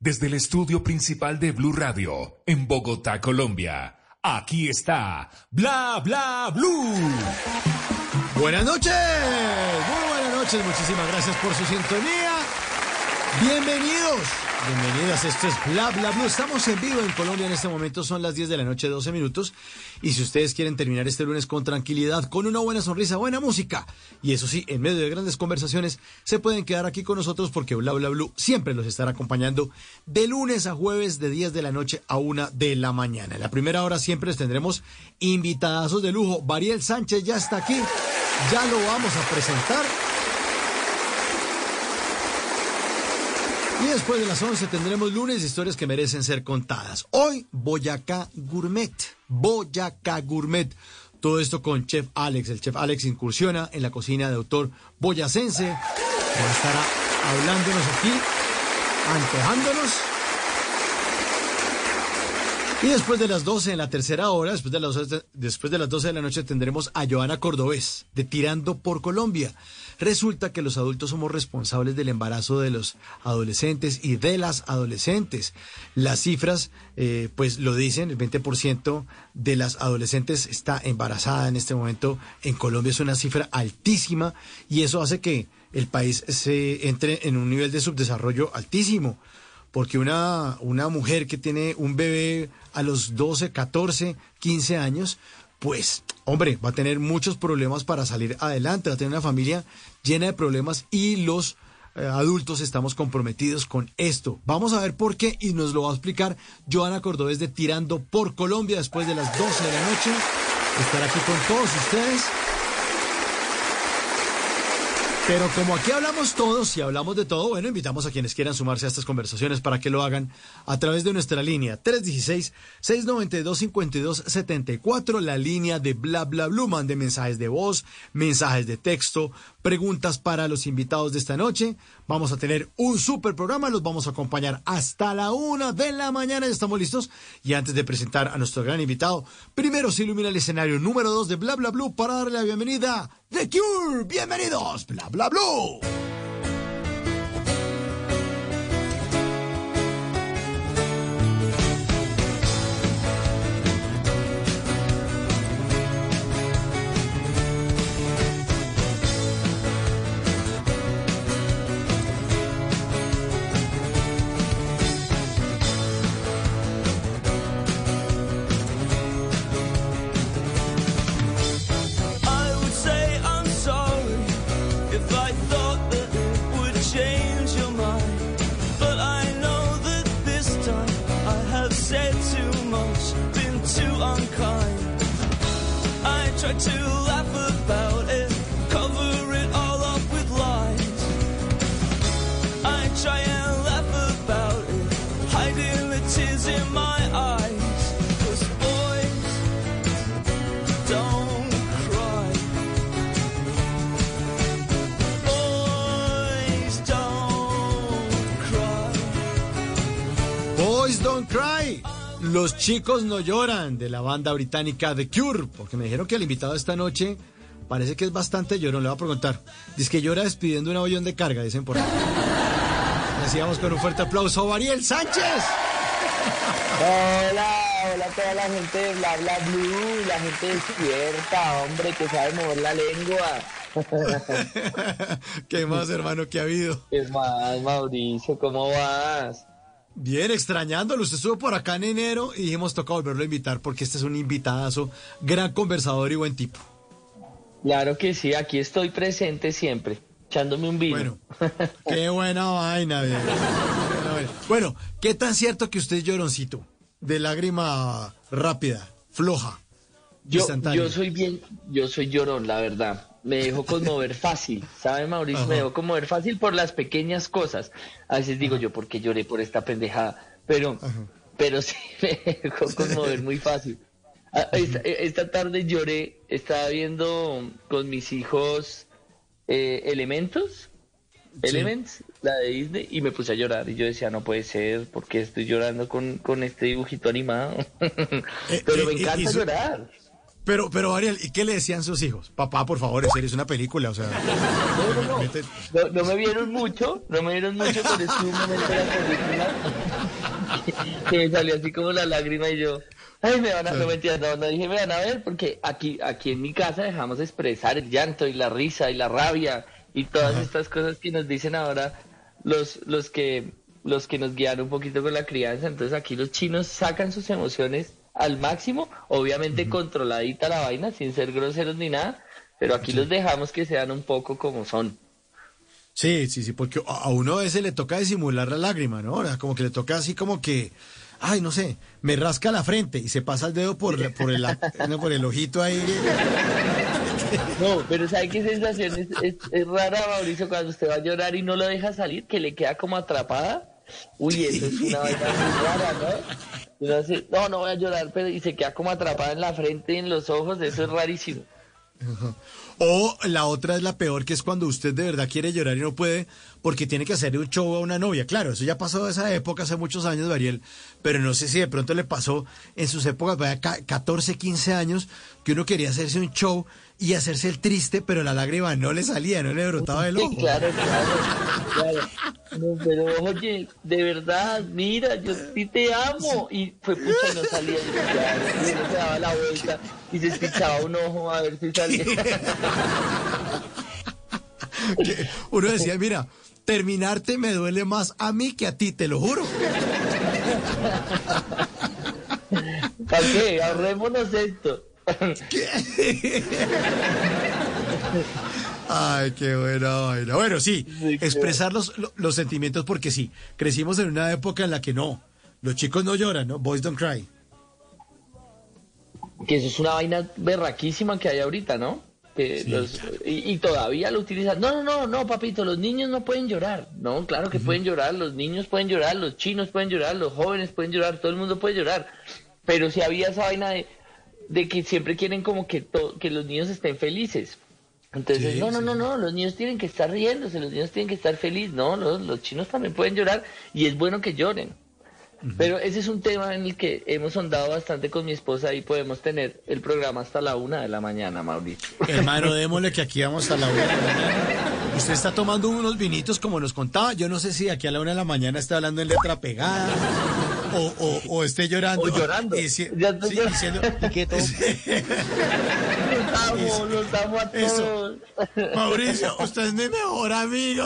desde el estudio principal de Blue Radio, en Bogotá, Colombia. Aquí está Bla Bla Blue. Buenas noches, muy buenas noches, muchísimas gracias por su sintonía. Bienvenidos, bienvenidas, esto es Bla Bla Blue. Estamos en vivo en Colombia en este momento, son las 10 de la noche, 12 minutos. Y si ustedes quieren terminar este lunes con tranquilidad, con una buena sonrisa, buena música, y eso sí, en medio de grandes conversaciones, se pueden quedar aquí con nosotros porque Bla Bla Blue siempre los estará acompañando de lunes a jueves, de 10 de la noche a 1 de la mañana. En la primera hora siempre les tendremos invitadazos de lujo. Bariel Sánchez ya está aquí, ya lo vamos a presentar. Y después de las 11 tendremos lunes historias que merecen ser contadas. Hoy, Boyacá Gourmet. Boyacá Gourmet. Todo esto con Chef Alex. El Chef Alex incursiona en la cocina de autor boyacense. Va a estar hablándonos aquí, antojándonos. Y después de las 12 en la tercera hora, después de, las, después de las 12 de la noche, tendremos a Joana Cordobés, de Tirando por Colombia. Resulta que los adultos somos responsables del embarazo de los adolescentes y de las adolescentes. Las cifras, eh, pues lo dicen, el 20% de las adolescentes está embarazada en este momento. En Colombia es una cifra altísima y eso hace que el país se entre en un nivel de subdesarrollo altísimo porque una, una mujer que tiene un bebé a los 12, 14, 15 años, pues, hombre, va a tener muchos problemas para salir adelante, va a tener una familia llena de problemas y los eh, adultos estamos comprometidos con esto. Vamos a ver por qué y nos lo va a explicar Joana Cordobés de Tirando por Colombia después de las 12 de la noche. Estar aquí con todos ustedes. Pero como aquí hablamos todos y hablamos de todo, bueno, invitamos a quienes quieran sumarse a estas conversaciones para que lo hagan a través de nuestra línea 316-692-5274, la línea de bla bla blue. Mande mensajes de voz, mensajes de texto, preguntas para los invitados de esta noche. Vamos a tener un super programa, los vamos a acompañar hasta la una de la mañana. Ya estamos listos. Y antes de presentar a nuestro gran invitado, primero se ilumina el escenario número 2 de Bla Bla Blue para darle la bienvenida The Cure. Bienvenidos, Bla Bla Blue. Los chicos no lloran de la banda británica The Cure, porque me dijeron que el invitado esta noche parece que es bastante llorón. Le voy a preguntar. Dice que llora despidiendo un avión de carga, dicen por ahí. Decíamos con un fuerte aplauso, Variel Sánchez. Hola, hola a toda la gente de Bla Bla Blue, la gente despierta, hombre, que sabe mover la lengua. ¿Qué más, hermano, que ha habido? ¿Qué más, Mauricio? ¿Cómo vas? Bien, extrañándolo. Usted estuvo por acá en enero y dijimos toca volverlo a invitar porque este es un invitadazo, gran conversador y buen tipo. Claro que sí, aquí estoy presente siempre, echándome un vino. Bueno, qué buena vaina. bien. Bueno, ¿qué tan cierto que usted es lloroncito? De lágrima rápida, floja, yo, instantánea. yo soy bien, yo soy llorón, la verdad. Me dejo conmover fácil, ¿sabe Mauricio? Me dejo conmover fácil por las pequeñas cosas. A veces digo yo, ¿por qué lloré por esta pendejada? Pero, pero sí me dejo conmover muy fácil. Ah, Esta, esta tarde lloré, estaba viendo con mis hijos eh, Elementos, Elements, la de Disney, y me puse a llorar. Y yo decía, no puede ser, porque estoy llorando con, con este dibujito animado. pero me eh, encanta y su- llorar. Pero, pero Ariel, ¿y qué le decían sus hijos? Papá, por favor, en serio, es una película, o sea. No, no, no. No, no me vieron mucho, no me vieron mucho, pero es que un momento de la película que me salió así como la lágrima y yo, ay, me van a, no mentira, no, no dije, me van a ver, porque aquí, aquí en mi casa dejamos expresar el llanto y la risa y la rabia y todas estas cosas que nos dicen ahora los, los que, los que nos guían un poquito con la crianza, entonces aquí los chinos sacan sus emociones al máximo, obviamente controladita la vaina, sin ser groseros ni nada, pero aquí los dejamos que sean un poco como son. Sí, sí, sí, porque a uno a veces le toca disimular la lágrima, ¿no? O sea, como que le toca así como que, ay, no sé, me rasca la frente y se pasa el dedo por, la- por, el, por el ojito ahí. No, pero ¿sabe qué sensación es, es, es rara, Mauricio, cuando usted va a llorar y no lo deja salir, que le queda como atrapada? Uy, eso es una vaina muy rara, ¿no? No, no voy a llorar, pero y se queda como atrapada en la frente y en los ojos, eso es rarísimo. O la otra es la peor, que es cuando usted de verdad quiere llorar y no puede porque tiene que hacerle un show a una novia. Claro, eso ya pasó de esa época hace muchos años, Ariel, pero no sé si de pronto le pasó en sus épocas, vaya, ca- 14, 15 años, que uno quería hacerse un show y hacerse el triste, pero la lágrima no le salía, no le brotaba del ojo. claro, claro, claro. No, pero oye, de verdad, mira, yo sí te amo. Y fue pucha, no salía. Y se daba la vuelta y se espichaba un ojo a ver si salía. Uno decía, mira, terminarte me duele más a mí que a ti, te lo juro. ¿Para qué? Ahorrémonos esto. Ay, qué buena vaina. Bueno, sí, Sí, expresar los, lo- los sentimientos porque sí, crecimos en una época en la que no, los chicos no lloran, ¿no? Boys don't cry. Que eso es una vaina berraquísima que hay ahorita, ¿no? Que Sí, los, y, y todavía lo utilizan. No, no, no, no, papito, los niños no pueden llorar. No, claro que pueden llorar, los niños pueden llorar, los chinos pueden llorar, los jóvenes pueden llorar, todo el mundo puede llorar. Pero si había esa vaina de, de que siempre quieren como que, to- que los niños estén felices. Entonces, Sí, no, no, sí. no, no, los niños tienen que estar riéndose, los niños tienen que estar felices. No, los, los chinos también pueden llorar y es bueno que lloren. Pero ese es un tema en el que hemos ondado bastante con mi esposa y podemos tener el programa hasta la una de la mañana, Mauricio. Hermano, démosle que aquí vamos a la una de la mañana. Usted está tomando unos vinitos como nos contaba. Yo no sé si aquí a la una de la mañana está hablando en letra pegada o, o, o esté llorando. O llorando. Y si- Ya estoy sí, llorando. diciendo- Los amo, los amo a Eso. todos. Mauricio, usted es mi mejor amigo.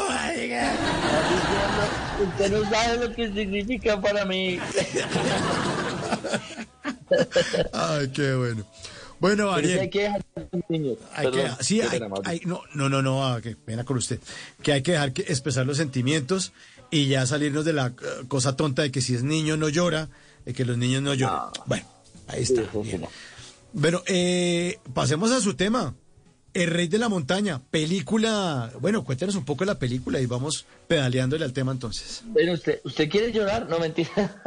Usted no sabe lo que significa para mí. Ay, qué bueno. Bueno, sí hay Ariel. que niños. Hay que, sí, hay, hay- no, no, no, no, ah, qué pena con usted. Que hay que dejar que expresar los sentimientos y ya salirnos de la eh, cosa tonta de que si es niño no llora, de que los niños no lloran. Bueno, ahí está. Sí. Bueno, eh, pasemos a su tema. El Rey de la Montaña, película. Bueno, cuéntanos un poco de la película y vamos pedaleándole al tema entonces. Bueno, usted, ¿usted quiere llorar? No, mentira.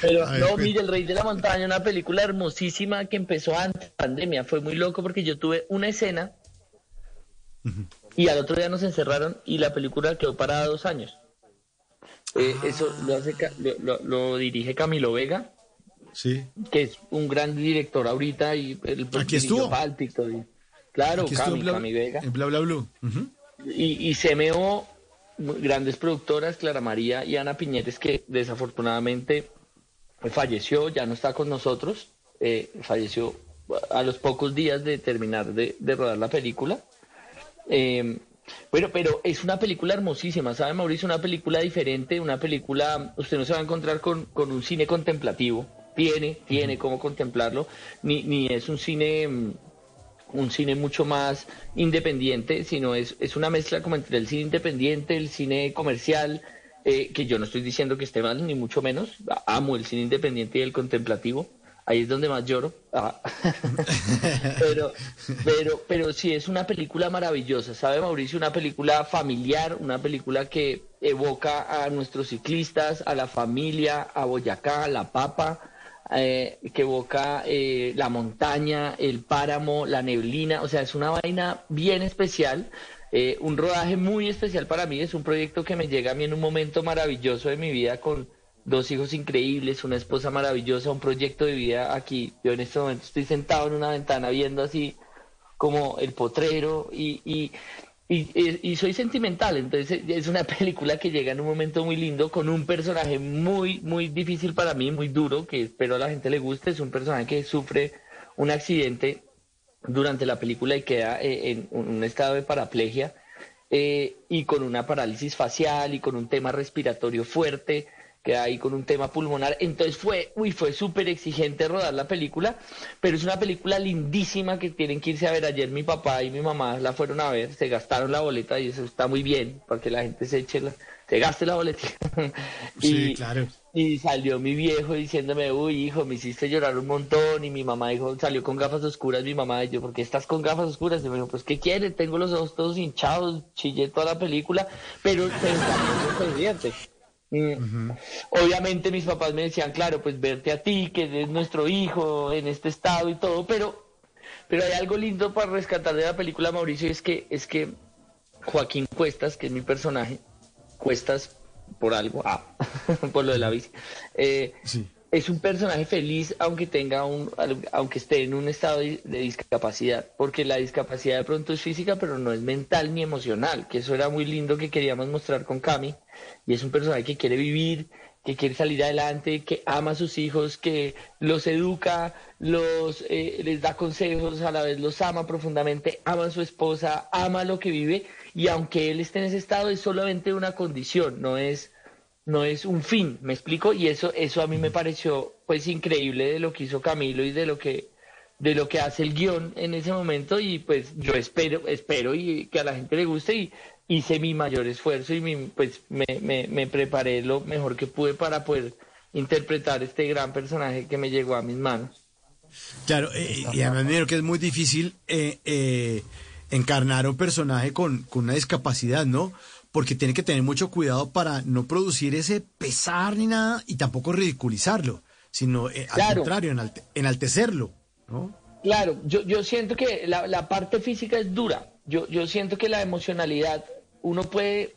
Pero no, mire, El Rey de la Montaña, una película hermosísima que empezó antes de la pandemia. Fue muy loco porque yo tuve una escena y al otro día nos encerraron y la película quedó parada dos años. Eh, Eso lo, hace, lo, lo- dirige Camilo Vega, Sí. que es un gran director ahorita y el Aquí dirigió estuvo. Pálpito y- claro, Aquí estuvo Cami, en Bla, Cami Vega en Bla Bla. Ujú. y, y CMO, grandes productoras, Clara María y Ana Piñetes, que desafortunadamente falleció, ya no está con nosotros, eh, falleció a los pocos días de terminar de, de rodar la película. Eh, Bueno, pero es una película hermosísima, ¿sabe Mauricio? Una película diferente, una película, usted no se va a encontrar con, con un cine contemplativo, tiene, tiene cómo contemplarlo, ni, ni es un cine mm, un cine mucho más independiente, sino es, es una mezcla como entre el cine independiente, el cine comercial, eh, que yo no estoy diciendo que esté mal, ni mucho menos, amo el cine independiente y el contemplativo, ahí es donde más lloro, Ah. pero, pero, pero sí es una película maravillosa, ¿sabe Mauricio? Una película familiar, una película que evoca a nuestros ciclistas, a la familia, a Boyacá, a La Papa, eh, que evoca eh, la montaña, el páramo, la neblina, o sea, es una vaina bien especial, eh, un rodaje muy especial para mí, es un proyecto que me llega a mí en un momento maravilloso de mi vida con dos hijos increíbles, una esposa maravillosa, un proyecto de vida aquí. Yo en este momento estoy sentado en una ventana viendo así como el potrero y, y, y, soy sentimental, entonces es una película que llega en un momento muy lindo con un personaje muy, muy difícil para mí, muy duro, que espero a la gente le guste, es un personaje que sufre un accidente durante la película y queda eh, en un estado de paraplegia eh, y con una parálisis facial y con un tema respiratorio fuerte queda ahí con un tema pulmonar. Entonces fue, uy, fue súper exigente rodar la película, pero es una película lindísima que tienen que irse a ver. Ayer mi papá y mi mamá la fueron a ver, se gastaron la boleta y eso está muy bien, para que la gente se eche la, se gaste la boleta. sí, claro. Y salió mi viejo diciéndome, uy, hijo, me hiciste llorar un montón. Y mi mamá dijo, salió con gafas oscuras, mi mamá, y yo, ¿por qué estás con gafas oscuras? Y me dijo, pues, ¿qué quiere? Tengo los ojos todos hinchados, chillé toda la película, pero. Mm. Obviamente mis papás me decían, claro, pues verte a ti, que eres nuestro hijo en este estado y todo, pero, pero hay algo lindo para rescatar de la película, Mauricio, y es que, es que Joaquín Cuestas, que es mi personaje, Cuestas por algo, ah, por lo de la bici, eh, es un personaje feliz aunque tenga un, aunque esté en un estado de, discapacidad, porque la discapacidad de pronto es física, pero no es mental ni emocional, que eso era muy lindo que queríamos mostrar con Cami, y es un personaje que quiere vivir, que quiere salir adelante, que ama a sus hijos, que los educa, los eh, les da consejos, a la vez los ama profundamente, ama a su esposa, ama lo que vive, y aunque él esté en ese estado es solamente una condición, no es no es un fin, ¿me explico? Y eso, eso a mí me pareció pues increíble de lo que hizo Camilo y de lo que, de lo que hace el guion en ese momento y pues yo espero, espero y que a la gente le guste y hice mi mayor esfuerzo y mi, pues me, me, me preparé lo mejor que pude para poder interpretar este gran personaje que me llegó a mis manos. Claro, eh, y además me que es muy difícil eh, eh, encarnar un personaje con, con una discapacidad, ¿no? porque tiene que tener mucho cuidado para no producir ese pesar ni nada y tampoco ridiculizarlo, sino eh, al contrario, enaltecerlo, ¿no? Claro, yo, yo siento que la, la, parte física es dura. Yo, yo siento que la emocionalidad, uno puede,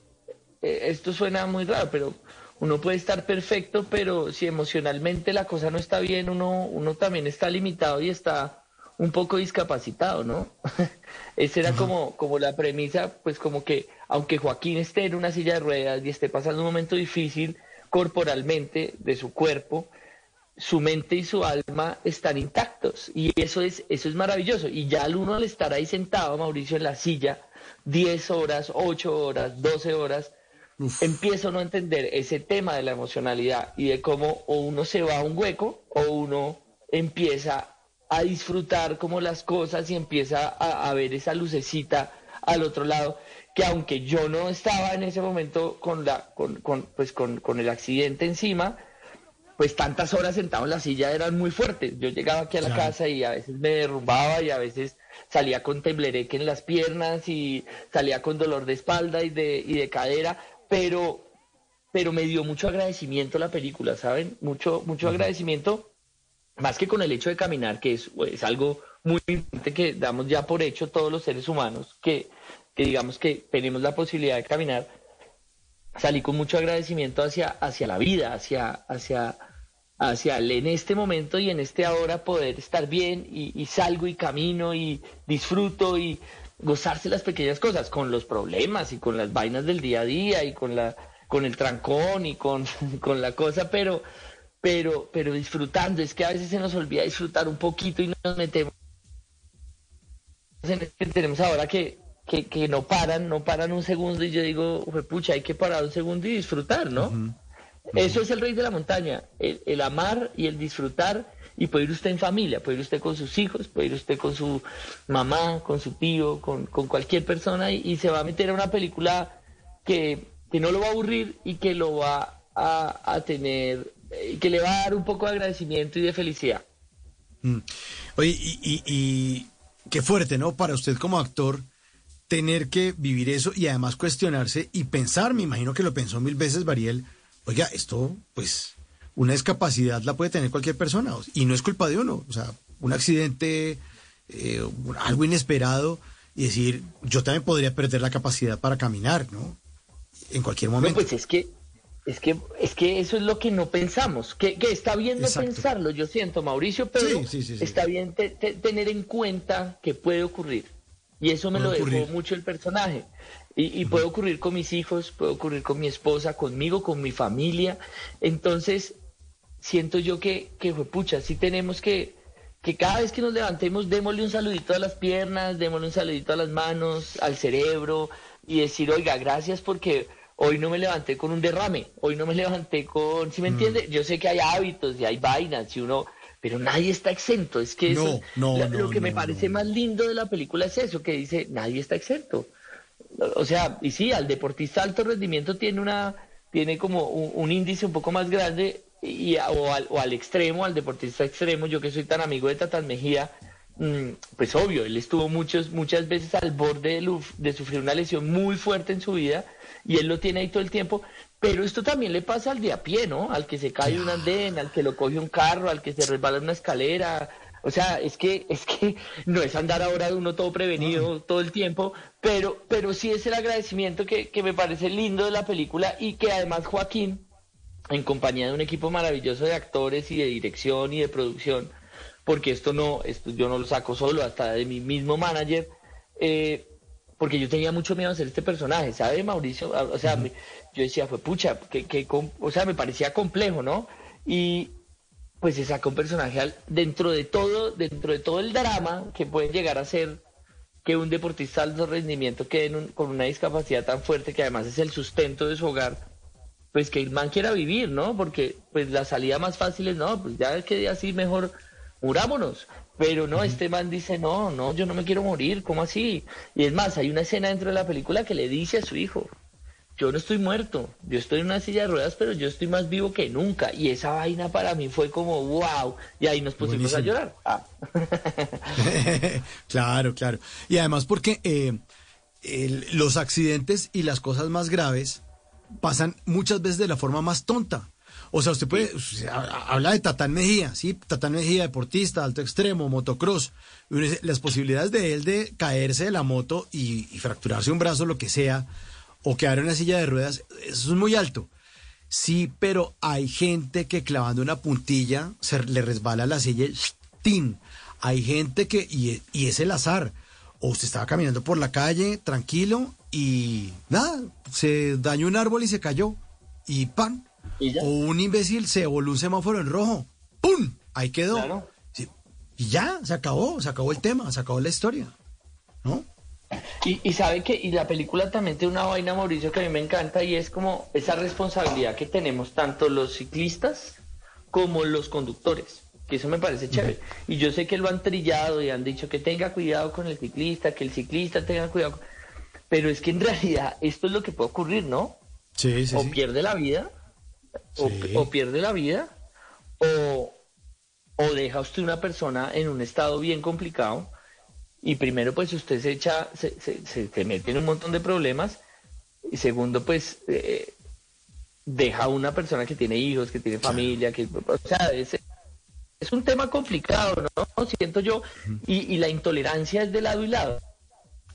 eh, esto suena muy raro, pero uno puede estar perfecto, pero si emocionalmente la cosa no está bien, uno, uno también está limitado y está un poco discapacitado, ¿no? Esa era como, como la premisa, pues como que aunque Joaquín esté en una silla de ruedas y esté pasando un momento difícil corporalmente de su cuerpo, su mente y su alma están intactos. Y eso es eso es maravilloso. Y ya al uno al estar ahí sentado Mauricio en la silla 10 horas, 8 horas, 12 horas empiezo a no entender ese tema de la emocionalidad y de cómo o uno se va a un hueco o uno empieza a disfrutar como las cosas y empieza a, ver esa lucecita al otro lado, que aunque yo no estaba en ese momento con, la, con, con, pues con, con el accidente encima, pues tantas horas sentado en la silla eran muy fuertes. Yo llegaba aquí a la casa y a veces me derrumbaba y a veces salía con temblereque en las piernas y salía con dolor de espalda y de, y de cadera, pero, pero me dio mucho agradecimiento la película, ¿saben? Mucho, mucho agradecimiento más que con el hecho de caminar, que es, es algo muy importante que damos ya por hecho todos los seres humanos, que, que digamos que tenemos la posibilidad de caminar, salí con mucho agradecimiento hacia, hacia la vida, hacia, hacia, hacia el en este momento y en este ahora poder estar bien y, salgo y camino y disfruto y gozarse las pequeñas cosas, con los problemas y con las vainas del día a día y con la con el trancón y con, con la cosa, pero, pero, pero disfrutando. Es que a veces se nos olvida disfrutar un poquito y nos metemos en que tenemos ahora que que, que no paran, no paran un segundo y yo digo, pucha, hay que parar un segundo y disfrutar, ¿no? Eso es el rey de la montaña, el, el amar y el disfrutar y puede ir usted en familia, puede ir usted con sus hijos, puede ir usted con su mamá, con su tío, con, con cualquier persona y, se va a meter a una película que, que no lo va a aburrir y que lo va a, a tener, y que le va a dar un poco de agradecimiento y de felicidad. Mm. Oye, y, y- y qué fuerte, ¿no? Para usted como actor, tener que vivir eso y además cuestionarse y pensar, me imagino que lo pensó mil veces, Bariel, oiga, esto, pues, una discapacidad la puede tener cualquier persona y no es culpa de uno, o sea, un accidente, eh, algo inesperado y decir, yo también podría perder la capacidad para caminar, ¿no? En cualquier No, momento. pues es que, es que, es que eso es lo que no pensamos, que, que está bien no Exacto. pensarlo, yo siento, Mauricio, pero Sí, sí, sí, sí. está bien te- te- tener en cuenta que puede ocurrir. Y eso me Puede lo dejó mucho el personaje. Y, y puede ocurrir con mis hijos, puede ocurrir con mi esposa, conmigo, con mi familia. Entonces, siento yo que, que fue pucha, sí tenemos que, que cada vez que nos levantemos, démosle un saludito a las piernas, démosle un saludito a las manos, al cerebro, y decir, oiga, gracias porque hoy no me levanté con un derrame, hoy no me levanté con, ¿sí me Mm. entiende? Yo sé que hay hábitos y hay vainas, y uno, pero nadie está exento, es que eso, No, la- no, lo que me parece más lindo de la película es eso, que dice, nadie está exento. O sea, y sí, al deportista de alto rendimiento tiene una tiene como un, índice un poco más grande y, o, al, o al extremo, al deportista extremo, yo que soy tan amigo de Tatán Mejía, mm, pues obvio, él estuvo muchos, muchas veces al borde de, de sufrir una lesión muy fuerte en su vida y él lo tiene ahí todo el tiempo, pero esto también le pasa al de a pie, ¿no? Al que se cae un andén, al que lo coge un carro, al que se resbala una escalera, o sea, es que, es que no es andar ahora de uno todo prevenido todo el tiempo, pero, pero sí es el agradecimiento que, que me parece lindo de la película y que además Joaquín, en compañía de un equipo maravilloso de actores y de dirección y de producción, porque esto no, esto yo no lo saco solo, hasta de mi mismo manager, eh, porque yo tenía mucho miedo a hacer este personaje, ¿sabe, Mauricio? O sea, me- yo decía, fue pucha, que, que, o sea, me parecía complejo, ¿no? Y, pues se saca un personaje al- dentro de todo, dentro de todo el drama que puede llegar a ser que un deportista de alto rendimiento quede en un- con una discapacidad tan fuerte que además es el sustento de su hogar, pues que el man quiera vivir, ¿no? Porque pues la salida más fácil es, no, pues ya que así mejor murámonos. Pero no, este man dice, no, no, yo no me quiero morir, ¿cómo así? Y es más, hay una escena dentro de la película que le dice a su hijo, yo no estoy muerto, yo estoy en una silla de ruedas, pero yo estoy más vivo que nunca. Y esa vaina para mí fue como, wow. Y ahí nos pusimos Buenísimo. a llorar. Ah. claro, claro. Y además porque eh, el- los accidentes y las cosas más graves pasan muchas veces de la forma más tonta. O sea, usted puede, ha- habla de Tatán Mejía, ¿sí? Tatán Mejía, deportista, alto extremo, motocross. Las posibilidades de él de caerse de la moto y, y fracturarse un brazo, lo que sea, o quedar en una silla de ruedas, eso es muy alto. Sí, pero hay gente que clavando una puntilla se le resbala la silla ¡tin! Hay gente que, y, y es el azar. O usted estaba caminando por la calle tranquilo y nada, se dañó un árbol y se cayó. Y ¡pam! O un imbécil se voló un semáforo en rojo. ¡Pum! Ahí quedó. Claro. Sí. Y ya, se acabó, se acabó el tema, se acabó la historia. ¿No? Y, y sabe que, y la película también tiene una vaina, Mauricio, que a mí me encanta, y es como esa responsabilidad que tenemos tanto los ciclistas como los conductores, que eso me parece chévere. Y yo sé que lo han trillado y han dicho que tenga cuidado con el ciclista, que el ciclista tenga cuidado. Pero es que en realidad esto es lo que puede ocurrir, ¿no? Sí, sí, o sí. pierde la vida, o, Sí. o pierde la vida, o, o deja usted una persona en un estado bien complicado, y primero pues usted se echa, se, se, se- se mete en un montón de problemas, y segundo pues eh, deja a una persona que tiene hijos, que tiene familia, que, o sea, es, es un tema complicado, ¿no? Siento yo, y, y la intolerancia es de lado y lado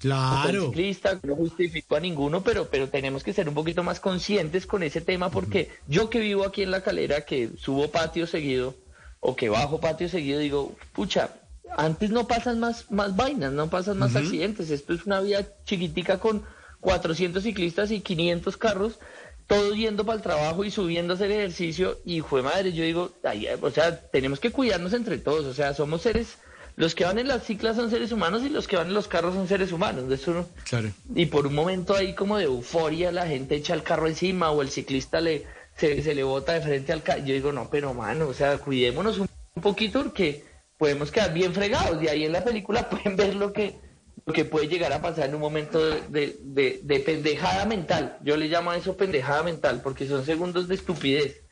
el Claro. ciclista, no justifico a ninguno, pero, pero tenemos que ser un poquito más conscientes con ese tema porque yo que vivo aquí en la calera, que subo patio seguido o que bajo patio seguido, digo, pucha, antes no pasan más, más vainas, no pasan más accidentes, esto es una vía chiquitica con 400 ciclistas y 500 carros, todos yendo para el trabajo y subiendo a hacer ejercicio y fue madre, yo digo, ay, o sea, tenemos que cuidarnos entre todos, o sea, somos seres los que van en las ciclas son seres humanos y los que van en los carros son seres humanos. De eso no- Claro. y por un momento ahí como de euforia la gente echa el carro encima o el ciclista le se, se le bota de frente al carro. Yo digo, no, pero mano, o sea, cuidémonos un, un poquito porque podemos quedar bien fregados. Y ahí en la película pueden ver lo que, lo que puede llegar a pasar en un momento de, de, de- de pendejada mental. Yo le llamo a eso pendejada mental porque son segundos de estupidez.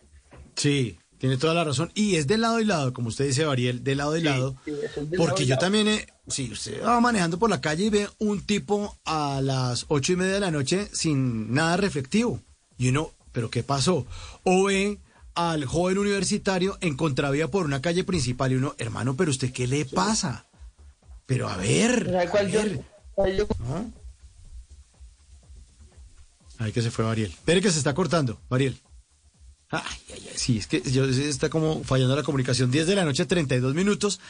Sí, tiene toda la razón. Y es de lado y lado, como usted dice, Ariel, de lado y lado. sí, eso es de porque lado yo lado. también, he, si usted va manejando por la calle y ve un tipo a las ocho y media de la noche sin nada reflectivo. Y uno, ¿pero qué pasó? O ve al joven universitario en contravía por una calle principal y uno, hermano, ¿pero usted qué le pasa? Pero a ver. ¿Sabe cuál a ver. yo- Ahí que se fue Ariel. Espere que se está cortando, Ariel. Ay, ay, ay, sí, es que yo, está como fallando la comunicación. 10 de la noche, 32 minutos.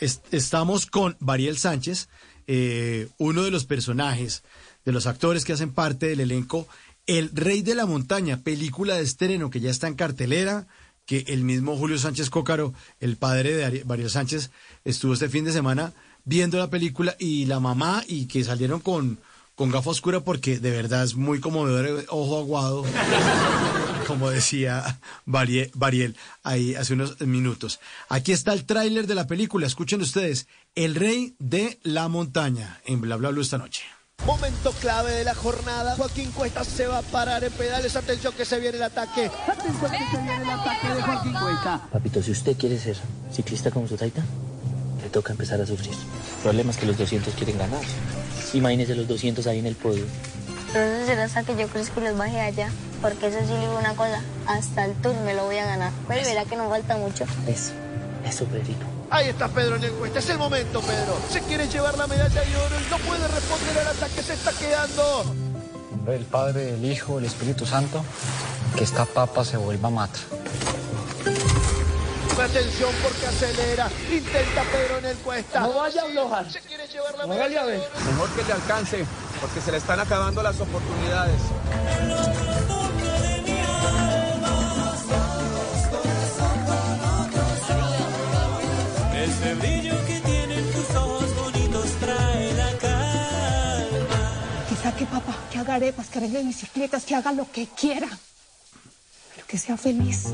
Es- estamos con Variel Sánchez, eh, uno de los personajes, de los actores que hacen parte del elenco El Rey de la Montaña, película de estreno que ya está en cartelera, que el mismo Julio Sánchez Cócaro, el padre de Ari- Variel Sánchez, estuvo este fin de semana viendo la película y la mamá y que salieron con, con gafa oscura porque de verdad es muy conmovedor, ojo aguado como decía Variel ahí hace unos minutos. Aquí está el tráiler de la película, escuchen ustedes, El Rey de la Montaña, en Bla Bla Blue esta noche. Momento clave de la jornada. Joaquín Cuesta se va a parar en pedales. Atención que se viene el ataque. Atención que se viene el ataque de Joaquín Cuesta. Papito, si usted quiere ser ciclista como su taita, le toca empezar a sufrir. El problema es que los 200 quieren ganar. Imagínese los 200 ahí en el podio. Pero eso será hasta que yo crezca y los baje allá. Porque eso sí le digo una cosa, hasta el tour me lo voy a ganar. Pues verá que no falta mucho. Eso, eso, Pedrito. Ahí está Pedro en el Cuesta. Es el momento, Pedro. Se quiere llevar la medalla de oro y no puede responder al ataque. Se está quedando. Del Padre, del Hijo, del Espíritu Santo, que esta papa se vuelva mata. Atención porque acelera. Intenta Pedro en el Cuesta. No vaya a aflojar. Se quiere llevar la No medalla vaya a de ver. oro. Mejor que le alcance, porque se le están acabando las oportunidades. Ese brillo que tienen tus ojos bonitos trae la calma. Que saque papá, que haga arepas, que arregle bicicletas, que haga lo que quiera. Pero que sea feliz.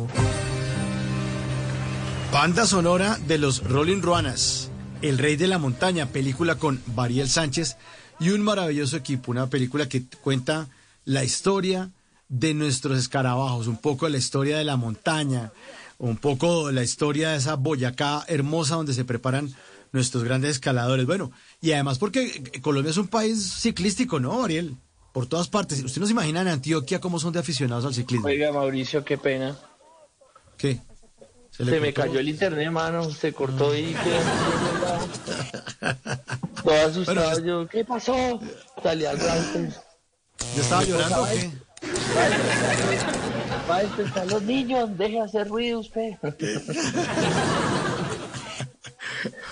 Banda sonora de los Rolling Ruanas, El Rey de la Montaña, película con Variel Sánchez y un maravilloso equipo, una película que cuenta la historia de nuestros escarabajos, un poco de la historia de la montaña, un poco la historia de esa Boyacá hermosa donde se preparan nuestros grandes escaladores. Bueno, y además porque Colombia es un país ciclístico, ¿no, Ariel? Por todas partes. ¿Usted no se imagina en Antioquia cómo son de aficionados al ciclismo? Oiga, Mauricio, qué pena. ¿Qué? Se, me cayó el internet, mano. Se cortó y quedé todo asustado. Bueno, yo, ¿qué pasó? Salí al rato. ¿Yo estaba llorando o qué? Va a despertar los niños, deje de hacer ruido usted.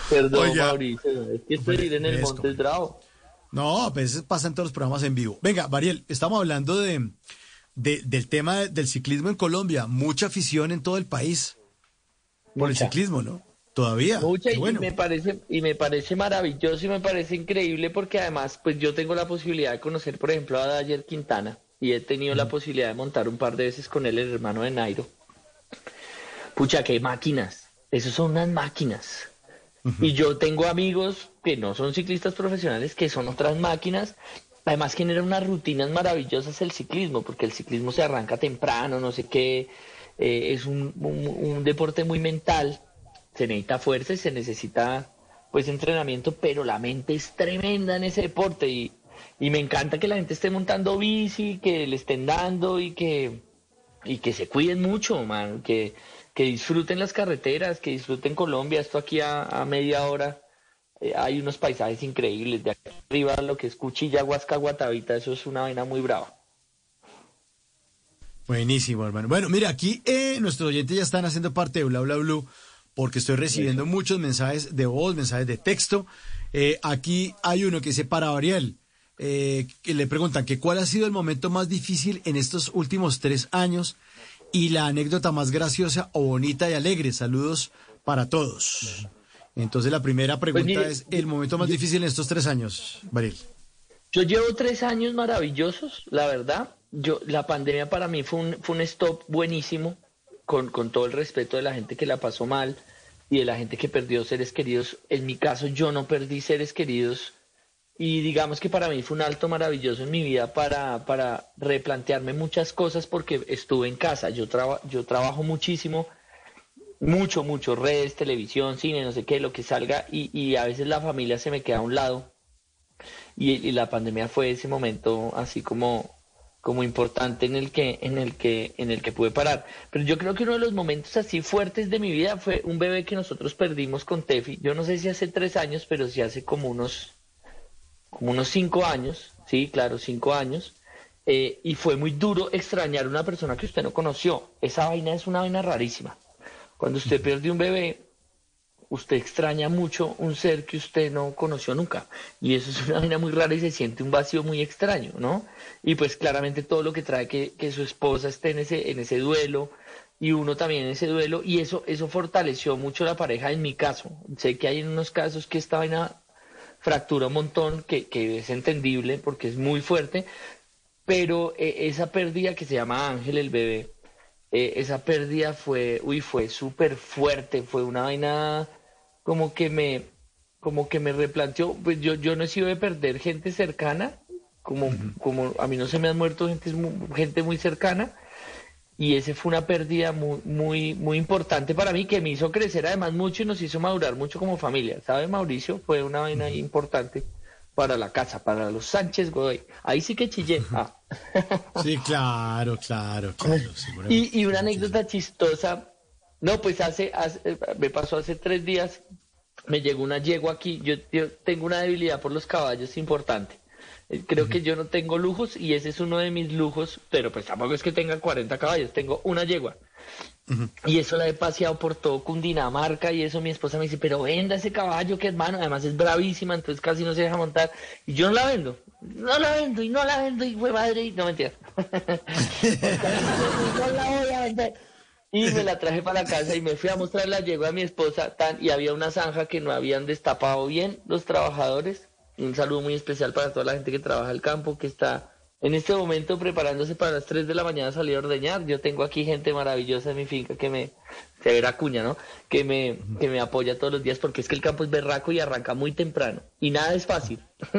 Perdón, Oiga. Mauricio, es que estoy en el fresco. Monte Bravo. No, veces pasan todos los programas en vivo. Venga, Mariel, estamos hablando de, de- del tema de- del ciclismo en Colombia. Mucha afición en todo el país por el ciclismo, ¿no? Todavía. Mucha y bueno. me parece y me parece maravilloso y me parece increíble porque además pues yo tengo la posibilidad de conocer por ejemplo a Dayer Quintana y he tenido la posibilidad de montar un par de veces con él el hermano de Nairo. Pucha, qué máquinas. Esos son unas máquinas. Y yo tengo amigos que no son ciclistas profesionales, que son otras máquinas. Además genera unas rutinas maravillosas el ciclismo, porque el ciclismo se arranca temprano, no sé qué. eh, es un, un- un deporte muy mental. Se necesita fuerza y se necesita pues entrenamiento, pero la mente es tremenda en ese deporte y, y me encanta que la gente esté montando bici, que le estén dando y que, y que se cuiden mucho, man, que, que disfruten las carreteras, que disfruten Colombia, esto aquí a, a media hora. eh, hay unos paisajes increíbles, de aquí arriba lo que es Cuchilla, Huasca, Guatavita, eso es una vaina muy brava. Buenísimo, hermano. Bueno, mira, aquí eh, nuestros oyentes ya están haciendo parte de Bla Bla Blue porque estoy recibiendo muchos mensajes de voz, mensajes de texto. Eh, aquí hay uno que dice para Ariel, eh, que le preguntan que cuál ha sido el momento más difícil en estos últimos tres años y la anécdota más graciosa o bonita y alegre. Saludos para todos. Entonces la primera pregunta mire, es el momento más difícil en estos tres años, Baril. Yo llevo tres años maravillosos, la verdad. Yo, la pandemia para mí fue un, fue un stop buenísimo, con, con todo el respeto de la gente que la pasó mal y de la gente que perdió seres queridos. En mi caso, yo no perdí seres queridos y digamos que para mí fue un alto maravilloso en mi vida para, para replantearme muchas cosas porque estuve en casa. Yo, traba, yo trabajo muchísimo, mucho, mucho, redes, televisión, cine, no sé qué, lo que salga y, y a veces la familia se me queda a un lado. Y, la pandemia fue ese momento así como como importante en el que en el que en el que pude parar. Pero yo creo que uno de los momentos así fuertes de mi vida fue un bebé que nosotros perdimos con Tefi. Yo no sé si hace tres años pero sí hace como unos como unos cinco años sí claro cinco años eh, y fue muy duro extrañar a una persona que usted no conoció esa vaina es una vaina rarísima cuando usted pierde un bebé usted extraña mucho un ser que usted no conoció nunca. Y eso es una vaina muy rara y se siente un vacío muy extraño, ¿no? Y pues claramente todo lo que trae que, que su esposa esté en ese, en ese duelo y uno también en ese duelo y eso, eso fortaleció mucho la pareja en mi caso. Sé que hay en unos casos que esta vaina fractura un montón, que, que es entendible porque es muy fuerte, pero eh, esa pérdida que se llama Ángel, el bebé, eh, esa pérdida fue, uy, fue súper fuerte, fue una vaina como que me, como que me replanteó, pues yo, yo no he sido de perder gente cercana, como, como a mí no se me han muerto gente, gente muy cercana, y ese fue una pérdida muy, muy, muy importante para mí, que me hizo crecer además mucho y nos hizo madurar mucho como familia, ¿sabe Mauricio? Fue una vaina importante para la casa, para los Sánchez Godoy. Ahí sí que chillé. Ah. Sí, claro, claro, claro. Y, y una anécdota chistosa, no, pues hace, hace- me pasó hace tres días, me llegó una yegua aquí, yo, yo tengo una debilidad por los caballos importante. Eh, Creo que yo no tengo lujos y ese es uno de mis lujos, pero pues tampoco es que tenga 40 caballos, tengo una yegua. Y eso la he paseado por todo Cundinamarca y eso mi esposa me dice, pero venda ese caballo que hermano, además es bravísima, entonces casi no se deja montar. Y yo no la vendo, no la vendo y no la vendo y fue madre y no mentira. no la voy a vender. Y me la traje para la casa y me fui a mostrar la yegua a mi esposa tan, y había una zanja que no habían destapado bien los trabajadores. Un saludo muy especial para toda la gente que trabaja el campo, que está en este momento preparándose para las 3 de la mañana salir a ordeñar. Yo tengo aquí gente maravillosa en mi finca que me, se verá cuña, ¿no? Que me, que me apoya todos los días porque es que el campo es berraco y arranca muy temprano. Y nada es fácil.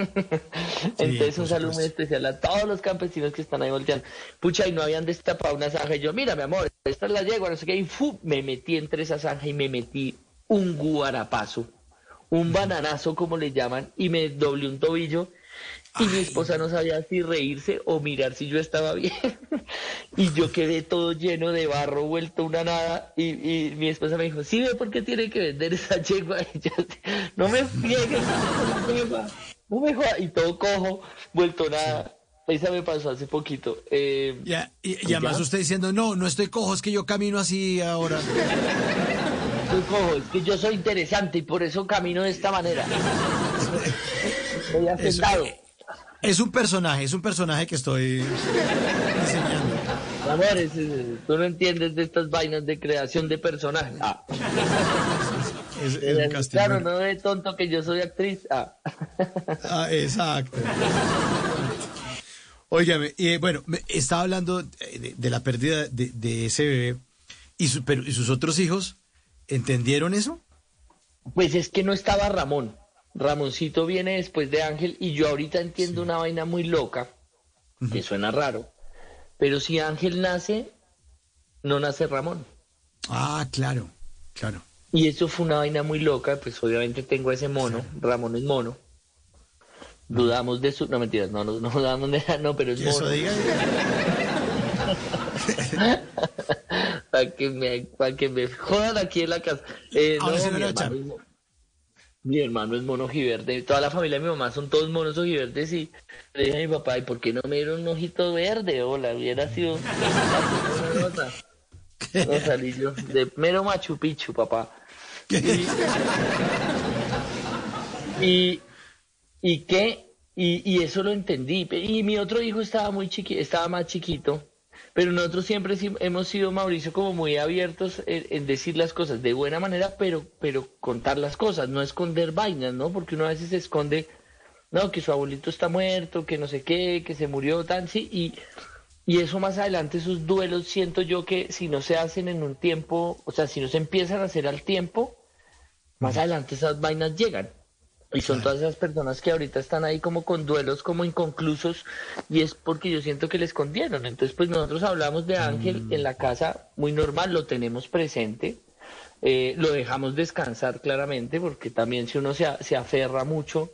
Entonces un saludo muy especial a todos los campesinos que están ahí volteando. Pucha, y no habían destapado una zanja. Y yo, mira, mi amor, esta es la yegua, no sé qué. Y ¡fu! me metí entre esa zanja y me metí un guarapazo, un bananazo, como le llaman, y me doblé un tobillo. Y mi esposa no sabía si reírse o mirar si yo estaba bien. y yo quedé todo lleno de barro, vuelto una nada. Y, y mi esposa me dijo, sí, ve por qué tiene que vender esa yegua. Yo, no me friegues no me jodas. Y todo cojo, vuelto nada. Esa me pasó hace poquito. Eh, Ya, y, y además ya? usted diciendo, no, no estoy cojo, es que yo camino así ahora. Soy cojo, es que yo soy interesante y por eso camino de esta manera. Estoy Eso, afectado. eh, es un personaje, es un personaje que estoy diseñando. Amor, es- es- tú no entiendes de estas vainas de creación de personajes. Ah. Es, es claro, no de tonto que yo soy actriz. Ah. Ah, exacto. Óigame, eh, bueno, me- estaba hablando de, de la pérdida de, de ese bebé. ¿Y, su- pero, ¿Y sus otros hijos entendieron eso? Pues es que no estaba Ramón. Ramoncito viene después de Ángel y yo ahorita entiendo una vaina muy loca, que suena raro. Pero si Ángel nace, no nace Ramón. Ah, claro, claro. Y eso fue una vaina muy loca, pues obviamente tengo ese mono, Ramón es mono. Dudamos de su... No, mentiras, no, no, no dudamos de... No, pero es eso mono. diga. para que me, para que me jodan aquí en la casa. Eh, Ahora no, mi, hermano es, mo- mi hermano es mono ojiverde. Toda la familia de mi mamá son todos monos ojiverdes y le dije a mi papá, ¿y por qué no me dieron un ojito verde? Hola, hubiera sido una. No salí yo de mero Machu Picchu, papá. Y, y, y qué, y, y eso lo entendí. Y mi otro hijo estaba muy chiqui, estaba más chiquito. Pero nosotros siempre hemos sido, Mauricio, como muy abiertos en, en decir las cosas de buena manera, pero, pero contar las cosas, no esconder vainas, ¿no? Porque uno a veces se esconde, no, que su abuelito está muerto, que no sé qué, que se murió, tan, sí, y, y eso más adelante, esos duelos, siento yo que si no se hacen en un tiempo, o sea, si no se empiezan a hacer al tiempo, más adelante esas vainas llegan. Y son todas esas personas que ahorita están ahí como con duelos como inconclusos y es porque yo siento que le escondieron. Entonces, pues nosotros hablamos de Ángel en la casa muy normal, lo tenemos presente, eh, lo dejamos descansar claramente porque también si uno se, a- se aferra mucho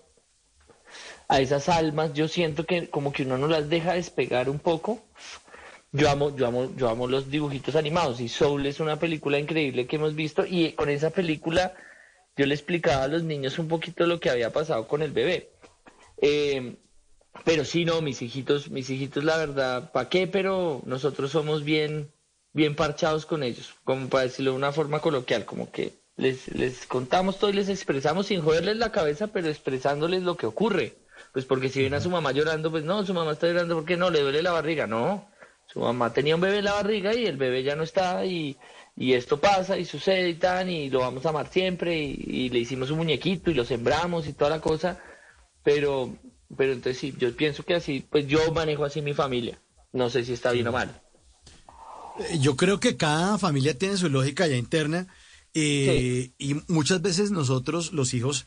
a esas almas, yo siento que como que uno no las deja despegar un poco. Yo amo, yo amo, yo amo los dibujitos animados y Soul es una película increíble que hemos visto y con esa película yo le explicaba a los niños un poquito lo que había pasado con el bebé. Eh, pero sí, no, mis hijitos, mis hijitos, la verdad, ¿para qué? Pero nosotros somos bien, bien parchados con ellos, como para decirlo de una forma coloquial, como que les, les contamos todo y les expresamos sin joderles la cabeza, pero expresándoles lo que ocurre. Pues porque si ven a su mamá llorando, pues no, su mamá está llorando porque no, le duele la barriga, no. Su mamá tenía un bebé en la barriga y el bebé ya no está y, y esto pasa y sucede y tan y lo vamos a amar siempre y, y le hicimos un muñequito y lo sembramos y toda la cosa, pero, pero entonces sí, yo pienso que así, pues yo manejo así mi familia. No sé si está bien o mal. Eh, Yo creo que cada familia tiene su lógica ya interna eh, y muchas veces nosotros, los hijos,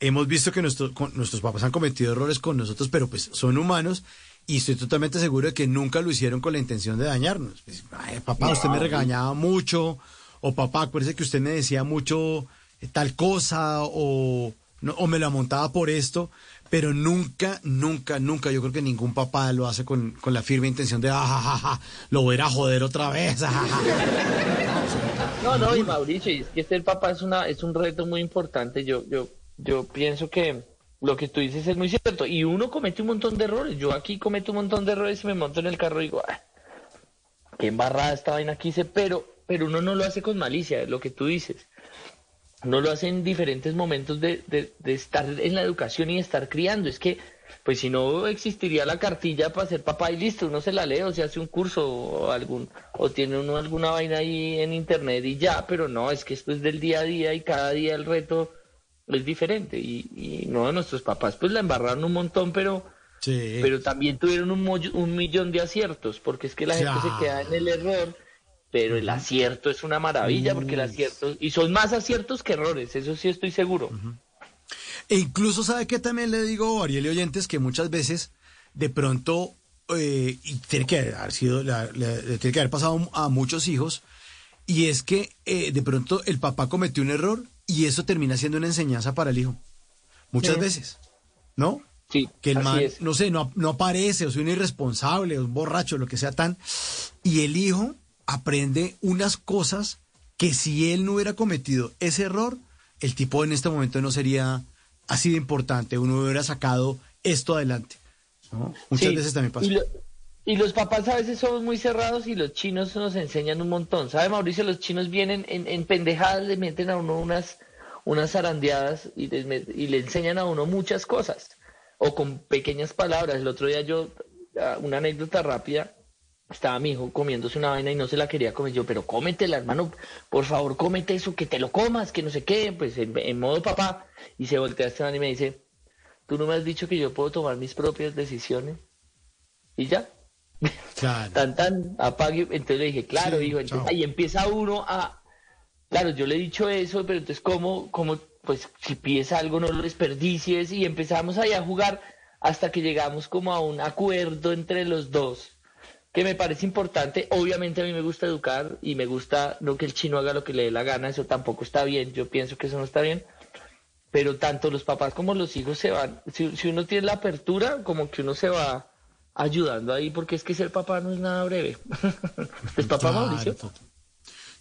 hemos visto que nuestros con- nuestros papás han cometido errores con nosotros, pero pues son humanos y estoy totalmente seguro de que nunca lo hicieron con la intención de dañarnos. Pues, "Ay, papá, usted me regañaba mucho, o papá, acuérdese que usted me decía mucho eh, tal cosa, o, no, o me la montaba por esto, pero nunca, nunca, nunca, yo creo que ningún papá lo hace con, con la firme intención de, ah, ja, ja, ja, lo voy a ir a joder otra vez. ah, ja, ja". No, no, y Mauricio, y es que ser papá es una es un reto muy importante. Yo yo yo pienso que lo que tú dices es muy cierto y uno comete un montón de errores. Yo aquí cometo un montón de errores y me monto en el carro y digo, "Ah, qué embarrada esta vaina que hice", pero pero uno no lo hace con malicia, es lo que tú dices. Uno lo hace en diferentes momentos de, de, de estar en la educación y estar criando. Es que, pues si no existiría la cartilla para ser papá y listo, uno se la lee o se hace un curso o algún, o tiene uno alguna vaina ahí en internet y ya, pero no, es que esto es del día a día y cada día el reto es diferente. Y, y no, nuestros papás pues la embarraron un montón, pero, Sí. pero también tuvieron un, un millón de aciertos, porque es que la gente se queda en el error, pero el acierto es una maravilla, porque el acierto, y son más aciertos que errores, eso sí estoy seguro. E incluso, ¿sabe qué también le digo, Ariel y oyentes? Que muchas veces, de pronto, eh, y tiene que haber sido, le tiene que haber pasado a muchos hijos, y es que eh, de pronto el papá cometió un error y eso termina siendo una enseñanza para el hijo. Muchas Sí. veces, ¿no? Sí, que el man, es. no sé, no, no aparece, o sea, un irresponsable, o un borracho, lo que sea tan. Y el hijo aprende unas cosas que si él no hubiera cometido ese error, el tipo en este momento no sería así de importante, uno hubiera sacado esto adelante. ¿no? Muchas Sí, veces también pasa. Y, lo- y los papás a veces somos muy cerrados y los chinos nos enseñan un montón. ¿Sabe, Mauricio? Los chinos vienen en, en pendejadas, le meten a uno unas, unas zarandeadas y, les y le enseñan a uno muchas cosas. O con pequeñas palabras. El otro día yo, ah, una anécdota rápida, estaba mi hijo comiéndose una vaina y no se la quería comer. Yo, pero cómetela, hermano, por favor, cómete eso, que te lo comas, que no sé qué, pues en, modo papá. Y se voltea a Esteban y me dice, ¿tú no me has dicho que yo puedo tomar mis propias decisiones? Y ya. Tan, tan, apague. Entonces le dije, claro, Sí. Entonces, chao. ahí empieza uno a. Claro, yo le he dicho eso, pero entonces, ¿cómo, cómo, pues, si pides algo, no lo desperdicies? Y empezamos ahí a jugar hasta que llegamos como a un acuerdo entre los dos, que me parece importante. Obviamente, a mí me gusta educar y me gusta no que el chino haga lo que le dé la gana, eso tampoco está bien. Yo pienso que eso no está bien pero tanto los papás como los hijos se van, si, si uno tiene la apertura, como que uno se va ayudando ahí, porque es que ser papá no es nada breve. ¿Es papá Claro, Mauricio?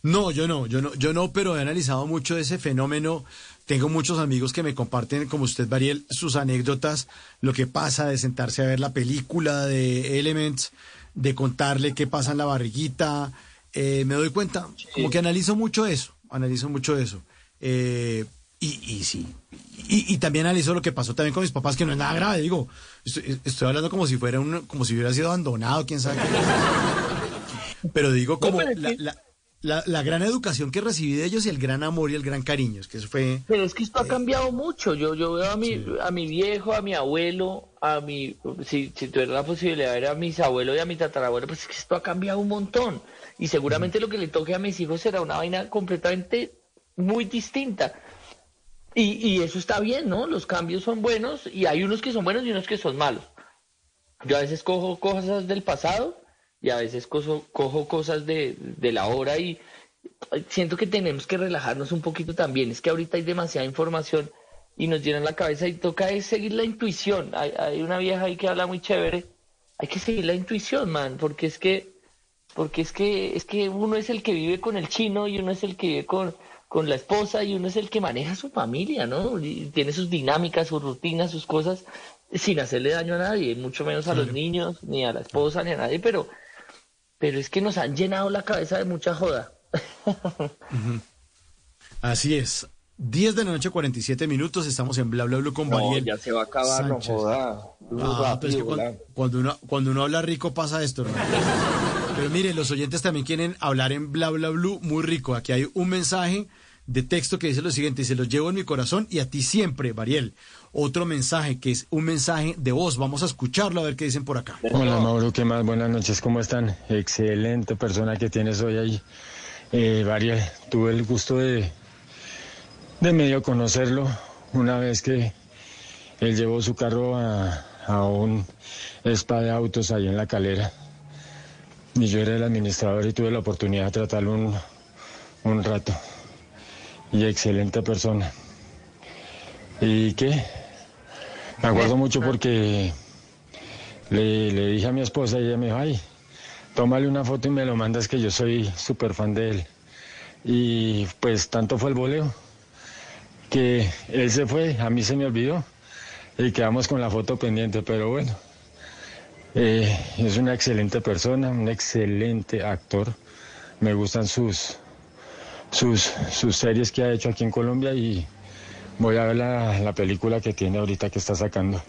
No, yo no, yo no, yo no, pero he analizado mucho ese fenómeno. Tengo muchos amigos que me comparten, como usted, Bariel, sus anécdotas, lo que pasa de sentarse a ver la película de Elements, de contarle qué pasa en la barriguita. Eh, me doy cuenta, como que analizo mucho eso, analizo mucho eso. Eh, y, y sí, y, y también analizo lo que pasó también con mis papás, que no es nada grave, digo, estoy, estoy hablando como si fuera un, como si hubiera sido abandonado, quién sabe qué. Pero digo como pero la, la- la- la gran educación que recibí de ellos y el gran amor y el gran cariño. Es que eso fue... Pero es que esto ha cambiado mucho. Yo, yo veo a mi, a mi viejo, a mi abuelo, a mi, si, si tuviera la posibilidad de ver a mis abuelos y a mi tatarabuelo, pues es que esto ha cambiado un montón. Y seguramente lo que le toque a mis hijos será una vaina completamente muy distinta. Y, y eso está bien, ¿no? Los cambios son buenos y hay unos que son buenos y unos que son malos. Yo a veces cojo cosas del pasado y a veces cojo, cojo cosas de, la hora y siento que tenemos que relajarnos un poquito también. Es que ahorita hay demasiada información y nos llenan la cabeza y toca es seguir la intuición. Hay, hay una vieja ahí que habla muy chévere. Hay que seguir la intuición, man, porque es que porque es que es que uno es el que vive con el chino y uno es el que vive con, con la esposa y uno es el que maneja su familia, ¿no? Y tiene sus dinámicas, sus rutinas, sus cosas sin hacerle daño a nadie, mucho menos a los niños, ni a la esposa, ni a nadie, pero pero es que nos han llenado la cabeza de mucha joda. Así es. 10 de la noche, 47 minutos. Estamos en Bla Bla Blue con No, ya se va a acabar, no joda. Ah, pero es que cuando uno, cuando uno habla rico pasa esto, hermano. Pero mire, los oyentes también quieren hablar en Bla Bla Blue muy rico. Aquí hay un mensaje de texto que dice lo siguiente, se los llevo en mi corazón y a ti siempre, Bariel. Otro mensaje que es un mensaje de voz. Vamos a escucharlo a ver qué dicen por acá. Hola Mauro, ¿qué más? Buenas noches, ¿cómo están? Excelente persona que tienes hoy ahí. Eh, Variel, tuve el gusto de, de medio conocerlo una vez que él llevó su carro a, a un spa de autos ahí en la calera. Y yo era el administrador y tuve la oportunidad de tratarlo un, un rato. Y excelente persona. ¿Y qué? Me acuerdo mucho porque le, le dije a mi esposa y ella me dijo, ay, tómale una foto y me lo mandas que yo soy súper fan de él. Y pues tanto fue el voleo que él se fue, a mí se me olvidó y quedamos con la foto pendiente, pero bueno, eh, es una excelente persona, un excelente actor. Me gustan sus, sus, sus series que ha hecho aquí en Colombia y voy a ver la, la película que tiene ahorita que está sacando.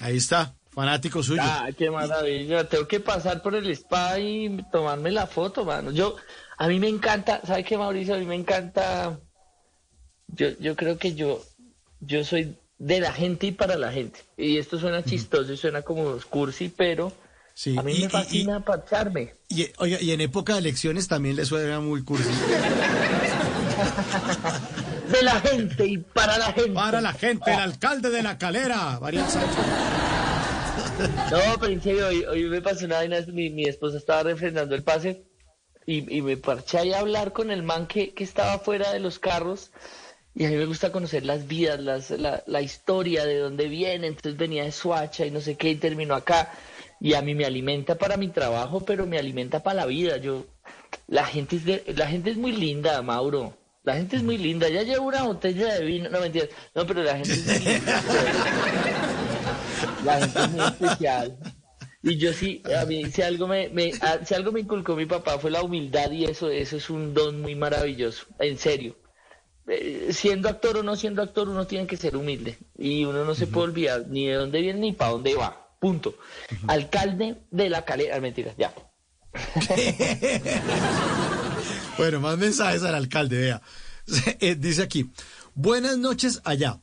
Ahí está, fanático suyo. Ah, qué maravilla. Tengo que pasar por el spa y tomarme la foto, mano. Yo, a mí me encanta, ¿sabe qué, Mauricio? A mí me encanta. Yo, yo creo que yo, yo soy de la gente y para la gente. Y esto suena chistoso y suena como cursi, pero Sí, a mí y- me fascina parcharme. Y, oiga, y en época de elecciones también le suena muy cursi. De la gente y para la gente. Para la gente, el alcalde de la calera, Sánchez. No, pero en serio, hoy, hoy me pasó una vaina, mi, mi esposa estaba refrendando el pase y, y me parché ahí a hablar con el man que, que estaba fuera de los carros y a mí me gusta conocer las vidas, las, la, la historia, de dónde viene, entonces venía de Suacha y no sé qué y terminó acá y a mí me alimenta para mi trabajo, pero me alimenta para la vida, yo, la gente es, de- la gente es muy linda, Mauro. La gente es muy linda. Ya llevo una botella de vino. No, mentira. No, pero la gente es muy linda. La gente es muy especial. Y yo sí, a mí, si algo me, me- a- si algo me inculcó mi papá fue la humildad y eso, eso es un don muy maravilloso, en serio. Eh, siendo actor o no siendo actor, uno tiene que ser humilde y uno no se puede olvidar ni de dónde viene ni para dónde va. Punto. Alcalde de la calera, ah, mentira, ya. Bueno, más mensajes al alcalde, vea. Eh, Dice aquí, buenas noches allá.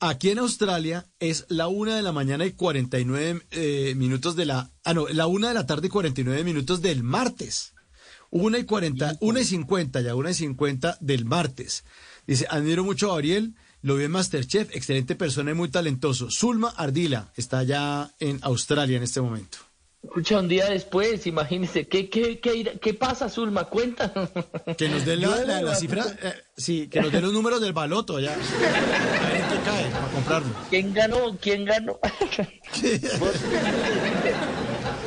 Aquí en Australia es la una de la mañana y 49 eh, minutos de la... Ah, no, la una de la tarde y 49 minutos del martes. Una y 40, una y 50 ya, una y 50 del martes. Dice, admiro mucho a Gabriel, lo vi en Masterchef, excelente persona y muy talentoso. Zulma Ardila está allá en Australia en este momento. Escucha, un día después, imagínese, ¿qué, qué, qué, pasa, Zulma? Cuenta. Que nos den la, la- la cifra, eh, sí, que nos den los números del baloto allá. A ver en qué cae para comprarlo. ¿Quién ganó? ¿Quién ganó?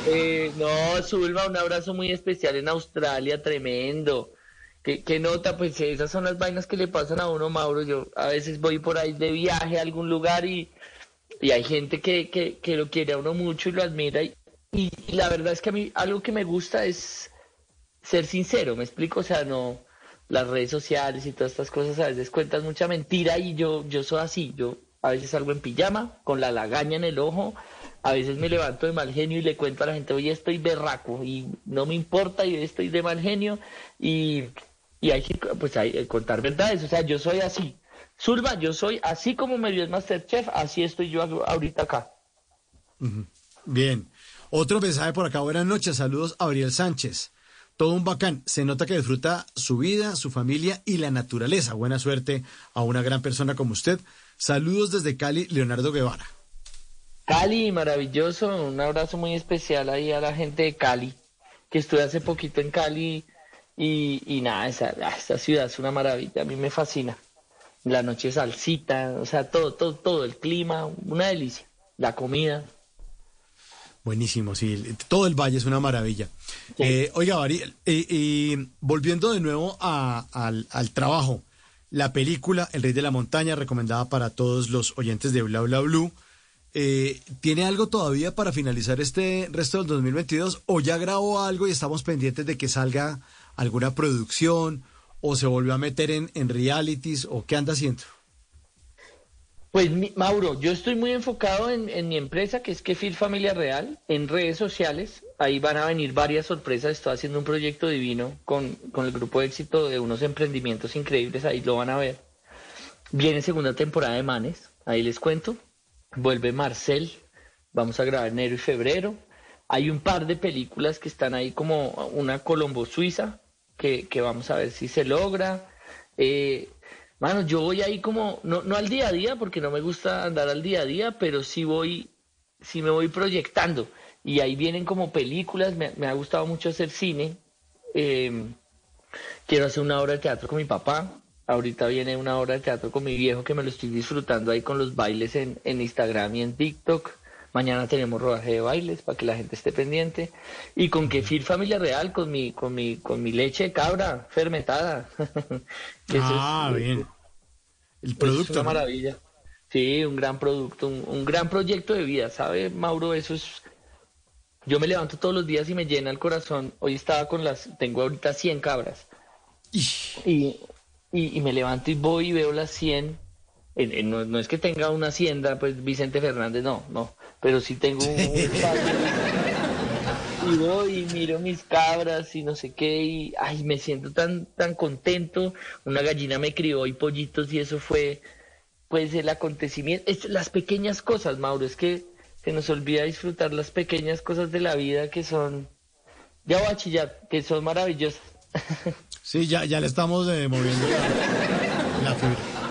Eh, no, Zulma, un abrazo muy especial en Australia, tremendo. ¿Qué, nota? Pues esas son las vainas que le pasan a uno, Mauro. Yo a veces voy por ahí de viaje a algún lugar y, y hay gente que, que, que lo quiere a uno mucho y lo admira. Y, y- la verdad es que a mí algo que me gusta es ser sincero, ¿me explico? O sea, no las redes sociales y todas estas cosas a veces cuentas mucha mentira y yo, yo soy así. Yo a veces salgo en pijama, con la lagaña en el ojo, a veces me levanto de mal genio y le cuento a la gente, hoy estoy berraco y no me importa y estoy de mal genio y, y hay que pues hay, que contar verdades, o sea, yo soy así. Zulma, yo soy así como me vio el Masterchef, así estoy yo ahorita acá. Bien. Otro mensaje por acá. Buenas noches. Saludos a Ariel Sánchez. Todo un bacán. Se nota que disfruta su vida, su familia y la naturaleza. Buena suerte a una gran persona como usted. Saludos desde Cali, Leonardo Guevara. Cali, maravilloso, un abrazo muy especial ahí a la gente de Cali, que estuve hace poquito en Cali y, y nada, esa, esa ciudad es una maravilla, a mí me fascina. La noche salsita, o sea, todo, todo, todo, el clima, una delicia, la comida. Buenísimo, sí. Todo el valle es una maravilla. Eh, oiga, Ariel, eh, eh, volviendo de nuevo a- al, al trabajo, la película El Rey de la Montaña, recomendada para todos los oyentes de Bla Bla Blue, eh, ¿tiene algo todavía para finalizar este resto del 2022 o ya grabó algo y estamos pendientes de que salga alguna producción o se volvió a meter en, en realities o qué anda haciendo? Pues Mauro, yo estoy muy enfocado en, en mi empresa, que es Kefir Familia Real, en redes sociales. Ahí van a venir varias sorpresas. Estoy haciendo un proyecto divino con, con el grupo de éxito de unos emprendimientos increíbles. Ahí lo van a ver. Viene segunda temporada de Manes. Ahí les cuento. Vuelve Marcel. Vamos a grabar enero y febrero. Hay un par de películas que están ahí como una Colombo Suiza, que, vamos a ver si se logra. Eh, Mano, yo voy ahí como, no, no al día a día, porque no me gusta andar al día a día, pero sí voy, sí me voy proyectando. Y ahí vienen como películas, me, ha gustado mucho hacer cine. Eh, quiero hacer una obra de teatro con mi papá. Ahorita viene una obra de teatro con mi viejo que me lo estoy disfrutando ahí con los bailes en, en Instagram y en TikTok. Mañana tenemos rodaje de bailes para que la gente esté pendiente. Y con Kefir Familia Real, con mi, con mi, con mi leche de cabra fermentada. Ah, es- bien. El es producto. una ¿no? maravilla. Sí, un gran producto, un, un gran proyecto de vida, ¿sabe, Mauro? Eso es... Yo me levanto todos los días y me llena el corazón. Hoy estaba con las... Tengo ahorita 100 cabras. Y, y, y me levanto y voy y veo las 100. En- en- no, no es que tenga una hacienda, pues Vicente Fernández, no, no. Pero sí tengo un. Y voy y miro mis cabras y no sé qué, y ay, me siento tan, tan contento. Una gallina me crió y pollitos y eso fue, pues, el acontecimiento. Es, las pequeñas cosas, Mauro, es que se nos olvida disfrutar las pequeñas cosas de la vida que son, ya voy a chillar, que son maravillosas. Sí, ya, ya le estamos eh, moviendo la, la fibra.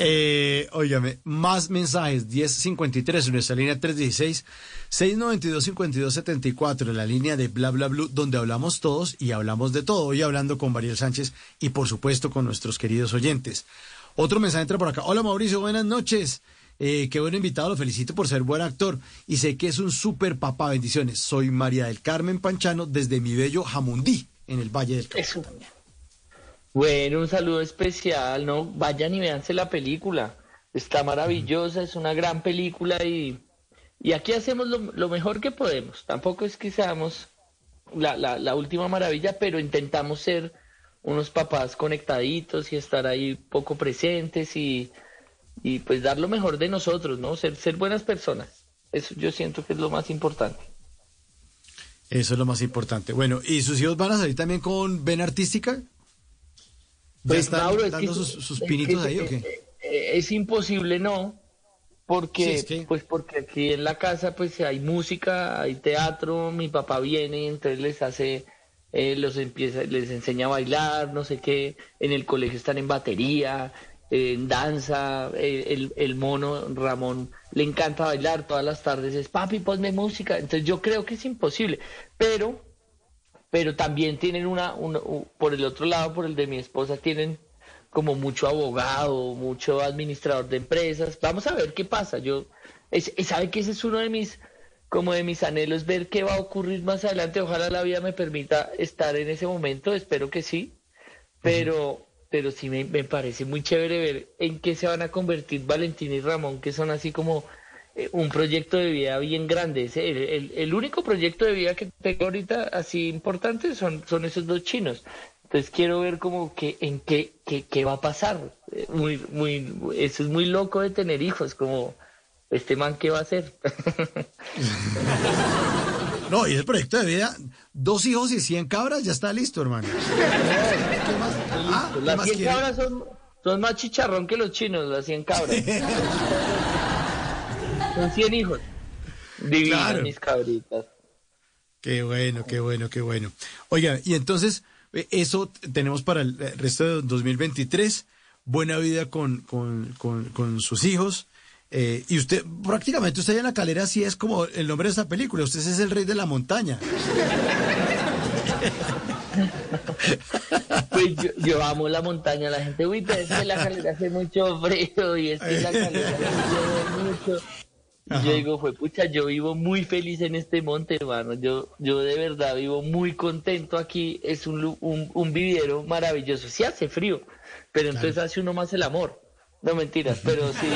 Eh, óigame, más mensajes, 1053 en nuestra línea 316-692-5274, en la línea de Bla Bla Blue, donde hablamos todos y hablamos de todo. Hoy hablando con Mariel Sánchez y por supuesto con nuestros queridos oyentes. Otro mensaje entra por acá. Hola Mauricio, buenas noches. Eh, qué buen invitado, lo felicito por ser buen actor y sé que es un super papá. Bendiciones. Soy María del Carmen Panchano desde mi bello Jamundí, en el Valle del Cauca. Bueno, un saludo especial, ¿no? Vayan y véanse la película. Está maravillosa, es una gran película y, y aquí hacemos lo, lo mejor que podemos. Tampoco es que seamos la, la, última maravilla, pero intentamos ser unos papás conectaditos y estar ahí poco presentes y, y pues dar lo mejor de nosotros, ¿no? Ser, ser buenas personas. Eso yo siento que es lo más importante. Eso es lo más importante. Bueno, ¿y sus hijos van a salir también con Ven Artística? ¿Ya Pues, están Mauro, es dando que- sus, sus es pinitos que- ahí o qué? eh, es imposible no porque Sí, es que- pues porque aquí en la casa pues hay música hay teatro mi papá viene y entonces les hace eh, los empieza les enseña a bailar no sé qué en el colegio están en batería en danza eh, el, el mono Ramón le encanta bailar todas las tardes es papi ponme música entonces yo creo que es imposible pero pero también tienen una, por el otro lado, por el de mi esposa, tienen como mucho abogado, mucho administrador de empresas. Vamos a ver qué pasa. Yo, es, sabe que ese es uno de mis, como de mis anhelos, ver qué va a ocurrir más adelante. Ojalá la vida me permita estar en ese momento, espero que sí. Pero, pero sí me, me parece muy chévere ver en qué se van a convertir Valentín y Ramón, que son así como un proyecto de vida bien grande. El, el- el único proyecto de vida que tengo ahorita así importante son, son esos dos chinos. Entonces quiero ver como que en qué, qué, qué va a pasar. Muy, muy, eso es muy loco de tener hijos, como ¿este man qué va a hacer? No, y el proyecto de vida, dos hijos y 100 cabras, ya está listo, hermano. ¿Qué más? Ah, ¿qué las más 100 quiere? cabras son, son más chicharrón que los chinos, las 100 cabras. son 100 hijos. Divinas Claro. mis cabritas. Qué bueno, qué bueno, qué bueno. Oiga, y entonces, eh, eso tenemos para el eh, resto de 2023. Buena vida con, con, con, con sus hijos. Eh, y usted, prácticamente, usted allá en la calera sí es como el nombre de esta película. Usted es el rey de la montaña. Pues yo, yo amo la montaña, la gente, uy, pero es que la calera hace mucho frío y es que la calera llueve mucho. Y yo digo, fue pucha, yo vivo muy feliz en este monte, hermano. Yo, yo de verdad vivo muy contento aquí. Es un, un, un vividero maravilloso. Sí hace frío, pero entonces hace uno más el amor. No mentiras, pero sí.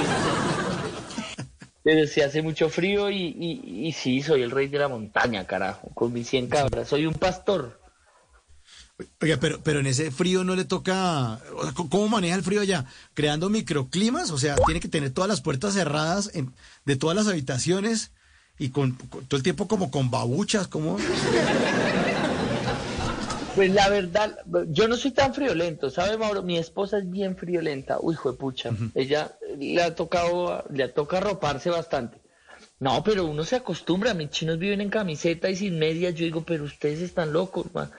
Pero sí hace mucho frío y, y, y sí, soy el rey de la montaña, carajo, con mis 100 cabras. Soy un pastor. Oiga, pero, pero en ese frío no le toca. o sea, ¿Cómo maneja el frío allá? ¿Creando microclimas? O sea, tiene que tener todas las puertas cerradas en- de todas las habitaciones y con, con- todo el tiempo como con babuchas, como. Pues la verdad, yo no soy tan friolento, ¿sabe, Mauro? Mi esposa es bien friolenta. Uy, hijo de pucha. Ella le ha tocado, le toca arroparse bastante. No, pero uno se acostumbra. Mis chinos viven en camiseta y sin medias. Yo digo, pero ustedes están locos, ma.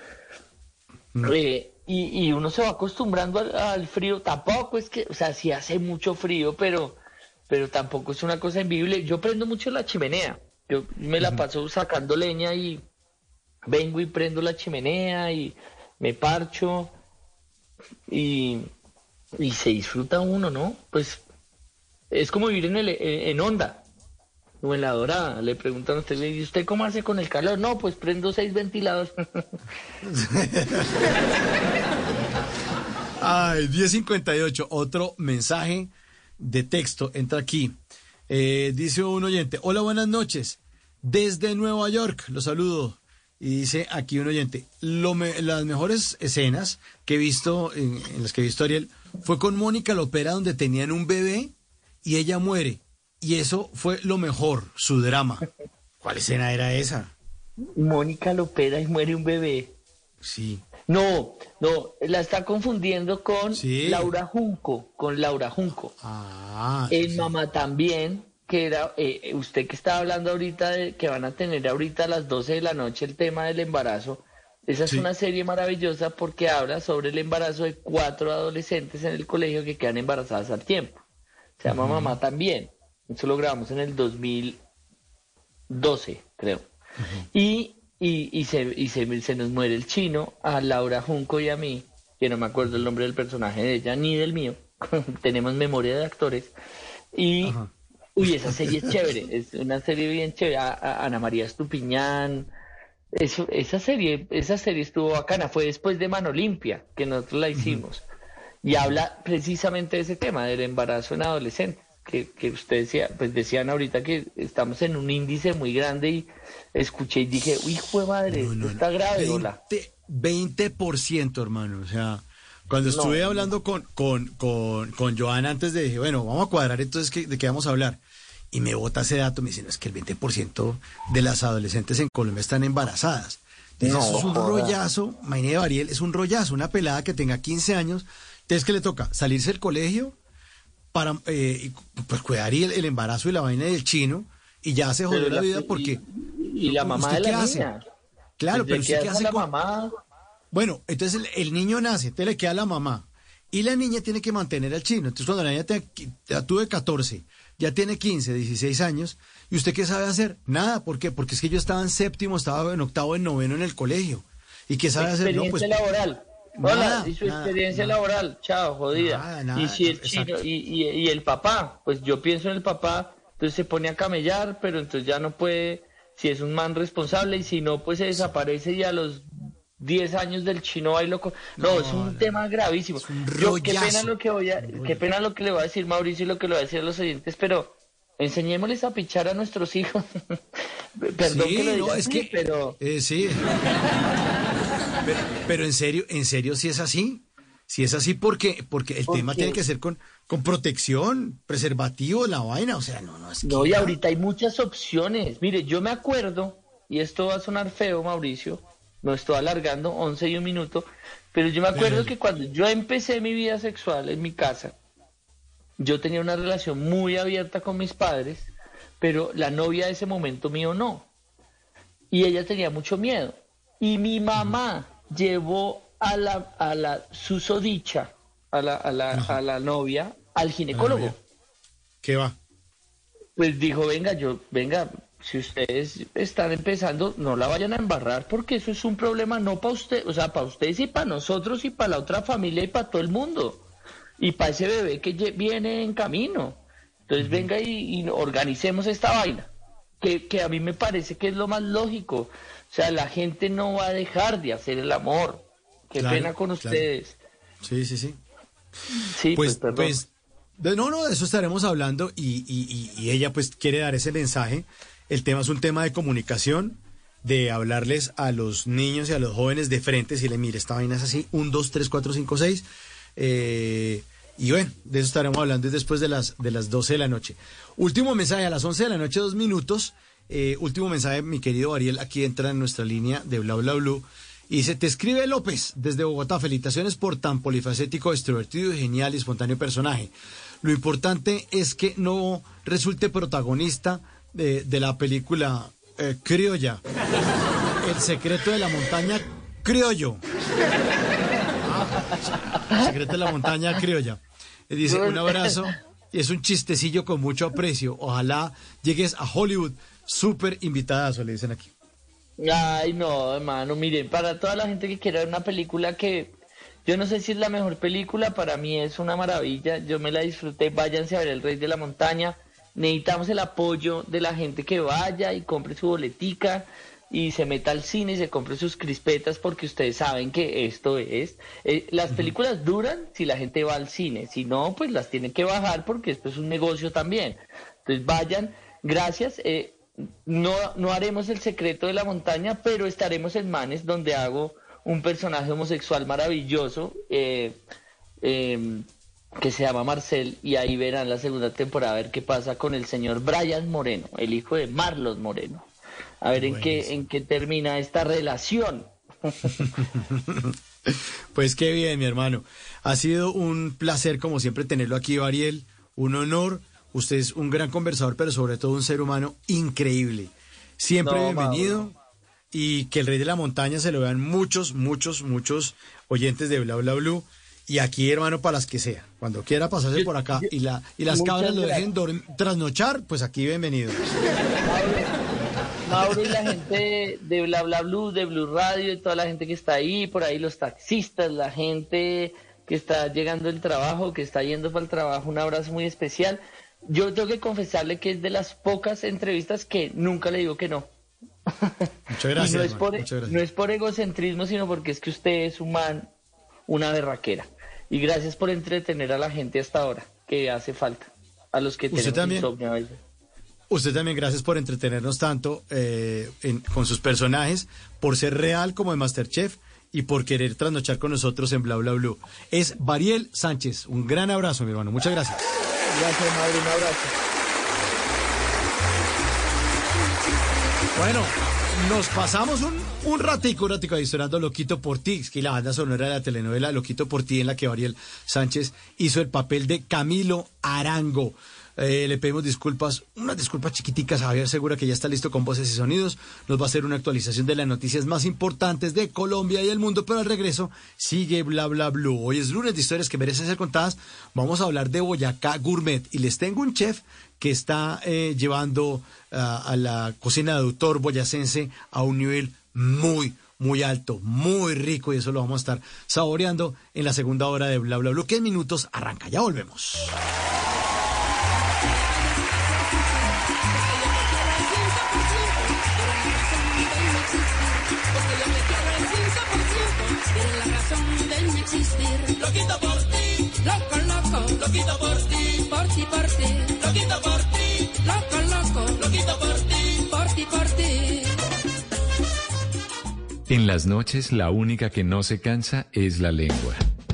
Eh, y, y uno se va acostumbrando al, al frío. Tampoco es que, o sea, sí hace mucho frío, pero, pero tampoco es una cosa invivible. Yo prendo mucho la chimenea. Yo me la paso sacando leña y vengo y prendo la chimenea y me parcho y, y se disfruta uno, ¿no? Pues es como vivir en, el, en, en onda o en la dorada. Le preguntan a usted, ¿y usted cómo hace con el calor? No, pues prendo seis ventiladores. Ay, 1058. Otro mensaje de texto entra aquí. Eh, dice un oyente: Hola, buenas noches. Desde Nueva York, los saludo. Y dice aquí un oyente: lo me- las mejores escenas que he visto, en, en las que he visto a Ariel, fue con Mónica Lopera, donde tenían un bebé y ella muere. Y eso fue lo mejor, su drama. ¿Cuál escena era esa? Mónica Lopera y muere un bebé. Sí. No, no, la está confundiendo con Sí. Laura Junco, con Laura Junco. Ah, en Mamá también, que era, eh, usted que estaba hablando ahorita de que van a tener ahorita a las 12 de la noche el tema del embarazo. Esa es Sí. una serie maravillosa porque habla sobre el embarazo de cuatro adolescentes en el colegio que quedan embarazadas al tiempo. Se llama. Mamá también. Eso lo grabamos en el 2012, creo. Y, y, y, se, y se, se nos muere el chino, a Laura Junco y a mí, que no me acuerdo el nombre del personaje de ella ni del mío. Tenemos memoria de actores. Y, uy, esa serie es chévere, es una serie bien chévere. A- a- Ana María Estupiñán. Eso, esa serie, esa serie estuvo bacana, fue después de Mano Limpia que nosotros la hicimos. Y habla precisamente de ese tema, del embarazo en adolescentes, que, que usted decía, pues decían ahorita que estamos en un índice muy grande y escuché y dije, hijo de madre, esto está grave, hola. 20%, 20%, hermano. O sea, cuando estuve No. hablando con, con, con, con Joana antes de dije, bueno, vamos a cuadrar entonces ¿qué- de qué vamos a hablar. Y me bota ese dato, me dicen, es que el 20% de las adolescentes en Colombia están embarazadas. Entonces, No, eso es un joda. rollazo, Mainé Bariel, es un rollazo, una pelada que tenga 15 años. Entonces, ¿qué le toca? Salirse del colegio para eh, pues cuidar el, el embarazo y la vaina del chino y ya se jodió la, la- vida porque... y la mamá ¿usted de la niña. Claro, pero ¿de ¿usted qué hace la con- mamá? Bueno, entonces el, el niño nace, entonces le queda la mamá. Y la niña tiene que mantener al chino. Entonces cuando la niña te- ya tuve 14, ya tiene 15, 16 años, ¿y usted qué sabe hacer? Nada, ¿por qué? Porque es que yo estaba en séptimo, estaba en octavo, en noveno en el colegio. ¿Y qué sabe hacer? No, experiencia pues, laboral. nada, Hola, y su nada, experiencia nada. laboral, chao, jodida. Nada, nada, y si el chino, y, y, y el papá, pues yo pienso en el papá, entonces se pone a camellar, pero entonces ya no puede, si es un man responsable, y si no, pues se desaparece y a los 10 años del chino ahí loco. No, es un tema gravísimo. Yo, qué pena lo que voy a, qué pena lo que le voy a decir Mauricio y lo que le voy a decir a los oyentes, pero enseñémosles a pichar a nuestros hijos. Perdón Sí, que lo no, diga es así, que- pero eh, sí. pero, pero en serio, en serio, si es así. Si es así, porque, porque el tema tiene que ser con, con protección, preservativo, la vaina, o sea, no, no es que... No, y ahorita hay muchas opciones. Mire, yo me acuerdo, y esto va a sonar feo, Mauricio, no estoy alargando, 11 y un minuto, pero yo me acuerdo que cuando yo empecé mi vida sexual en mi casa, yo tenía una relación muy abierta con mis padres, pero la novia de ese momento mío no. Y ella tenía mucho miedo. Y mi mamá llevó a la, a la susodicha, a la, a la, a la novia, al ginecólogo. ¿Qué va? Pues dijo, venga, yo, venga, si ustedes están empezando, no la vayan a embarrar porque eso es un problema no para usted, o sea, para ustedes y para nosotros y para la otra familia y para todo el mundo. Y para ese bebé que viene en camino. Entonces venga y, y organicemos esta vaina. Que, que a mí me parece que es lo más lógico. O sea, la gente no va a dejar de hacer el amor. Qué Claro, pena con claro. ustedes. Sí, sí, sí. Sí, pues, pues, perdón. pues, de- no, no, de eso estaremos hablando y, y- y- y ella pues quiere dar ese mensaje. El tema es un tema de comunicación, de hablarles a los niños y a los jóvenes de frente, si le mire, esta vaina es así, un, dos, tres, cuatro, cinco, seis. Eh, y bueno, de eso estaremos hablando después de las, de las 12 de la noche. Último mensaje a las 11 de la noche, dos minutos. Eh, último mensaje, mi querido Ariel, aquí entra en nuestra línea de Bla Bla Blue. Y dice, te escribe López desde Bogotá. Felicitaciones por tan polifacético, extrovertido genial y espontáneo personaje. Lo importante es que no resulte protagonista de, la película eh, criolla. El secreto de la montaña criollo. Ah, el secreto de la montaña criolla. Dice, un abrazo. Y es un chistecillo con mucho aprecio. Ojalá llegues a Hollywood. Súper invitadazo, le dicen aquí. Ay, no, hermano, miren, para toda la gente que quiera ver una película que yo no sé si es la mejor película, para mí es una maravilla, yo me la disfruté, váyanse a ver El Rey de la Montaña, necesitamos el apoyo de la gente que vaya y compre su boletica y se meta al cine y se compre sus crispetas porque ustedes saben que esto es, eh, las películas duran si la gente va al cine, si no, pues las tienen que bajar porque esto es un negocio también. Entonces vayan, gracias. eh, no, no haremos el secreto de la montaña, pero estaremos en Manes, donde hago un personaje homosexual maravilloso eh, eh, que se llama Marcel, y ahí verán la segunda temporada a ver qué pasa con el señor Brian Moreno, el hijo de Marlos Moreno. A ver en qué, en qué termina esta relación. Pues qué bien, mi hermano. Ha sido un placer, como siempre, tenerlo aquí, Ariel. Un honor. Usted es un gran conversador, pero sobre todo un ser humano increíble. Siempre No, bienvenido. Y que el Rey de la Montaña se lo vean muchos, muchos, muchos oyentes de Bla Bla Blue. Y aquí, hermano, para las que sea. Cuando quiera pasarse por acá y, la, y las cabras lo dejen trasnochar, pues aquí bienvenido. Mauro y la gente de Bla Bla Blue, de Blue Radio, y toda la gente que está ahí, por ahí los taxistas, la gente que está llegando del trabajo, que está yendo para el trabajo, un abrazo muy especial. Yo tengo que confesarle que es de las pocas entrevistas que nunca le digo que no. Muchas gracias. y no es, por, muchas gracias. no es por egocentrismo, sino porque es que usted es un man, una berraquera. Y gracias por entretener a la gente hasta ahora, que hace falta. A los que ¿Usted también? insomnio. Usted también, gracias por entretenernos tanto eh, en- con sus personajes, por ser real como de Masterchef y por querer trasnochar con nosotros en Bla Bla Blue. Es Bariel Sánchez. Un gran abrazo, mi hermano. Muchas gracias. Gracias, Mauro, un abrazo. Bueno, nos pasamos un, un ratico, un ratico ahí sonando Loquito por ti, que la banda sonora de la telenovela Loquito por ti, en la que Ariel Sánchez hizo el papel de Camilo Arango. Eh, le pedimos disculpas, unas disculpas chiquiticas a Javier Segura, que ya está listo con voces y sonidos. Nos va a hacer una actualización de las noticias más importantes de Colombia y el mundo, pero al regreso sigue bla bla blue. Hoy es lunes de historias que merecen ser contadas. Vamos a hablar de Boyacá Gourmet y les tengo un chef que está eh, llevando ah, a la cocina de autor boyacense a un nivel muy, muy alto, muy rico y eso lo vamos a estar saboreando en la segunda hora de Bla Bla Blue, que minutos arranca. Ya volvemos. Loquito por ti, loco, loco, loquito por ti, por ti, por ti, loquito por ti, loco, loco, loquito por ti, por ti, por ti. En las noches la única que no se cansa es la lengua.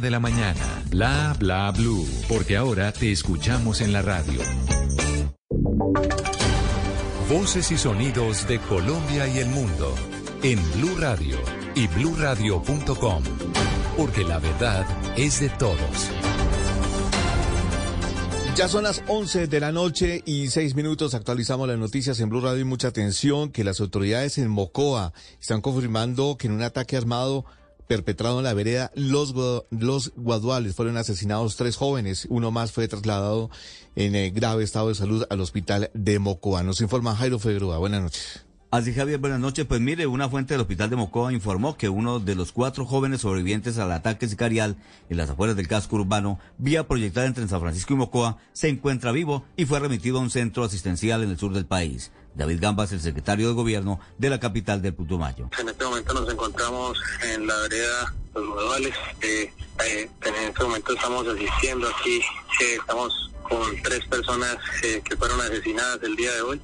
de la mañana. Bla Bla Blue, porque ahora te escuchamos en la radio. Voces y sonidos de Colombia y el mundo en Blue Radio y bluradio.com, porque la verdad es de todos. Ya son las 11 de la noche y 6 minutos. Actualizamos las noticias en Blue Radio y mucha atención que las autoridades en Mocoa están confirmando que en un ataque armado perpetrado en la vereda Los, Guaduales fueron asesinados tres jóvenes. Uno más fue trasladado en eh, grave estado de salud al hospital de Mocoa. Nos informa Jairo Figueroa. Buenas noches. Así Javier, buenas noches. Pues mire, una fuente del hospital de Mocoa informó que uno de los cuatro jóvenes sobrevivientes al ataque sicarial en las afueras del casco urbano, vía proyectada entre San Francisco y Mocoa, se encuentra vivo y fue remitido a un centro asistencial en el sur del país. David Gambas, el secretario de gobierno de la capital del Putumayo. En este momento nos encontramos en la vereda Los. Eh, eh, en este momento estamos asistiendo aquí, eh, estamos con tres personas eh, que fueron asesinadas el día de hoy.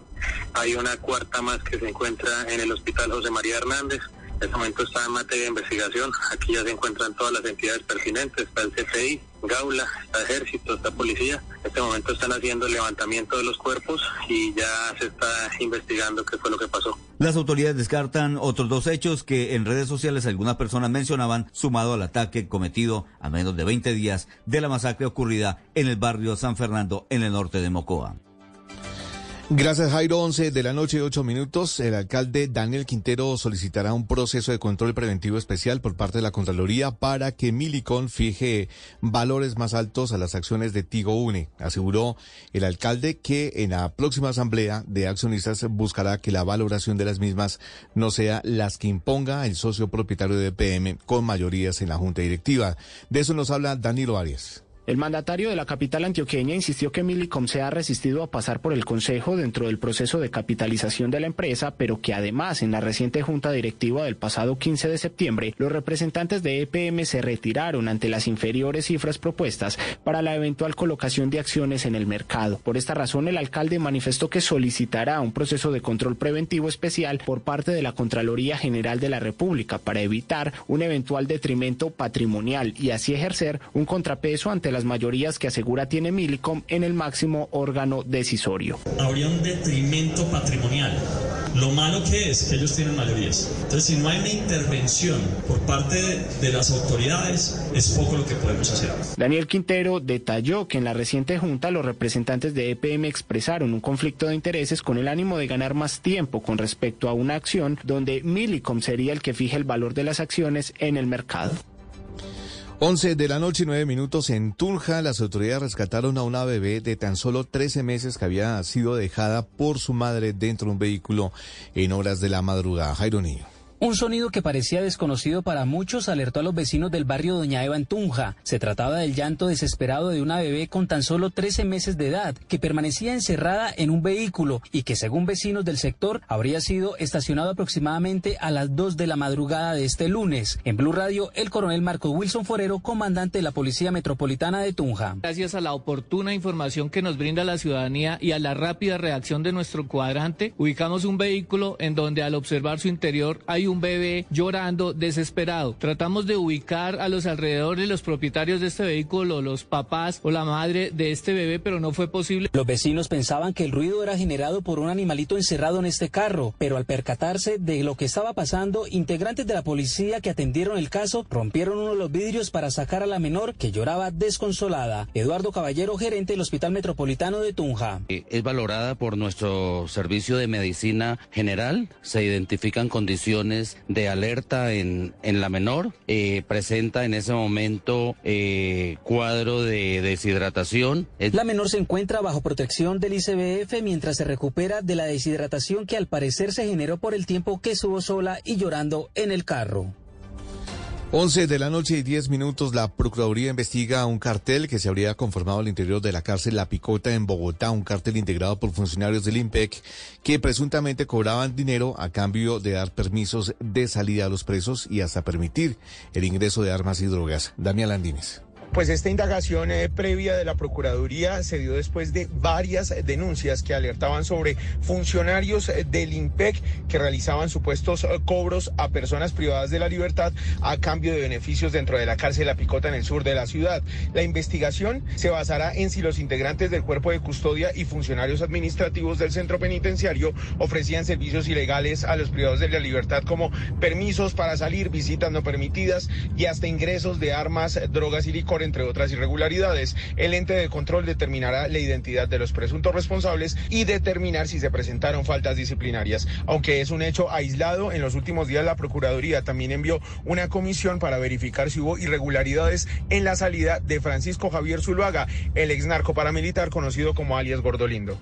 Hay una cuarta más que se encuentra en el hospital José María Hernández. En este momento está en materia de investigación. Aquí ya se encuentran todas las entidades pertinentes. Está el CFI, Gaula, está Ejército, está Policía. En este momento están haciendo el levantamiento de los cuerpos y ya se está investigando qué fue lo que pasó. Las autoridades descartan otros dos hechos que en redes sociales algunas personas mencionaban sumado al ataque cometido a menos de 20 días de la masacre ocurrida en el barrio San Fernando en el norte de Mocoa. Gracias, Jairo. 11 de la noche, 8 minutos. El alcalde Daniel Quintero solicitará un proceso de control preventivo especial por parte de la Contraloría para que Milicon fije valores más altos a las acciones de Tigo Une. Aseguró el alcalde que en la próxima asamblea de accionistas buscará que la valoración de las mismas no sea las que imponga el socio propietario de PM con mayorías en la junta directiva. De eso nos habla Danilo Arias. El mandatario de la capital antioqueña insistió que Milicom se ha resistido a pasar por el Consejo dentro del proceso de capitalización de la empresa, pero que además en la reciente junta directiva del pasado 15 de septiembre, los representantes de EPM se retiraron ante las inferiores cifras propuestas para la eventual colocación de acciones en el mercado. Por esta razón, el alcalde manifestó que solicitará un proceso de control preventivo especial por parte de la Contraloría General de la República para evitar un eventual detrimento patrimonial y así ejercer un contrapeso ante las mayorías que asegura tiene Milicom en el máximo órgano decisorio. Habría un detrimento patrimonial. Lo malo que es que ellos tienen mayorías. Entonces, si no hay una intervención por parte de, de las autoridades, es poco lo que podemos hacer. Daniel Quintero detalló que en la reciente junta los representantes de EPM expresaron un conflicto de intereses con el ánimo de ganar más tiempo con respecto a una acción donde Milicom sería el que fije el valor de las acciones en el mercado. 11 de la noche y 9 minutos en Tunja, las autoridades rescataron a una bebé de tan solo 13 meses que había sido dejada por su madre dentro de un vehículo en horas de la madrugada. Jairo. Un sonido que parecía desconocido para muchos alertó a los vecinos del barrio Doña Eva en Tunja. Se trataba del llanto desesperado de una bebé con tan solo 13 meses de edad que permanecía encerrada en un vehículo y que según vecinos del sector habría sido estacionado aproximadamente a las 2 de la madrugada de este lunes. En Blue Radio, el coronel Marco Wilson Forero, comandante de la Policía Metropolitana de Tunja. Gracias a la oportuna información que nos brinda la ciudadanía y a la rápida reacción de nuestro cuadrante, ubicamos un vehículo en donde al observar su interior hay un un bebé llorando desesperado. Tratamos de ubicar a los alrededores los propietarios de este vehículo, los papás o la madre de este bebé, pero no fue posible. Los vecinos pensaban que el ruido era generado por un animalito encerrado en este carro, pero al percatarse de lo que estaba pasando, integrantes de la policía que atendieron el caso rompieron uno de los vidrios para sacar a la menor que lloraba desconsolada. Eduardo Caballero, gerente del Hospital Metropolitano de Tunja. Es valorada por nuestro servicio de medicina general. Se identifican condiciones de alerta en, en la menor. Eh, presenta en ese momento eh, cuadro de deshidratación. La menor se encuentra bajo protección del ICBF mientras se recupera de la deshidratación que al parecer se generó por el tiempo que estuvo sola y llorando en el carro. 11 de la noche y 10 minutos, la Procuraduría investiga un cartel que se habría conformado al interior de la cárcel La Picota en Bogotá, un cartel integrado por funcionarios del IMPEC que presuntamente cobraban dinero a cambio de dar permisos de salida a los presos y hasta permitir el ingreso de armas y drogas. Damián Landines. Pues esta indagación eh, previa de la Procuraduría se dio después de varias denuncias que alertaban sobre funcionarios eh, del IMPEC que realizaban supuestos eh, cobros a personas privadas de la libertad a cambio de beneficios dentro de la cárcel La Picota en el sur de la ciudad. La investigación se basará en si los integrantes del cuerpo de custodia y funcionarios administrativos del centro penitenciario ofrecían servicios ilegales a los privados de la libertad como permisos para salir, visitas no permitidas y hasta ingresos de armas, drogas y entre otras irregularidades. El ente de control determinará la identidad de los presuntos responsables y determinar si se presentaron faltas disciplinarias. Aunque es un hecho aislado, en los últimos días la Procuraduría también envió una comisión para verificar si hubo irregularidades en la salida de Francisco Javier Zuluaga, el ex narco paramilitar conocido como alias Gordolindo.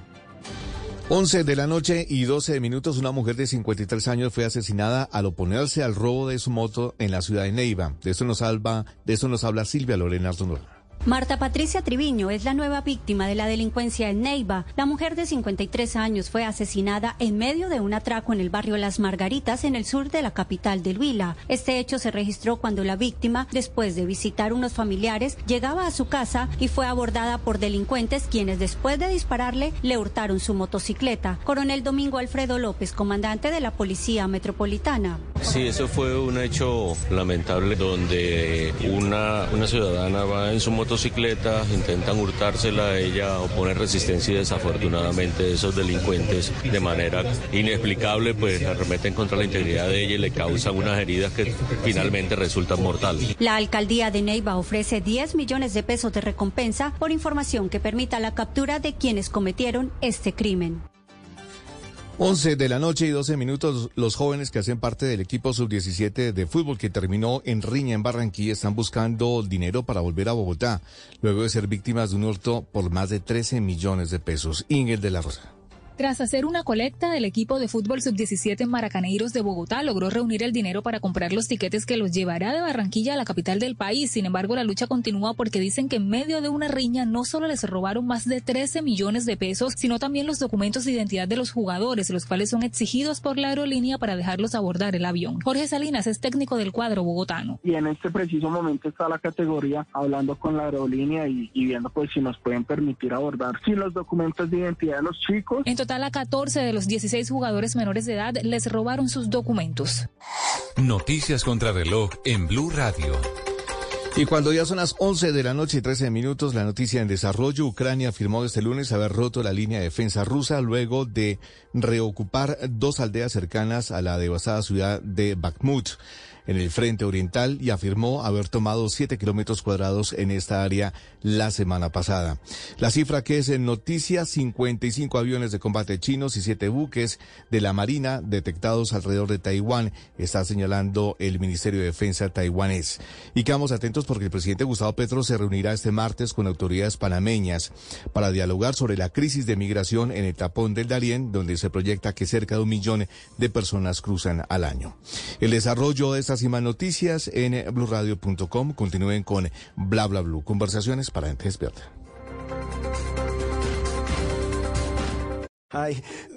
11 de la noche y 12 minutos, una mujer de 53 años fue asesinada al oponerse al robo de su moto en la ciudad de Neiva. De eso nos, habla, de eso nos habla Silvia Lorena Arturo. Marta Patricia Triviño es la nueva víctima de la delincuencia en Neiva. La mujer de 53 años fue asesinada en medio de un atraco en el barrio Las Margaritas, en el sur de la capital del Huila. Este hecho se registró cuando la víctima, después de visitar unos familiares, llegaba a su casa y fue abordada por delincuentes quienes, después de dispararle, le hurtaron su motocicleta. Coronel Domingo Alfredo López, comandante de la Policía Metropolitana. Sí, eso fue un hecho lamentable donde una, una ciudadana va en su motocicleta motocicleta, intentan hurtársela a ella o poner resistencia y desafortunadamente esos delincuentes de manera inexplicable pues arremeten contra la integridad de ella y le causan unas heridas que finalmente resultan mortales. La alcaldía de Neiva ofrece 10 millones de pesos de recompensa por información que permita la captura de quienes cometieron este crimen. 11 de la noche y 12 minutos, los jóvenes que hacen parte del equipo sub-17 de fútbol que terminó en Riña en Barranquilla están buscando dinero para volver a Bogotá, luego de ser víctimas de un hurto por más de 13 millones de pesos. Ingel de la Rosa. Tras hacer una colecta, el equipo de fútbol sub-17 Maracaneiros de Bogotá logró reunir el dinero para comprar los tiquetes que los llevará de Barranquilla a la capital del país. Sin embargo, la lucha continúa porque dicen que en medio de una riña no solo les robaron más de 13 millones de pesos, sino también los documentos de identidad de los jugadores, los cuales son exigidos por la aerolínea para dejarlos abordar el avión. Jorge Salinas es técnico del cuadro bogotano. Y en este preciso momento está la categoría hablando con la aerolínea y, y viendo pues si nos pueden permitir abordar sin los documentos de identidad de los chicos. Total, a 14 de los 16 jugadores menores de edad les robaron sus documentos. Noticias contra reloj en Blue Radio. Y cuando ya son las 11 de la noche y 13 minutos, la noticia en desarrollo, Ucrania afirmó este lunes haber roto la línea de defensa rusa luego de reocupar dos aldeas cercanas a la devastada ciudad de Bakhmut en el frente oriental y afirmó haber tomado 7 kilómetros cuadrados en esta área la semana pasada. La cifra que es en noticia, 55 aviones de combate chinos y 7 buques de la Marina detectados alrededor de Taiwán, está señalando el Ministerio de Defensa taiwanés. Y quedamos atentos porque el presidente Gustavo Petro se reunirá este martes con autoridades panameñas para dialogar sobre la crisis de migración en el tapón del Darién, donde se proyecta que cerca de un millón de personas cruzan al año. El desarrollo de estas y más noticias en blurradio.com. Continúen con Bla Bla Blue. Conversaciones para gente despierta. Hi,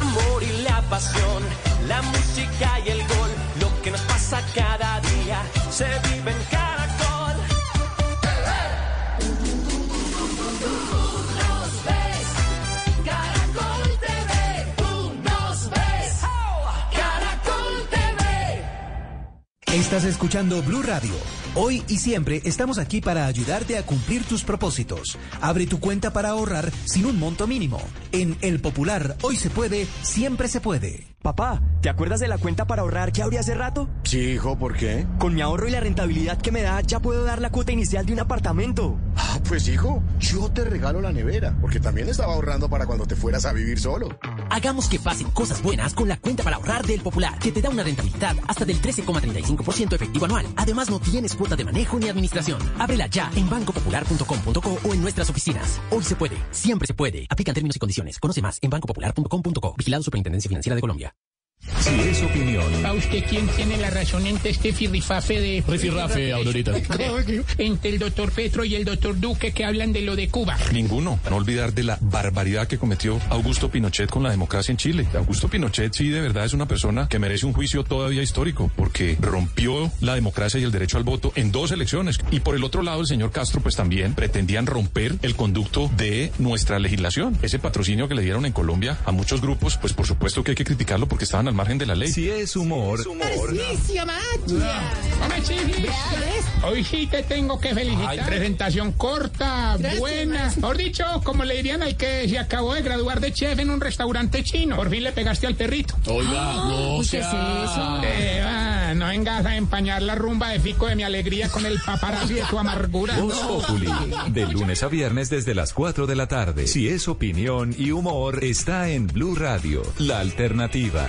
Amor y la pasión, la música y el gol, lo que nos pasa cada día, se vive en Estás escuchando Blue Radio. Hoy y siempre estamos aquí para ayudarte a cumplir tus propósitos. Abre tu cuenta para ahorrar sin un monto mínimo. En El Popular, hoy se puede, siempre se puede. Papá, ¿te acuerdas de la cuenta para ahorrar que abrí hace rato? Sí, hijo, ¿por qué? Con mi ahorro y la rentabilidad que me da, ya puedo dar la cuota inicial de un apartamento. Ah, pues hijo, yo te regalo la nevera, porque también estaba ahorrando para cuando te fueras a vivir solo. Hagamos que pasen cosas buenas con la cuenta para ahorrar del Popular, que te da una rentabilidad hasta del 13,35% efectivo anual. Además, no tienes cuota de manejo ni administración. Ábrela ya en bancopopular.com.co o en nuestras oficinas. Hoy se puede, siempre se puede. Aplican términos y condiciones. Conoce más en bancopopular.com.co. Vigilado Superintendencia Financiera de Colombia. Si es opinión, ¿A usted quién tiene la razón entre este firrifafe de... Rifirrafe, Aurorita. Entre el doctor Petro y el doctor Duque que hablan de lo de Cuba. Ninguno. No olvidar de la barbaridad que cometió Augusto Pinochet con la democracia en Chile. Augusto Pinochet sí de verdad es una persona que merece un juicio todavía histórico porque rompió la democracia y el derecho al voto en dos elecciones. Y por el otro lado el señor Castro pues también pretendían romper el conducto de nuestra legislación. Ese patrocinio que le dieron en Colombia a muchos grupos pues por supuesto que hay que criticarlo porque estaban al margen de la ley. Si es humor, ¡Tarcisio, magia! Hombre, Chiflis, Hoy sí te tengo que felicitar. presentación corta, buena. Mejor dicho, como le dirían al que se acabó de graduar de chef en un restaurante chino. Por fin le pegaste al perrito. Oiga, no ¿Qué es sea- eso? Eh, va, no vengas a empañar la rumba de fico de mi alegría con el paparazzi de tu amargura. Voz Populi, de lunes a viernes desde las 4 de la tarde. Si es opinión y humor, está en Blue Radio, la alternativa.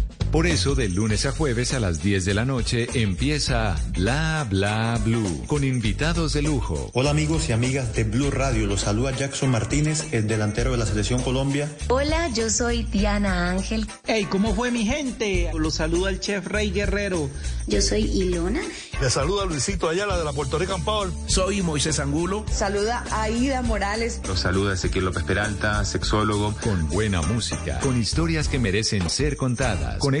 Por eso, de lunes a jueves a las 10 de la noche empieza Bla Bla Blue, con invitados de lujo. Hola amigos y amigas de Blue Radio, los saluda Jackson Martínez, el delantero de la selección Colombia. Hola, yo soy Diana Ángel. Hey, ¿cómo fue mi gente? Los saluda el chef Rey Guerrero. Yo soy Ilona. Le saluda Luisito Ayala de la Puerto Rican Power. Soy Moisés Angulo. Saluda a Aida Morales. Los saluda Ezequiel López Peralta, sexólogo, con buena música, con historias que merecen ser contadas, con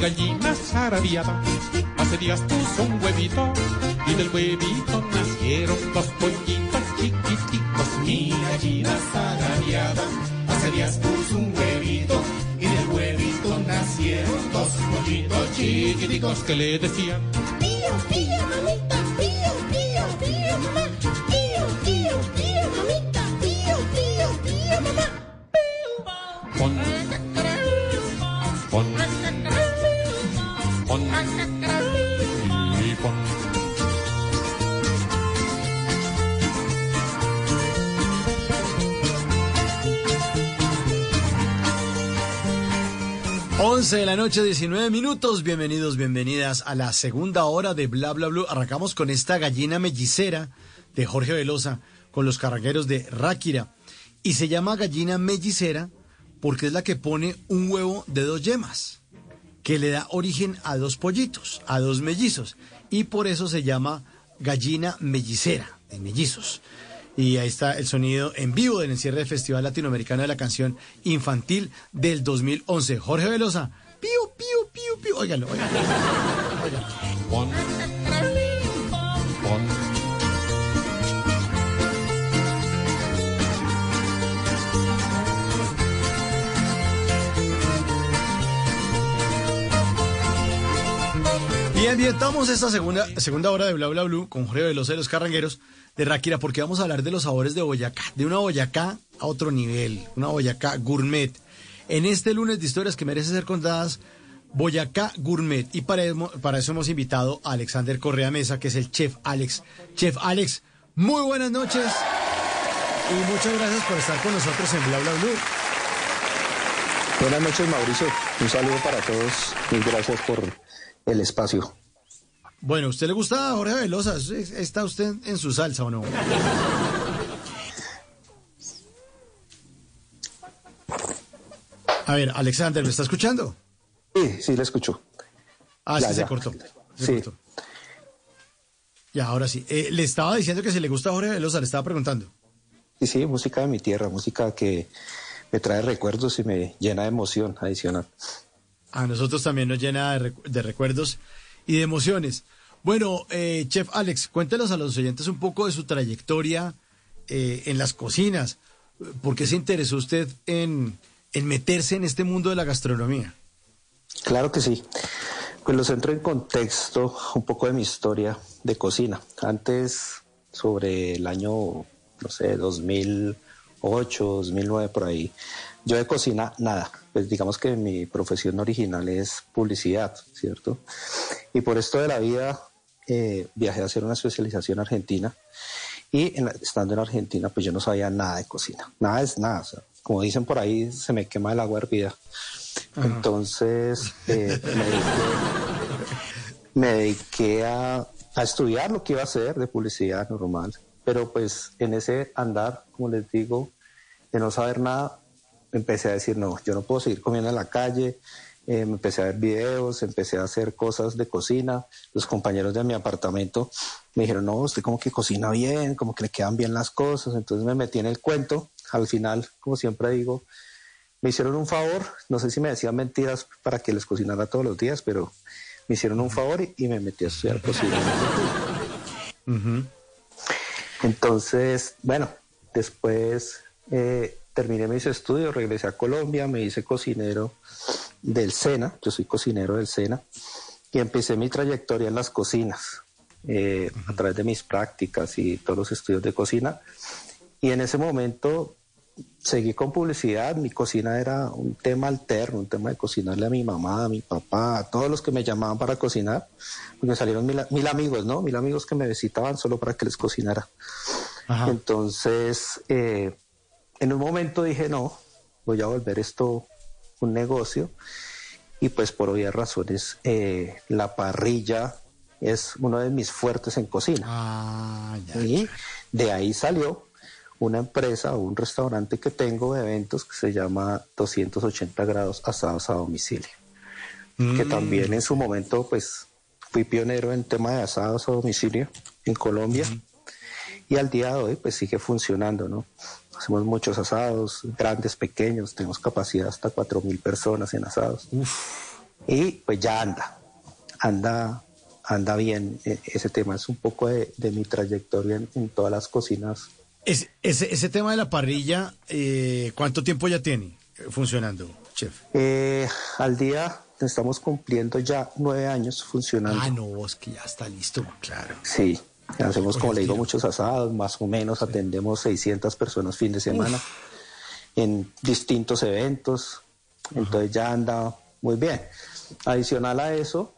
Mi gallina hace días puso un huevito y del huevito nacieron dos pollitos chiquiticos. Mi gallina zarabiada hace días puso un huevito y del huevito nacieron dos pollitos chiquiticos que le decían Pío, pío, mamita, pío, pío, pío, mamá. Pío, pío, pío, mamita, pío, pío, pío, mamá. 11 de la noche, 19 minutos. Bienvenidos, bienvenidas a la segunda hora de Bla Bla Blue. Arrancamos con esta gallina mellicera de Jorge Velosa con los carrangueros de Ráquira. Y se llama gallina mellicera porque es la que pone un huevo de dos yemas, que le da origen a dos pollitos, a dos mellizos. Y por eso se llama gallina mellicera, de mellizos. Y ahí está el sonido en vivo del encierre del Festival Latinoamericano de la Canción Infantil del 2011. Jorge Velosa, pío, pío, pío, pío. Óigalo, óigalo. óigalo. Bien, bien, estamos esta segunda, segunda hora de Bla Bla Blue con Jorge Velosa de los Carrangueros de Ráquira porque vamos a hablar de los sabores de Boyacá, de una Boyacá a otro nivel, una Boyacá gourmet. En este lunes de historias que merecen ser contadas, Boyacá Gourmet. Y para, eso hemos invitado a Alexander Correa Mesa, que es el chef Alex. Chef Alex, muy buenas noches y muchas gracias por estar con nosotros en Bla Bla Blue. Buenas noches, Mauricio. Un saludo para todos y gracias por el espacio. Bueno, ¿usted le gusta a Jorge Velosa? ¿Está usted en su salsa o no? A ver, Alexander, ¿me está escuchando? Sí, sí, le escucho. Ah, Ya, sí, se cortó. se Sí. cortó. Ya, ahora sí. Eh, le estaba diciendo que si le gusta a Jorge Velosa, le estaba preguntando. Sí, sí, música de mi tierra, música que me trae recuerdos y me llena de emoción adicional. A nosotros también nos llena de, recu- de recuerdos y de emociones. Bueno, eh, Chef Alex, cuéntenos a los oyentes un poco de su trayectoria eh, en las cocinas. ¿Por qué se interesó usted en, en meterse en este mundo de la gastronomía? Claro que sí. Pues los entro en contexto un poco de mi historia de cocina. Antes, sobre el año, no sé, 2008, 2009, por ahí, yo de cocina nada. Pues digamos que mi profesión original es publicidad, ¿cierto? Y por esto de la vida eh, viajé a hacer una especialización en Argentina. Y en estando en Argentina, pues yo no sabía nada de cocina. Nada es nada. o sea, como dicen por ahí, se me quema el agua hervida. Entonces, eh, me dediqué, me dediqué a, a estudiar lo que iba a hacer de publicidad normal. Pero pues en ese andar, como les digo, de no saber nada, empecé a decir, no, yo no puedo seguir comiendo en la calle. Eh, me empecé a ver videos, empecé a hacer cosas de cocina. Los compañeros de mi apartamento me dijeron, no, usted como que cocina bien, como que le quedan bien las cosas. Entonces me metí en el cuento. Al final, como siempre digo, me hicieron un favor, no sé si me decían mentiras para que les cocinara todos los días, pero me hicieron un favor y, y me metí a estudiar cocina. Entonces, bueno, después eh, terminé mis estudios, regresé a Colombia, me hice cocinero del SENA, yo soy cocinero del SENA, y empecé mi trayectoria en las cocinas, eh, a través de mis prácticas y todos los estudios de cocina. Y en ese momento seguí con publicidad, mi cocina era un tema alterno, un tema de cocinarle a mi mamá, a mi papá, a todos los que me llamaban para cocinar, porque me salieron mil, mil amigos, ¿no? Mil amigos que me visitaban solo para que les cocinara. Entonces, eh, en un momento dije, no, voy a volver esto un negocio. Y pues por obvias razones, eh, la parrilla es uno de mis fuertes en cocina. y de ahí salió una empresa o un restaurante que tengo de eventos que se llama 280 grados asados a domicilio. Que también en su momento pues fui pionero en tema de asados a domicilio en Colombia. Y al día de hoy pues sigue funcionando, ¿no? Hacemos muchos asados, grandes, pequeños, tenemos capacidad hasta 4.000 personas en asados. Y pues ya anda, anda, anda bien eh, ese tema. Es un poco de, de mi trayectoria en, en todas las cocinas. Es- ese, ese tema de la parrilla, eh, ¿cuánto tiempo ya tiene eh, funcionando, chef? Eh, al día estamos cumpliendo ya nueve años funcionando. Ah, no, es que ya está listo, claro. Sí, hacemos, como le digo, muchos asados, más o menos atendemos 600 personas fin de semana en distintos eventos, entonces ya anda muy bien. Adicional a eso,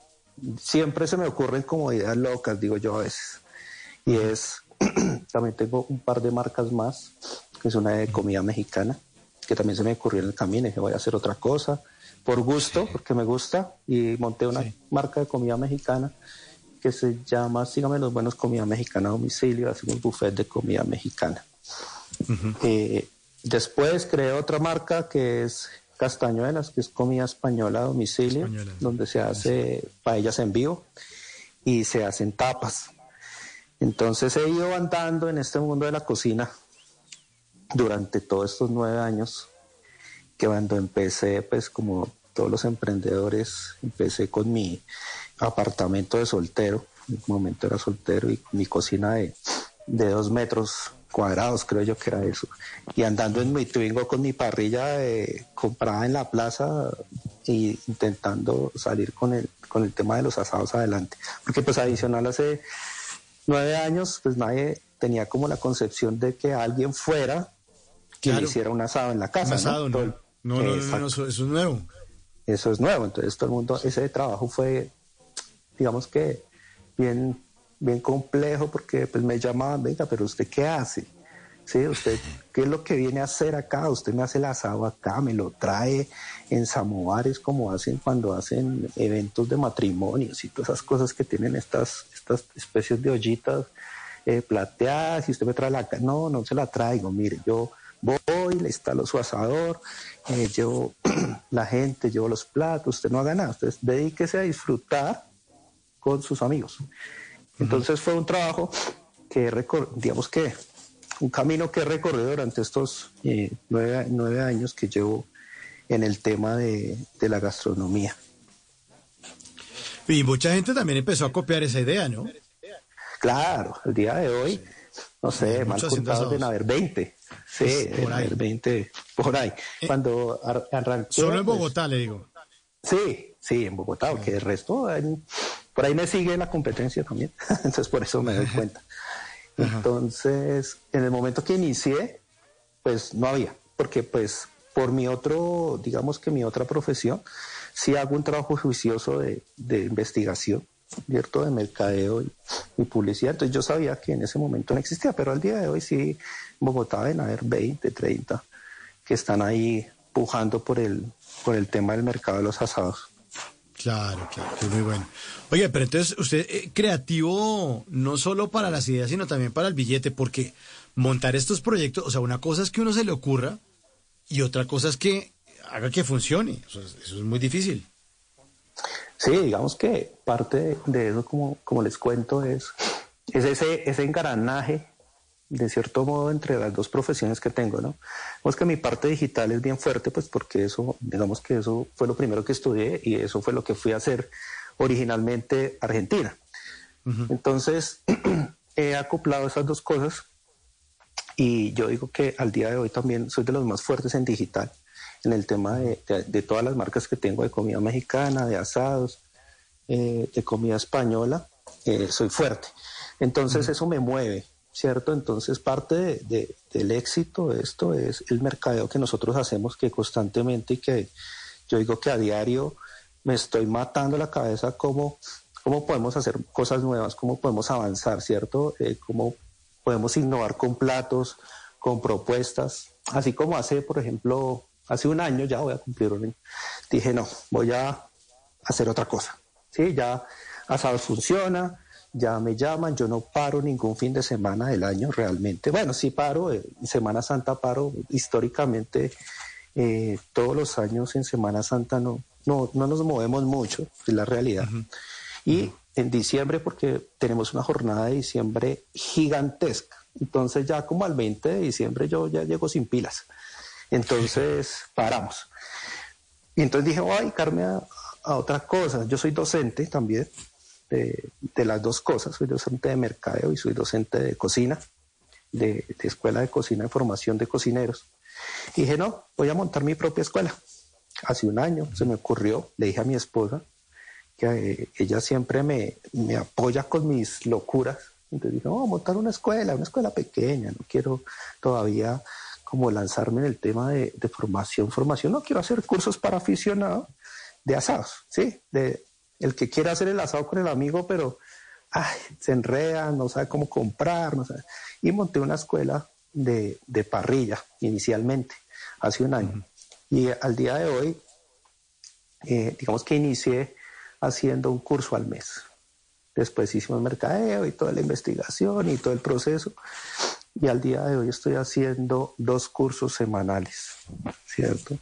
siempre se me ocurren como ideas locas, digo yo a veces, y es, también tengo un par de marcas más, que es una de comida mexicana, que también se me ocurrió en el camino, dije voy a hacer otra cosa, por gusto, porque me gusta, y monté una marca de comida mexicana que se llama Sígame los buenos comida mexicana a domicilio, hacemos buffet de comida mexicana. Eh, después creé otra marca que es Castañuelas, que es comida española a domicilio, donde se hace paellas en vivo y se hacen tapas. Entonces he ido andando en este mundo de la cocina durante todos estos nueve años, que cuando empecé, pues como todos los emprendedores, empecé con mi apartamento de soltero, en un momento era soltero y mi cocina de, de dos metros cuadrados, creo yo que era eso, y andando en mi Twingo con mi parrilla eh, comprada en la plaza y intentando salir con el, con el tema de los asados adelante, porque pues adicional hace nueve años, pues nadie tenía como la concepción de que alguien fuera quien Claro. hiciera un asado en la casa. Un asado, ¿no? No, no, no, no, Exacto. eso, eso es nuevo. Eso es nuevo, entonces todo el mundo, ese trabajo fue, digamos que bien, bien complejo porque pues me llamaban, venga, pero usted qué hace? ¿sí? Usted, ¿qué es lo que viene a hacer acá? Usted me hace el asado acá, me lo trae en samovares como hacen cuando hacen eventos de matrimonios y todas esas cosas que tienen estas, estas especies de ollitas eh, plateadas y usted me trae la... No, no se la traigo, mire, yo voy, le instalo su asador, eh, llevo la gente, llevo los platos, usted no haga nada, usted dedíquese a disfrutar con sus amigos. Entonces fue un trabajo que, digamos que, un camino que he recorrido durante estos eh, nueve, nueve años que llevo en el tema de, de la gastronomía. Y mucha gente también empezó a copiar esa idea, ¿no? Claro, el día de hoy, no sé, mal contados deben asados. haber 20. Sí, Pues, por ahí. haber 20 por ahí. Cuando ar- arranqué... Solo en pues, Bogotá, le digo. Sí, sí, en Bogotá, porque el resto, en- por ahí me sigue la competencia también, entonces por eso me doy cuenta. Entonces, en el momento que inicié, pues no había, porque pues por mi otro, digamos que mi otra profesión, sí hago un trabajo juicioso de, de investigación, ¿cierto? De mercadeo y, y publicidad, entonces yo sabía que en ese momento no existía, pero al día de hoy sí, en Bogotá deben haber 20, 30 que están ahí pujando por el, por el tema del mercado de los asados. Claro, claro, que muy bueno. Oye, pero entonces usted eh, creativo no solo para las ideas, sino también para el billete, porque montar estos proyectos, o sea, una cosa es que uno se le ocurra y otra cosa es que haga que funcione. Eso es muy difícil. Sí, digamos que parte de, de eso, como, como les cuento, es, es ese, ese engranaje, de cierto modo, entre las dos profesiones que tengo, ¿no? Digamos que mi parte digital es bien fuerte, pues porque eso, digamos que eso fue lo primero que estudié y eso fue lo que fui a hacer originalmente Argentina. Entonces, he acoplado esas dos cosas y yo digo que al día de hoy también soy de los más fuertes en digital, en el tema de, de- de todas las marcas que tengo de comida mexicana, de asados, eh, de comida española, eh, soy fuerte. Entonces eso me mueve, ¿cierto? Entonces parte de- de- del éxito de esto es el mercadeo que nosotros hacemos que constantemente y que yo digo que a diario me estoy matando la cabeza cómo, cómo podemos hacer cosas nuevas, cómo podemos avanzar, ¿cierto? Eh, cómo podemos innovar con platos, con propuestas, así como hace, por ejemplo, hace un año, ya voy a cumplir un dije, no, voy a hacer otra cosa, ¿sí? Ya asados funciona, ya me llaman, yo no paro ningún fin de semana del año realmente, bueno, sí paro, eh, Semana Santa paro, históricamente eh, todos los años en Semana Santa no, no, no nos movemos mucho, es la realidad. Y en diciembre, porque tenemos una jornada de diciembre gigantesca. Entonces ya como al 20 de diciembre yo ya llego sin pilas. Entonces paramos. Y entonces dije, voy a dedicarme a, a otra cosa. Yo soy docente también de, las dos cosas. Soy docente de mercadeo y soy docente de cocina, de, escuela de cocina, de formación de cocineros. Y dije, no, voy a montar mi propia escuela. Hace un año se me ocurrió, le dije a mi esposa, que eh, ella siempre me, me apoya con mis locuras. Entonces dije, vamos a montar una escuela, una escuela pequeña, no quiero todavía como lanzarme en el tema de, de formación, formación, no quiero hacer cursos para aficionados de asados, ¿sí? De el que quiera hacer el asado con el amigo, pero ay, se enreda, no sabe cómo comprar, no sabe. Y monté una escuela de, de parrilla inicialmente, hace un año. Y al día de hoy, eh, digamos que inicié haciendo un curso al mes. Después hicimos mercadeo y toda la investigación y todo el proceso. Y al día de hoy estoy haciendo dos cursos semanales, ¿cierto?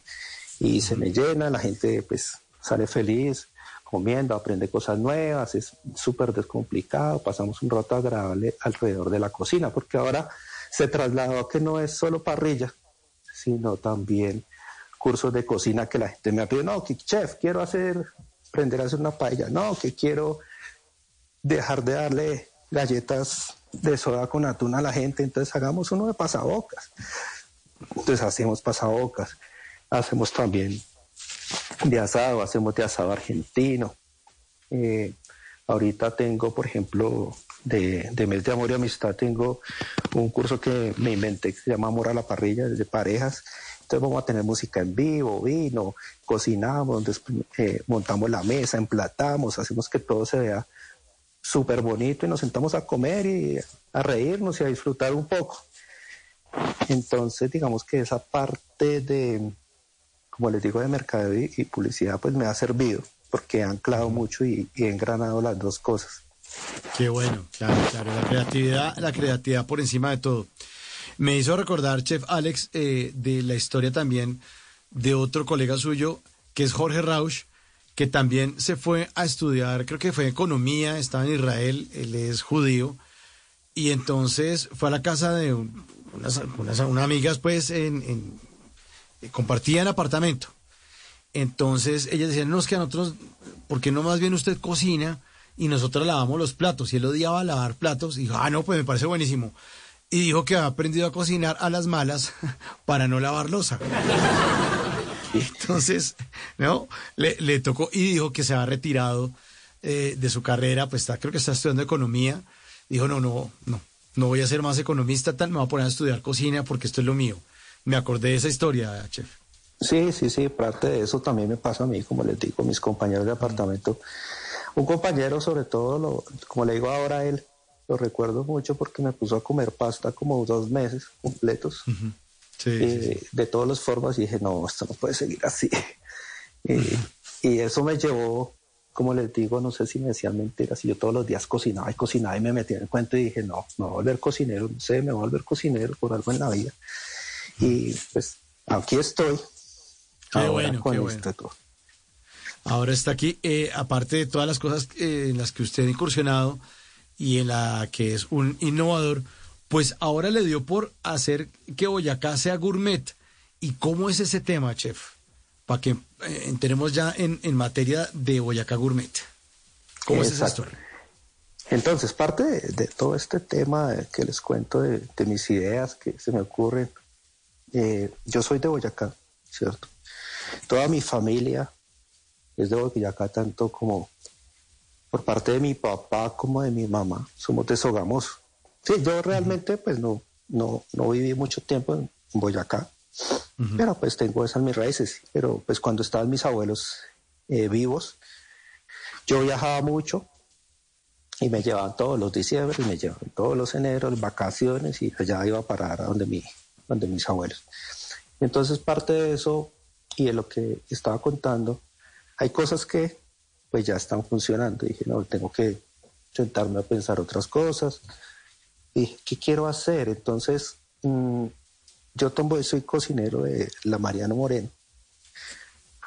Y se me llena, la gente pues sale feliz, comiendo, aprende cosas nuevas, es súper descomplicado, pasamos un rato agradable alrededor de la cocina, porque ahora se trasladó a que no es solo parrilla, sino también cursos de cocina que la gente me ha pedido, no, que chef, quiero hacer, aprender a hacer una paella, no, que quiero dejar de darle galletas de soda con atún a la gente, entonces hagamos uno de pasabocas. Entonces hacemos pasabocas, hacemos también de asado, hacemos de asado argentino. Eh, ahorita tengo, por ejemplo, de, de mes de amor y amistad, tengo un curso que me inventé que se llama Amor a la parrilla, de parejas. Entonces vamos a tener música en vivo, vino, cocinamos, después, eh, montamos la mesa, emplatamos, hacemos que todo se vea súper bonito y nos sentamos a comer y a reírnos y a disfrutar un poco. Entonces, digamos que esa parte de, como les digo, de mercadeo y, y publicidad, pues me ha servido, porque he anclado mucho y, y he engranado las dos cosas. Qué bueno, claro, claro. La creatividad, la creatividad por encima de todo. Me hizo recordar, Chef Alex, eh, de la historia también de otro colega suyo, que es Jorge Rausch, que también se fue a estudiar, creo que fue economía, estaba en Israel, él es judío, y entonces fue a la casa de un- unas, unas- unas amigas, pues, en, en- compartían apartamento. Entonces ellas decían, no, es que a nosotros, ¿por qué no más bien usted cocina y nosotros lavamos los platos? Y él odiaba lavar platos. Y dijo, ah, no, pues me parece buenísimo. Y dijo que había aprendido a cocinar a las malas para no lavar losa. Entonces, ¿no? Le, le tocó y dijo que se ha retirado eh, de su carrera, pues está, creo que está estudiando economía. Dijo, no, no, no, no voy a ser más economista, tal, me voy a poner a estudiar cocina porque esto es lo mío. Me acordé de esa historia, chef. Sí, sí, sí, parte de eso también me pasa a mí, como les digo, mis compañeros de apartamento. Un compañero, sobre todo, lo, como le digo ahora a él, lo recuerdo mucho porque me puso a comer pasta como dos meses completos, eh, de todas las formas, y dije, no, esto no puede seguir así. Y eso me llevó, como les digo, no sé si me decían mentiras, y yo todos los días cocinaba y cocinaba y me metía en el cuento y dije, no, me voy a volver cocinero, no sé, me voy a volver cocinero por algo en la vida. Y pues aquí estoy. Qué ahora bueno, con qué bueno. Ahora está aquí, eh, aparte de todas las cosas eh, en las que usted ha incursionado y en la que es un innovador, pues ahora le dio por hacer que Boyacá sea gourmet. ¿Y cómo es ese tema, chef? Para que eh, entremos ya en, en materia de Boyacá Gourmet. ¿Cómo es esa historia? Entonces, parte de, de todo este tema que les cuento de, de mis ideas que se me ocurren, eh, yo soy de Boyacá, ¿cierto? Toda mi familia es de Boyacá, tanto como por parte de mi papá como de mi mamá, somos de Sogamoso. Sí, yo realmente pues no, no, no viví mucho tiempo en Boyacá, pero pues tengo esas mis raíces. Pero pues cuando estaban mis abuelos eh, vivos, yo viajaba mucho y me llevaban todos los diciembre y me llevaban todos los eneros, vacaciones y allá iba a parar a donde, mi, donde mis abuelos. Entonces parte de eso y de lo que estaba contando, hay cosas que pues ya están funcionando. Dije, no, tengo que sentarme a pensar otras cosas. Y ¿qué quiero hacer? Entonces, mm, yo tomo, soy cocinero de la Mariano Moreno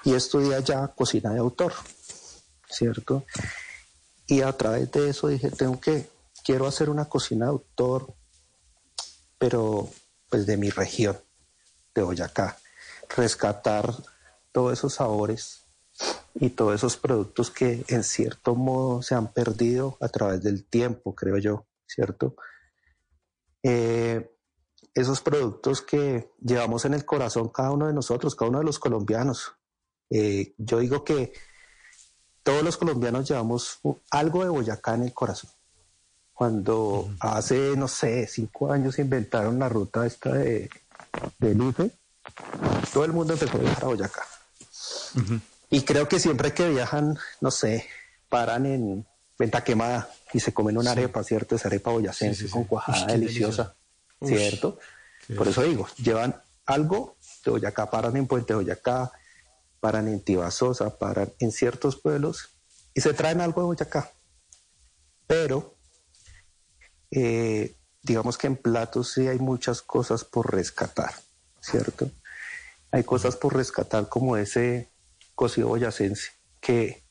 y estudié ya cocina de autor, ¿cierto? Y a través de eso dije, tengo que, quiero hacer una cocina de autor, pero pues de mi región, de Boyacá, rescatar todos esos sabores y todos esos productos que en cierto modo se han perdido a través del tiempo, creo yo, ¿cierto? Eh, esos productos que llevamos en el corazón cada uno de nosotros, cada uno de los colombianos. Eh, yo digo que todos los colombianos llevamos algo de Boyacá en el corazón. Cuando hace, no sé, cinco años inventaron la ruta esta de, de Luce, todo el mundo empezó a viajar a Boyacá. Y creo que siempre que viajan, no sé, paran en Venta Quemada y se comen una arepa, ¿cierto? Esa arepa boyacense con cuajada Uy, deliciosa, deliciosa. ¿cierto? Por eso digo, llevan algo de Boyacá, paran en Puente Boyacá, paran en Tibasosa, paran en ciertos pueblos y se traen algo de Boyacá. Pero, eh, digamos que en platos sí hay muchas cosas por rescatar, ¿cierto? Hay cosas por rescatar como ese cocido boyacense que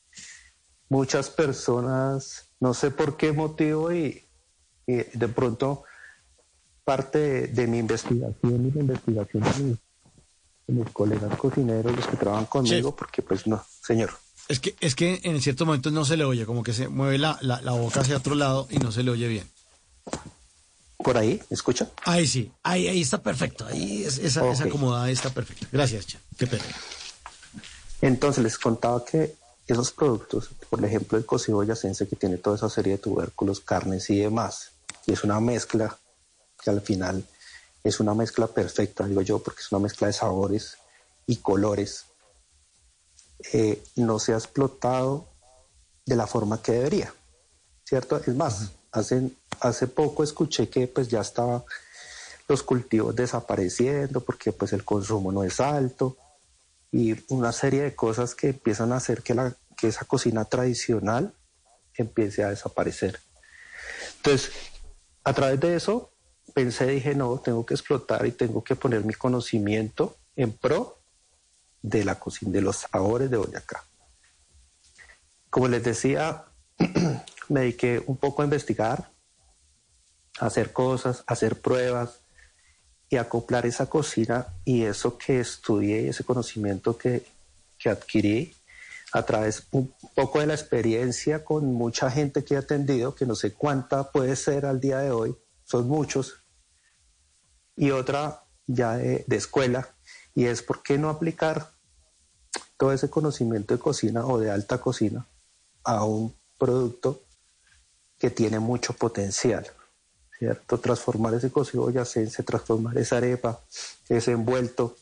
muchas personas, no sé por qué motivo y, y de pronto parte de, de mi investigación y la investigación de mis, de mis colegas cocineros, los que trabajan conmigo, porque pues no, señor. Es que, es que en ciertos momentos no se le oye, como que se mueve la, la, la boca hacia otro lado y no se le oye bien. ¿Por ahí? ¿Me escucha? Ahí sí, ahí, ahí está perfecto, ahí es- esa, acomodada está perfecta. Gracias, Chef. Qué pena. Entonces les contaba que esos productos, por ejemplo el cocido boyacense que tiene toda esa serie de tubérculos, carnes y demás, y es una mezcla que al final es una mezcla perfecta, digo yo, porque es una mezcla de sabores y colores, eh, no se ha explotado de la forma que debería, ¿cierto? Es más, hace, hace poco escuché que pues ya estaba los cultivos desapareciendo porque pues el consumo no es alto y una serie de cosas que empiezan a hacer que, la, que esa cocina tradicional empiece a desaparecer. Entonces, a través de eso pensé, dije, no, tengo que explotar y tengo que poner mi conocimiento en pro de la cocina, de los sabores de Boyacá. Como les decía, me dediqué un poco a investigar, hacer cosas, hacer pruebas y acoplar esa cocina y eso que estudié ese conocimiento que, que adquirí a través un poco de la experiencia con mucha gente que he atendido, que no sé cuánta puede ser al día de hoy, son muchos, y otra ya de, de escuela, y es por qué no aplicar todo ese conocimiento de cocina o de alta cocina a un producto que tiene mucho potencial, ¿cierto? Transformar ese cocido boyacense, transformar esa arepa, ese envuelto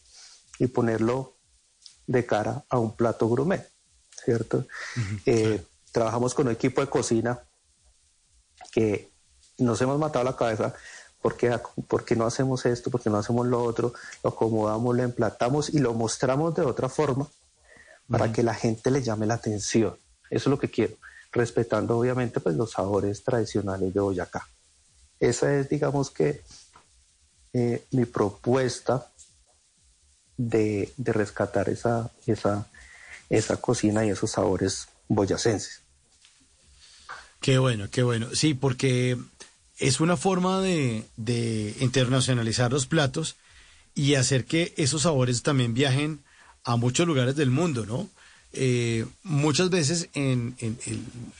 y ponerlo de cara a un plato gourmet, ¿cierto? Eh, trabajamos con un equipo de cocina que nos hemos matado la cabeza porque, porque no hacemos esto, porque no hacemos lo otro, lo acomodamos, lo emplatamos y lo mostramos de otra forma para que la gente le llame la atención. Eso es lo que quiero, respetando obviamente pues los sabores tradicionales de Boyacá. Esa es, digamos que, eh, mi propuesta de, de, rescatar esa, esa, esa cocina y esos sabores boyacenses. Qué bueno, qué bueno. Sí, porque es una forma de, internacionalizar los platos y hacer que esos sabores también viajen a muchos lugares del mundo, ¿no? Eh, muchas veces en, en,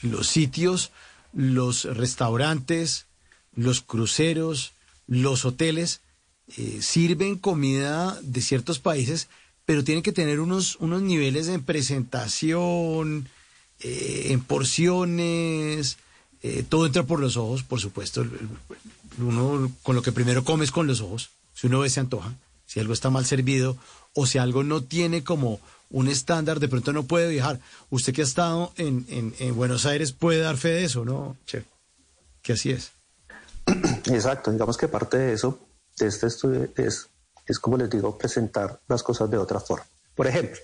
los sitios, los restaurantes, los cruceros, los hoteles, eh, sirven comida de ciertos países, pero tienen que tener unos, unos niveles en presentación, eh, en porciones, eh, todo entra por los ojos, por supuesto. Uno con lo que primero comes con los ojos, si uno ve se antoja, si algo está mal servido o si algo no tiene como un estándar, de pronto no puede viajar. Usted que ha estado en, en, en Buenos Aires puede dar fe de eso, ¿no, Chef? Que así es. Exacto, digamos que parte de eso, de este estudio, es, es como les digo, presentar las cosas de otra forma. Por ejemplo,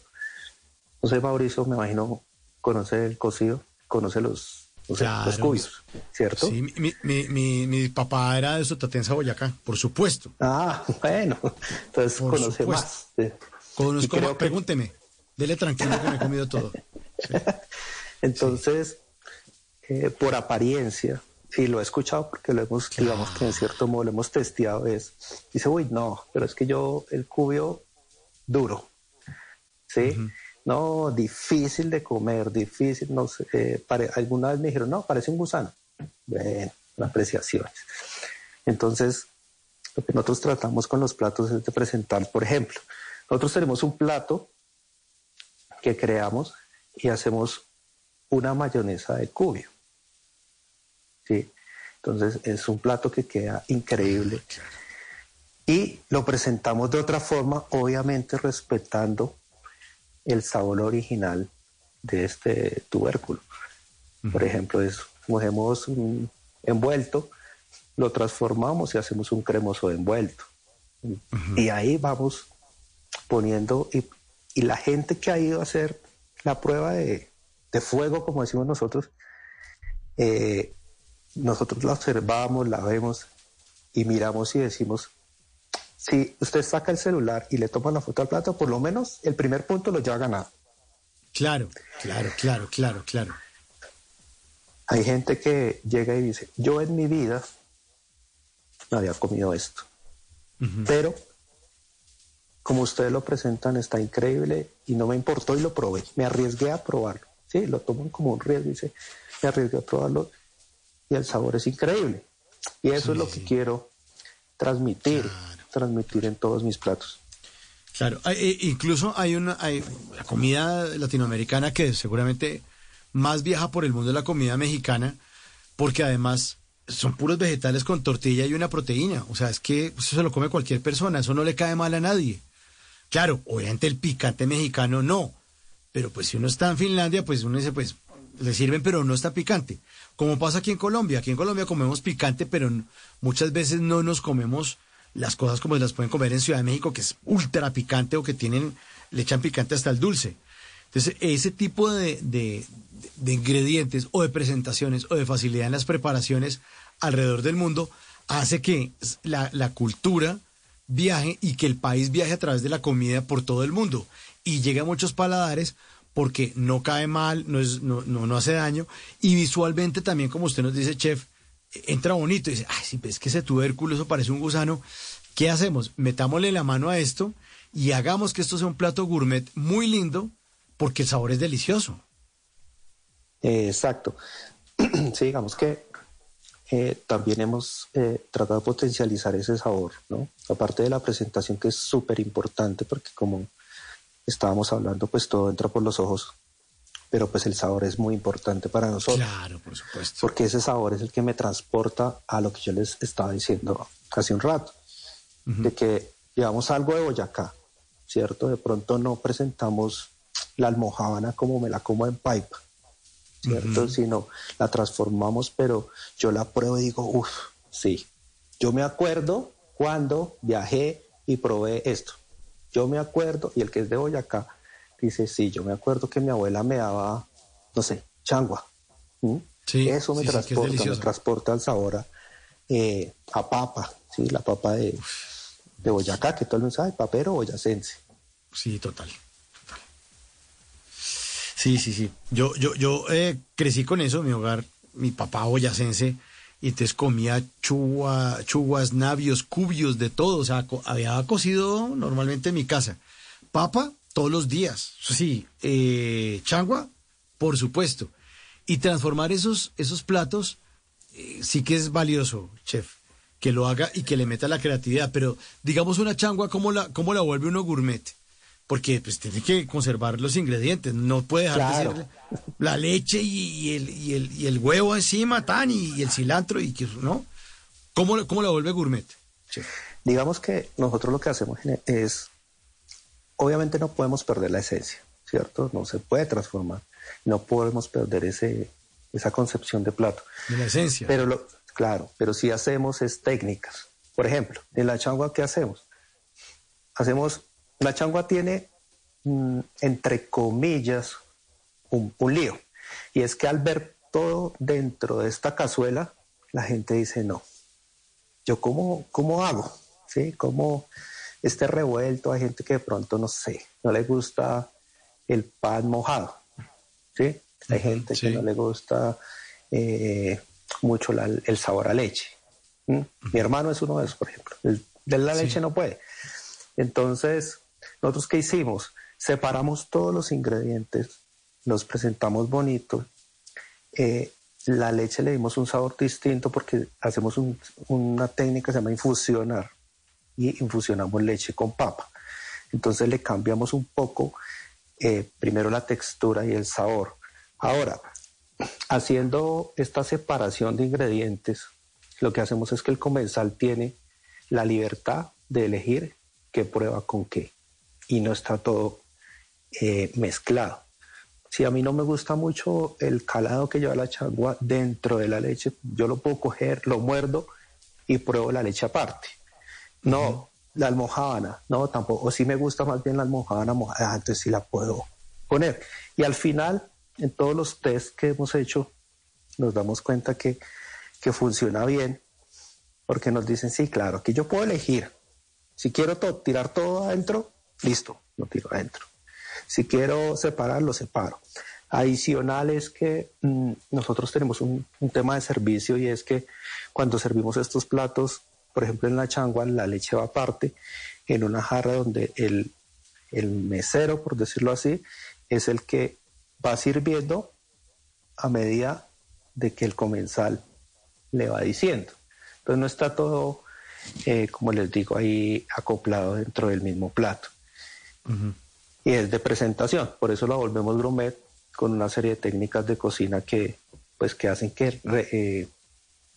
no sé, Mauricio, me imagino, conoce el cocido, conoce los, o sea, claro. los ¿cierto? Sí, mi, mi, mi, mi, papá era de Sotatensa, Boyacá, por supuesto. Ah, bueno, entonces por conoce supuesto. más. Sí. Conozco más, que... pregúnteme, dele tranquilo que me he comido todo. Sí. Entonces, sí. eh, por apariencia, y lo he escuchado porque lo hemos, digamos que en cierto modo lo hemos testeado, es, dice, uy, no, pero es que yo, el cubio duro, ¿sí? Uh -huh. No, difícil de comer, difícil, no sé, eh, pare, alguna vez me dijeron, no, parece un gusano. Bueno, apreciaciones. Entonces, lo que nosotros tratamos con los platos es de presentar, por ejemplo, nosotros tenemos un plato que creamos y hacemos una mayonesa de cubio. ¿Sí? Entonces es un plato que queda increíble. Y lo presentamos de otra forma, obviamente respetando el sabor original de este tubérculo. Uh -huh. Por ejemplo, es, cogemos un envuelto, lo transformamos y hacemos un cremoso envuelto. Uh -huh. Y ahí vamos poniendo, y, y, la gente que ha ido a hacer la prueba de, de fuego, como decimos nosotros, eh, nosotros la observamos, la vemos y miramos y decimos, si usted saca el celular y le toma una foto al plato, por lo menos el primer punto lo lleva ganado. Claro, claro, claro, claro, claro. Hay gente que llega y dice, yo en mi vida no había comido esto, uh -huh. pero como ustedes lo presentan está increíble y no me importó y lo probé, me arriesgué a probarlo, sí, lo toman como un riesgo, dice, me arriesgué a probarlo y el sabor es increíble. Y eso sí, es lo que quiero transmitir, claro. transmitir en todos mis platos. Claro, hay, eh, incluso hay una hay la comida latinoamericana que seguramente más viaja por el mundo de la comida mexicana, porque además son puros vegetales con tortilla y una proteína. O sea, es que eso se lo come cualquier persona, eso no le cae mal a nadie. Claro, obviamente el picante mexicano no, pero pues si uno está en Finlandia, pues uno dice, pues le sirven, pero no está picante. Como pasa aquí en Colombia. Aquí en Colombia comemos picante, pero muchas veces no nos comemos las cosas como las pueden comer en Ciudad de México, que es ultra picante o que tienen, le echan picante hasta el dulce. Entonces, ese tipo de, de, ingredientes o de presentaciones o de facilidad en las preparaciones alrededor del mundo hace que la, la cultura viaje y que el país viaje a través de la comida por todo el mundo y llegue a muchos paladares porque no cae mal, no, es, no, no, no hace daño y visualmente también, como usted nos dice, chef, entra bonito y dice, ay, si ves que ese tubérculo, eso parece un gusano, ¿qué hacemos? Metámosle la mano a esto y hagamos que esto sea un plato gourmet muy lindo porque el sabor es delicioso. Exacto. sí, digamos que eh, también hemos eh, tratado de potencializar ese sabor, ¿no? Aparte de la presentación que es súper importante porque como estábamos hablando, pues todo entra por los ojos, pero pues el sabor es muy importante para nosotros. Claro, por supuesto. Porque ese sabor es el que me transporta a lo que yo les estaba diciendo hace un rato, de que llevamos algo de Boyacá, ¿cierto? De pronto no presentamos la almohábana como me la como en pipe, ¿cierto? Sino la transformamos, pero yo la pruebo y digo, uff, sí. Yo me acuerdo cuando viajé y probé esto. Yo me acuerdo, y el que es de Boyacá, dice, sí, yo me acuerdo que mi abuela me daba, no sé, changua. ¿Mm? Sí, Eso me sí, sí, que es transporta, me transporta al sabor a, eh, a papa, ¿sí? La papa de, de Boyacá, que todo el mundo sabe, papero boyacense. Sí, total. total. Sí, sí, sí. Yo, yo, yo eh, crecí con eso, mi hogar, mi papá boyacense, y entonces comía chua, chuguas, navios, cubios, de todo. O sea, co- había cocido normalmente en mi casa. Papa, todos los días. Sí, eh, changua, por supuesto. Y transformar esos, esos platos eh, sí que es valioso, chef, que lo haga y que le meta la creatividad. Pero digamos una changua, ¿cómo la, cómo la vuelve uno gourmet? Porque pues tiene que conservar los ingredientes, no puede dejar Claro. de ser la leche y, el, y, el, y el huevo encima, tan, y, y el cilantro, y que, ¿no? ¿Cómo, cómo la vuelve gourmet? chef? Digamos que nosotros lo que hacemos es, obviamente no podemos perder la esencia, ¿cierto? No se puede transformar, no podemos perder ese, esa concepción de plato. De la esencia. Pero lo, claro, pero sí hacemos es técnicas. Por ejemplo, en la changua, ¿qué hacemos? Hacemos, la changua tiene, mm, entre comillas, un, un lío. Y es que al ver todo dentro de esta cazuela, la gente dice, no, yo cómo, cómo hago, ¿sí? ¿Cómo este revuelto? Hay gente que de pronto, no sé, no le gusta el pan mojado, ¿sí? Hay gente que no le gusta eh, mucho la- el sabor a leche. Mi hermano es uno de esos, por ejemplo. El de la leche no puede. Entonces, nosotros qué hicimos? Separamos todos los ingredientes, los presentamos bonitos. eh, la leche le dimos un sabor distinto porque hacemos un- una técnica que se llama infusionar y infusionamos leche con papa. Entonces le cambiamos un poco eh, primero la textura y el sabor. Ahora, haciendo esta separación de ingredientes, lo que hacemos es que el comensal tiene la libertad de elegir qué prueba con qué y no está todo eh, mezclado. Si a mí no me gusta mucho el calado que lleva la changua dentro de la leche, yo lo puedo coger, lo muerdo y pruebo la leche aparte. No, la almohábana, no, tampoco. O si me gusta más bien la almohábana mojada, ah, entonces sí la puedo poner. Y al final, en todos los test que hemos hecho, nos damos cuenta que, que funciona bien, porque nos dicen, sí, claro, que yo puedo elegir. Si quiero to- tirar todo adentro, listo, lo tiro adentro. Si quiero separar, lo separo. Adicional es que mm, nosotros tenemos un, tema de servicio y es que cuando servimos estos platos, por ejemplo en la changua, la leche va aparte en una jarra donde el, el mesero, por decirlo así, es el que va sirviendo a medida de que el comensal le va diciendo. Entonces no está todo, eh, como les digo, ahí acoplado dentro del mismo plato. Y es de presentación, por eso la volvemos gourmet con una serie de técnicas de cocina que, pues, que hacen que eh,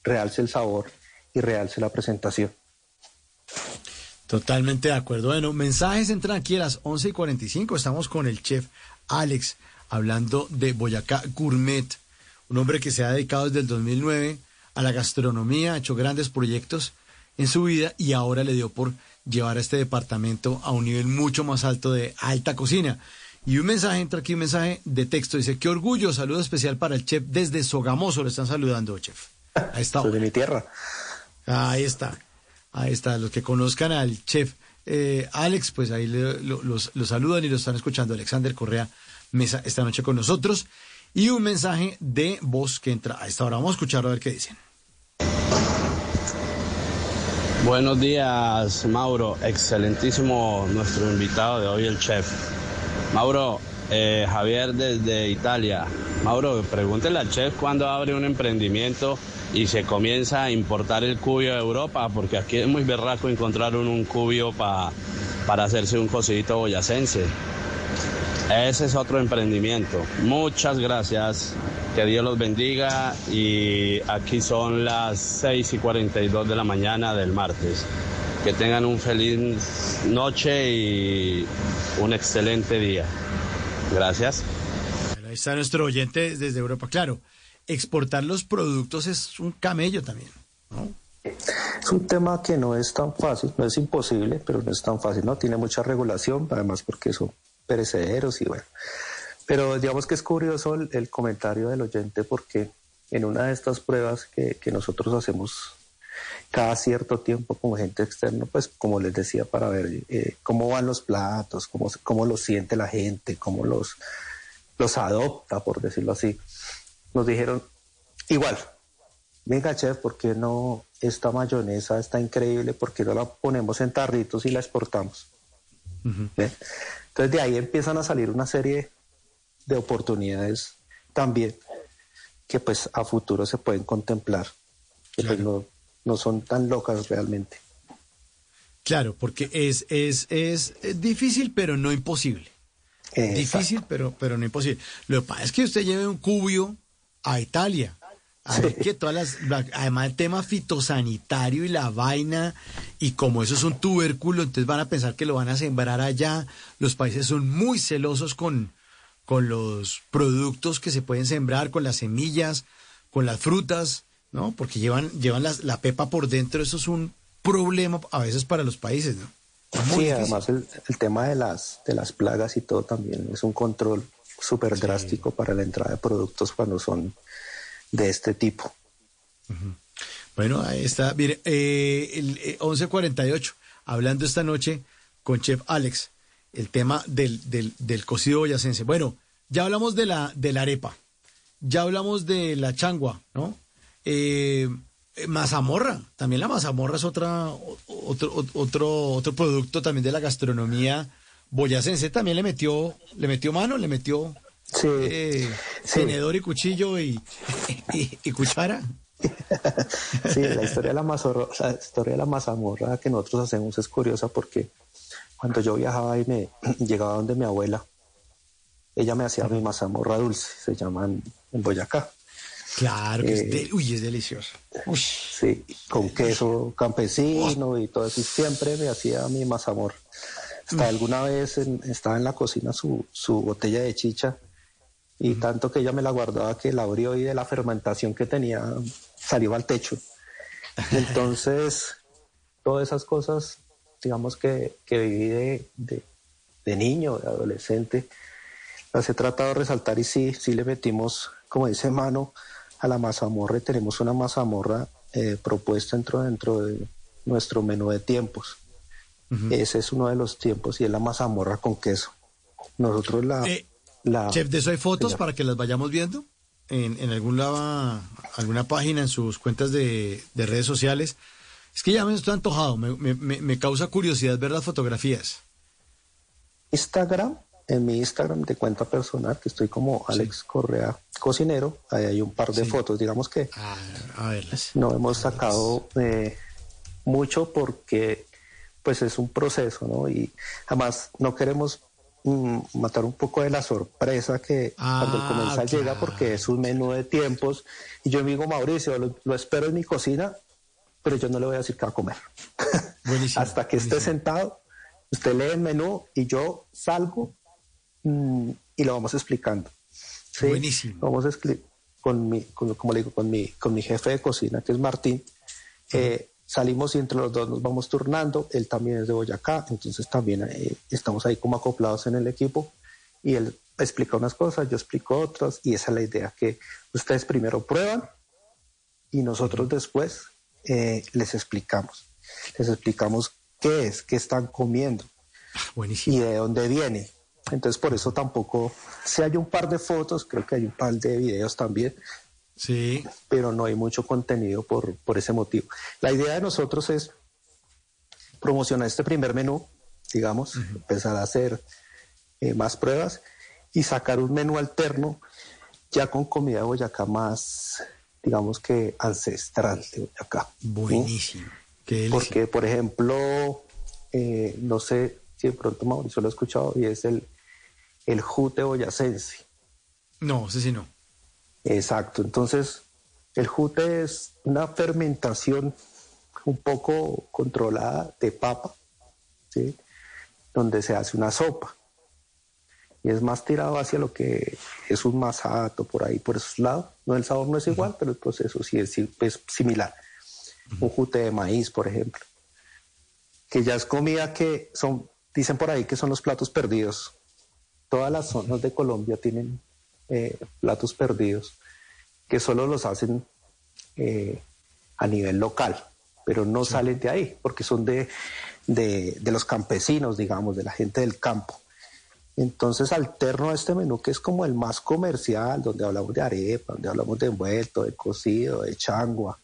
realce el sabor y realce la presentación. Totalmente de acuerdo. Bueno, mensajes entran aquí a las 11 y 45. Estamos con el chef Alex hablando de Boyacá Gourmet, un hombre que se ha dedicado desde el 2009 a la gastronomía, ha hecho grandes proyectos en su vida y ahora le dio por llevar a este departamento a un nivel mucho más alto de alta cocina. Y un mensaje, entra aquí un mensaje de texto, dice, qué orgullo, saludo especial para el chef desde Sogamoso, lo están saludando, chef. Ahí está. De mi tierra. Ahí está, ahí está, los que conozcan al chef eh, Alex, pues ahí le- lo- los, los saludan y lo están escuchando. Alexander Correa Mesa esta noche con nosotros. Y un mensaje de voz que entra a esta hora. Vamos a escucharlo a ver qué dicen. Buenos días, Mauro. Excelentísimo nuestro invitado de hoy, el chef. Mauro, eh, Javier desde Italia. Mauro, pregúntele al chef cuándo abre un emprendimiento y se comienza a importar el cubio de Europa, porque aquí es muy berraco encontrar un, cubio pa- para hacerse un cocidito boyacense. Ese es otro emprendimiento. Muchas gracias. Que Dios los bendiga. Y aquí son las 6 y 42 de la mañana del martes. Que tengan un feliz noche y un excelente día. Gracias. Bueno, ahí está nuestro oyente desde Europa. Claro, exportar los productos es un camello también. Es un tema que no es tan fácil, no es imposible, pero no es tan fácil, ¿no? Tiene mucha regulación, además porque son perecederos y bueno. Pero digamos que es curioso el, el comentario del oyente porque en una de estas pruebas que, que nosotros hacemos cada cierto tiempo con gente externa, pues como les decía, para ver eh, cómo van los platos, cómo, cómo los siente la gente, cómo los, los adopta, por decirlo así. Nos dijeron, igual, venga chef, ¿por qué no esta mayonesa está increíble? ¿Por qué no la ponemos en tarritos y la exportamos? ¿Ve? Entonces de ahí empiezan a salir una serie de oportunidades también que pues a futuro se pueden contemplar, que pues no, no son tan locas realmente. Claro, porque es, es, es, difícil, pero no imposible. Exacto. Difícil, pero, pero no imposible. Lo que pasa es que usted lleve un cubio a Italia. Ahí que todas las, la- además el tema fitosanitario y la vaina, y como eso es un tubérculo, entonces van a pensar que lo van a sembrar allá. Los países son muy celosos con, con los productos que se pueden sembrar, con las semillas, con las frutas, ¿no? Porque llevan, llevan las- la pepa por dentro, eso es un problema a veces para los países, ¿no? Sí, además el, el tema de las, de las plagas y todo también es un control súper drástico para la entrada de productos cuando son de este tipo. Bueno, ahí está. Mire, eh, el eh, 1148, hablando esta noche con Chef Alex, el tema del, del, del cocido boyacense. Bueno, ya hablamos de la, de la arepa, ya hablamos de la changua, ¿no? Eh, mazamorra, también la mazamorra es otra, otro, otro, otro producto también de la gastronomía boyacense. También le metió, le metió mano, le metió eh, tenedor y cuchillo y, y- y cuchara. Sí, la historia de la, mazorra, la historia de la mazamorra que nosotros hacemos es curiosa porque cuando yo viajaba y me llegaba donde mi abuela, ella me hacía mi mazamorra dulce, se llaman en Boyacá. Claro que es, Eh, de- uy, es delicioso. Sí, con queso campesino y todo eso, y siempre me hacía mi mazamorra. Hasta alguna vez en- estaba en la cocina su, su botella de chicha y tanto que ella me la guardaba que la abrió y de la fermentación que tenía salió al techo. Entonces, todas esas cosas, digamos que, que viví de, de- de niño, de adolescente, las he tratado de resaltar y sí, sí le metimos, como dice Mano, a la mazamorra y tenemos una mazamorra eh, propuesta dentro, dentro de nuestro menú de tiempos. Ese es uno de los tiempos y es la mazamorra con queso. Nosotros la... Eh, la Chef, de eso hay fotos para que las vayamos viendo en, en algún lava- alguna página, en sus cuentas de, de redes sociales. Es que ya me estoy antojado, me- me- me causa curiosidad ver las fotografías. Instagram, en mi Instagram de cuenta personal, que estoy como Alex Correa Cocinero, ahí hay un par de fotos, digamos que A verlas. no hemos sacado eh, mucho porque pues es un proceso, ¿no? Y además no queremos mm, matar un poco de la sorpresa que cuando el Ah, comensal llega porque es un menú de tiempos. Y yo digo Mauricio, lo, lo espero en mi cocina, pero yo no le voy a decir qué va a comer. Hasta que esté sentado, usted lee el menú y yo salgo y lo vamos explicando. ¿sí? Buenísimo. Vamos con mi, con- como le digo, con mi, con mi jefe de cocina, que es Martín. eh, salimos y entre los dos nos vamos turnando. Él también es de Boyacá, entonces también eh, estamos ahí como acoplados en el equipo y él explica unas cosas, yo explico otras y esa es la idea, que ustedes primero prueban y nosotros después eh, les explicamos. Les explicamos qué es, qué están comiendo y de dónde viene. Entonces por eso tampoco, si hay un par de fotos, creo que hay un par de videos también, Sí. pero no hay mucho contenido por, por ese motivo. La idea de nosotros es promocionar este primer menú, digamos, empezar a hacer eh, más pruebas y sacar un menú alterno ya con comida de Boyacá más, digamos que ancestral de Boyacá. ¿sí? Buenísimo. Qué delicia. Porque, por ejemplo, eh, no sé si de pronto Mauricio lo ha escuchado, y es el, el jute boyacense. No, ese sí no. Exacto, entonces el jute es una fermentación un poco controlada de papa, ¿sí? donde se hace una sopa. Y es más tirado hacia lo que es un masato por ahí, por esos lados. No, el sabor no es igual, pero el proceso sí es similar. Un jute de maíz, por ejemplo, que ya es comida que son, dicen por ahí que son los platos perdidos. Todas las zonas de Colombia tienen eh, platos perdidos que solo los hacen eh, a nivel local, pero no salen de ahí, porque son de, de, de los campesinos, digamos, de la gente del campo. Entonces alterno a este menú que es como el más comercial, donde hablamos de arepa, donde hablamos de envuelto, de cocido, de changua,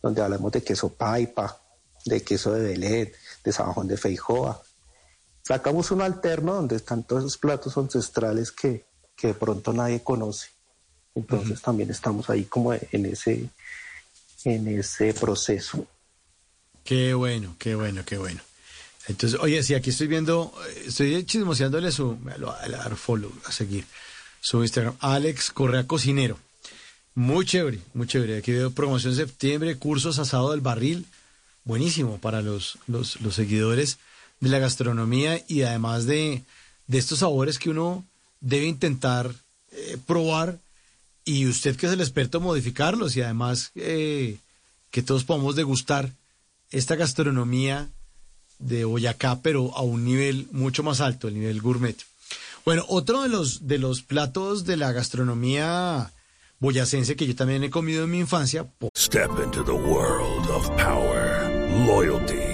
donde hablamos de queso paipa, de queso de Belén, de sabajón de feijoa. Sacamos uno alterno donde están todos esos platos ancestrales que, que de pronto nadie conoce. Entonces también estamos ahí como en ese, en ese proceso. Qué bueno, qué bueno, qué bueno. Entonces, oye, sí, aquí estoy viendo, estoy chismoseándole su, a dar follow, a seguir, su Instagram, Alex Correa Cocinero. Muy chévere, muy chévere. Aquí veo promoción septiembre, cursos asado del barril. Buenísimo para los, los, los seguidores de la gastronomía y además de, de estos sabores que uno debe intentar eh, probar y usted que es el experto modificarlos y además eh, que todos podamos degustar esta gastronomía de Boyacá, pero a un nivel mucho más alto, el nivel gourmet. Bueno, otro de los, de los platos de la gastronomía boyacense que yo también he comido en mi infancia, Step into the world of power, loyalty,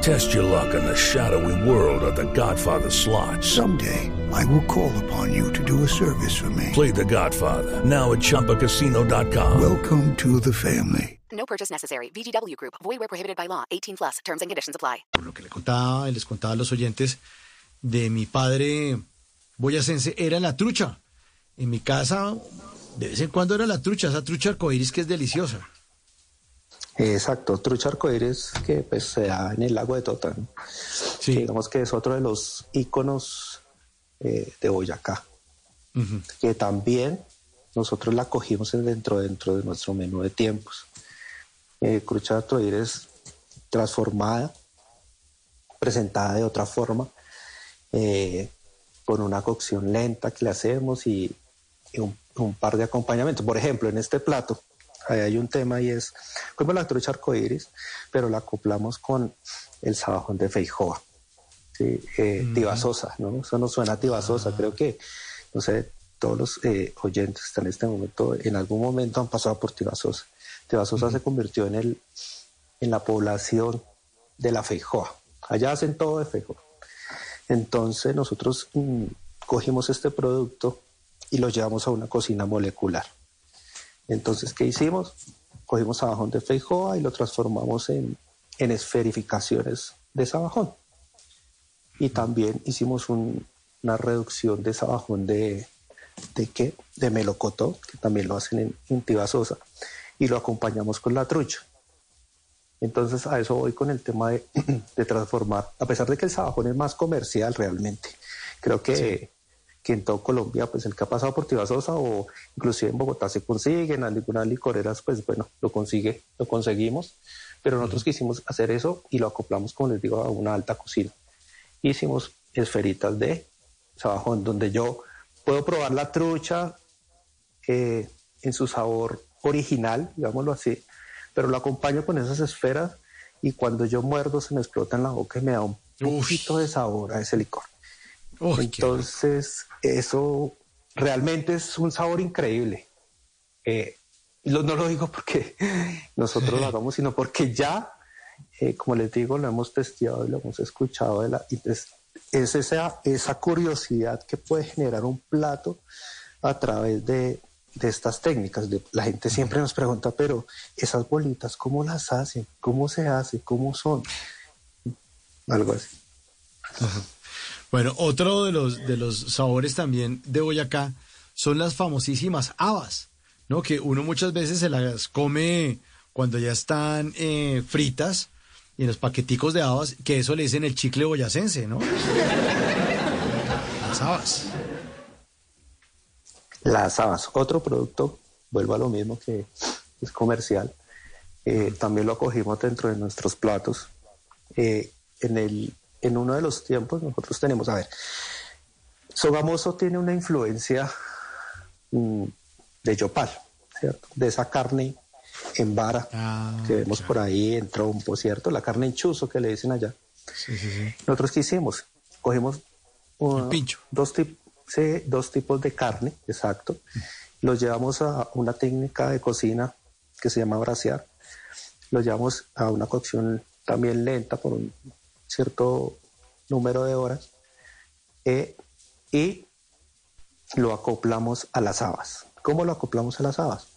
Test your luck in the shadowy world of The Godfather slot. Someday, I will call upon you to do a service for me. Play The Godfather now at ChumbaCasino.com. Welcome to the family. No purchase necessary. VGW Group. Void where prohibited by law. 18 plus. Terms and conditions apply. le contaba, les contaba a los oyentes de mi padre boyacense, era la trucha. En mi casa, de vez en cuando era la trucha, esa trucha arcoíris que es deliciosa. Exacto, trucha arcoíris que pues se da en el lago de Tota. ¿no? Que digamos que es otro de los íconos eh, de Boyacá, que también nosotros la cogimos en- dentro, dentro de nuestro menú de tiempos. Eh, trucha arcoíris transformada, presentada de otra forma, eh, con una cocción lenta que le hacemos y, y un, un par de acompañamientos. Por ejemplo, en este plato, ahí hay un tema y es, como la trucha arcoíris, pero la acoplamos con el sabajón de feijoa, ¿sí? eh, tibasosa, ¿no? Eso no suena a tibasosa, creo que, no sé, todos los eh, oyentes que están en este momento, en algún momento han pasado por tibasosa. Tibasosa se convirtió en, el, en la población de la feijoa. Allá hacen todo de feijoa. Entonces nosotros mm, cogimos este producto y lo llevamos a una cocina molecular. Entonces, ¿qué hicimos? Cogimos sabajón de feijoa y lo transformamos en, en esferificaciones de sabajón. Y también hicimos un- una reducción de sabajón de, de qué? De melocotón, que también lo hacen en, tibasosa, y lo acompañamos con la trucha. Entonces a eso voy con el tema de, de transformar, a pesar de que el sabajón es más comercial realmente. Creo que, que en todo Colombia, pues el que ha pasado por Tibasosa o inclusive en Bogotá se consigue, en algunas licoreras, pues bueno, lo consigue, lo conseguimos, Pero nosotros quisimos hacer eso y lo acoplamos, como les digo, a una alta cocina. Hicimos esferitas de sabajón, donde yo puedo probar la trucha eh, en su sabor original, digámoslo así, pero lo acompaño con esas esferas y cuando yo muerdo se me explota en la boca y me da un poquito de sabor a ese licor. Entonces, eso realmente es un sabor increíble. Eh, no lo digo porque nosotros lo hagamos, sino porque ya, eh, como les digo, lo hemos testeado y lo hemos escuchado. De la, y es, es esa, esa curiosidad que puede generar un plato a través de, de estas técnicas. La gente siempre nos pregunta, pero esas bolitas, ¿cómo las hacen? ¿Cómo se hace? ¿Cómo son? Algo así. Bueno, otro de los, de los sabores también de Boyacá son las famosísimas habas, ¿no? Que uno muchas veces se las come cuando ya están eh, fritas y en los paqueticos de habas, que eso le dicen el chicle boyacense, ¿no? Las habas. Las habas, otro producto, vuelvo a lo mismo que es comercial, eh, también lo acogimos dentro de nuestros platos. Eh, en, el, en uno de los tiempos nosotros tenemos, a ver, Sogamoso tiene una influencia mm, de yopal, ¿cierto? De esa carne en vara que vemos por ahí en trompo, ¿cierto? La carne en chuzo que le dicen allá. Sí, sí, sí. Nosotros qué hicimos? Cogimos uh, dos, tip- sí, dos tipos de carne, exacto. Los llevamos a una técnica de cocina que se llama brasear. Los llevamos a una cocción también lenta por un cierto número de horas. eh, y lo acoplamos a las habas. ¿Cómo lo acoplamos a las habas?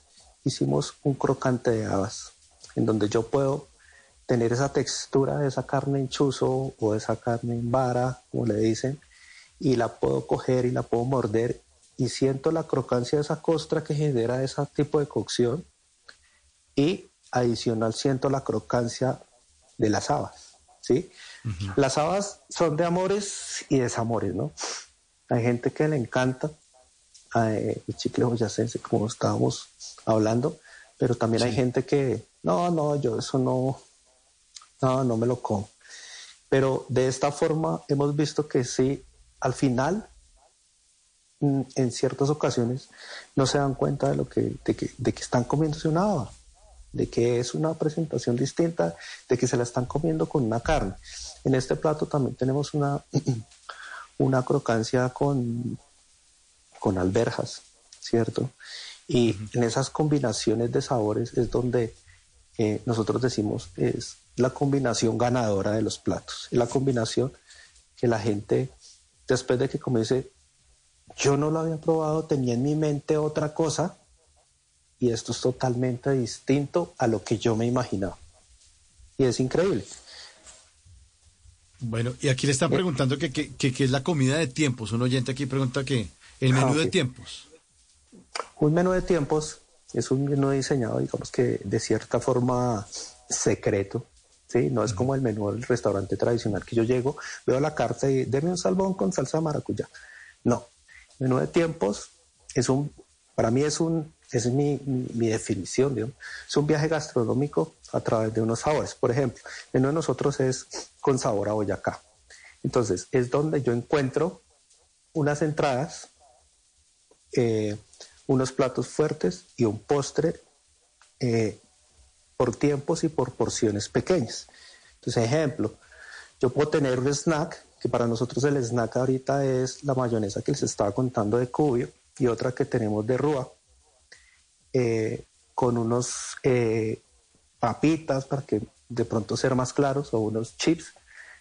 Hicimos un crocante de habas, en donde yo puedo tener esa textura de esa carne en chuzo o esa carne en vara, como le dicen, y la puedo coger y la puedo morder y siento la crocancia de esa costra que genera ese tipo de cocción y adicional siento la crocancia de las habas, ¿sí? Las habas son de amores y desamores, ¿no? Hay gente que le encanta eh, el chicle boyacense, como estábamos hablando, pero también hay gente que, no, no, yo eso no, no, no me lo como. Pero de esta forma hemos visto que sí, al final, mm, en ciertas ocasiones, no se dan cuenta de lo que, de que, de que están comiéndose una haba, de que es una presentación distinta, de que se la están comiendo con una carne. En este plato también tenemos una, una crocancia con, con alberjas, ¿cierto? Y en esas combinaciones de sabores es donde eh, nosotros decimos es la combinación ganadora de los platos. Es la combinación que la gente, después de que como dice, yo no lo había probado, tenía en mi mente otra cosa y esto es totalmente distinto a lo que yo me imaginaba. Y es increíble. Bueno, y aquí le están preguntando que qué que, que es la comida de tiempos. Un oyente aquí pregunta que el menú Ah, de ok. tiempos. Un menú de tiempos es un menú diseñado, digamos que de cierta forma secreto, ¿sí? No es como el menú del restaurante tradicional que yo llego, veo la carta y deme un salmón con salsa de maracuyá. No, menú de tiempos es un, para mí es un, es mi, mi- mi definición, digamos. es un viaje gastronómico a través de unos sabores. Por ejemplo, menú de nosotros es con sabor a Boyacá. Entonces, es donde yo encuentro unas entradas eh, unos platos fuertes y un postre eh, por tiempos y por porciones pequeñas. Entonces, ejemplo, yo puedo tener un snack, que para nosotros el snack ahorita es la mayonesa que les estaba contando de cubio y otra que tenemos de rúa, eh, con unos eh, papitas para que de pronto ser más claros o unos chips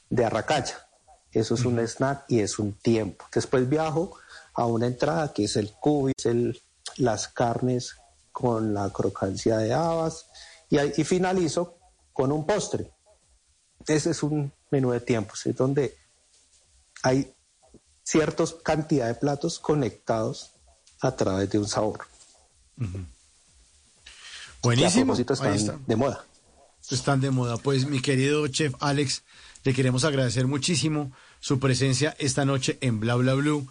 de arracacha. Eso es un snack y es un tiempo. Después viajo a una entrada que es el cubi, es el, las carnes con la crocancia de habas y, y finalizo con un postre. Ese es un menú de tiempos, es donde hay cierta cantidad de platos conectados a través de un sabor. Buenísimo. Que a propósito Ahí están está. de moda. Están de moda. Pues mi querido chef Alex, le queremos agradecer muchísimo su presencia esta noche en Bla Bla Blue.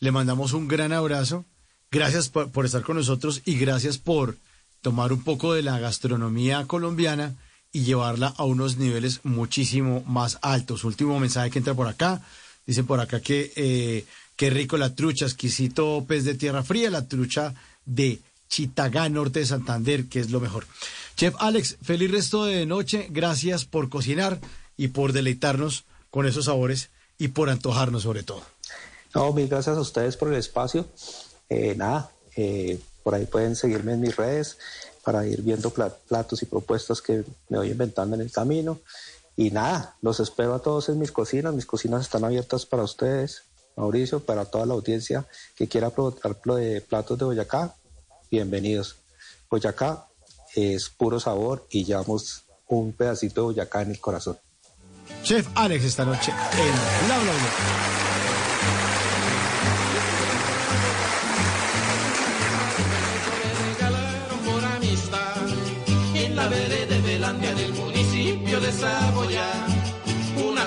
Le mandamos un gran abrazo. Gracias por, por estar con nosotros y gracias por tomar un poco de la gastronomía colombiana y llevarla a unos niveles muchísimo más altos. Último mensaje que entra por acá. Dicen por acá que eh, qué rico la trucha, exquisito pez de tierra fría, la trucha de Chitagá, norte de Santander, que es lo mejor. Chef Alex, feliz resto de noche. Gracias por cocinar y por deleitarnos con esos sabores y por antojarnos sobre todo. No, mil gracias a ustedes por el espacio. Eh, nada, eh, por ahí pueden seguirme en mis redes para ir viendo pla- platos y propuestas que me voy inventando en el camino. Y nada, los espero a todos en mis cocinas. Mis cocinas están abiertas para ustedes, Mauricio, para toda la audiencia que quiera probar de platos de Boyacá. Bienvenidos. Boyacá es puro sabor y llevamos un pedacito de Boyacá en el corazón. Chef Alex esta noche en Bla Bla Bla. regalaron por amistad en la vereda de Belandia del municipio de Saboya.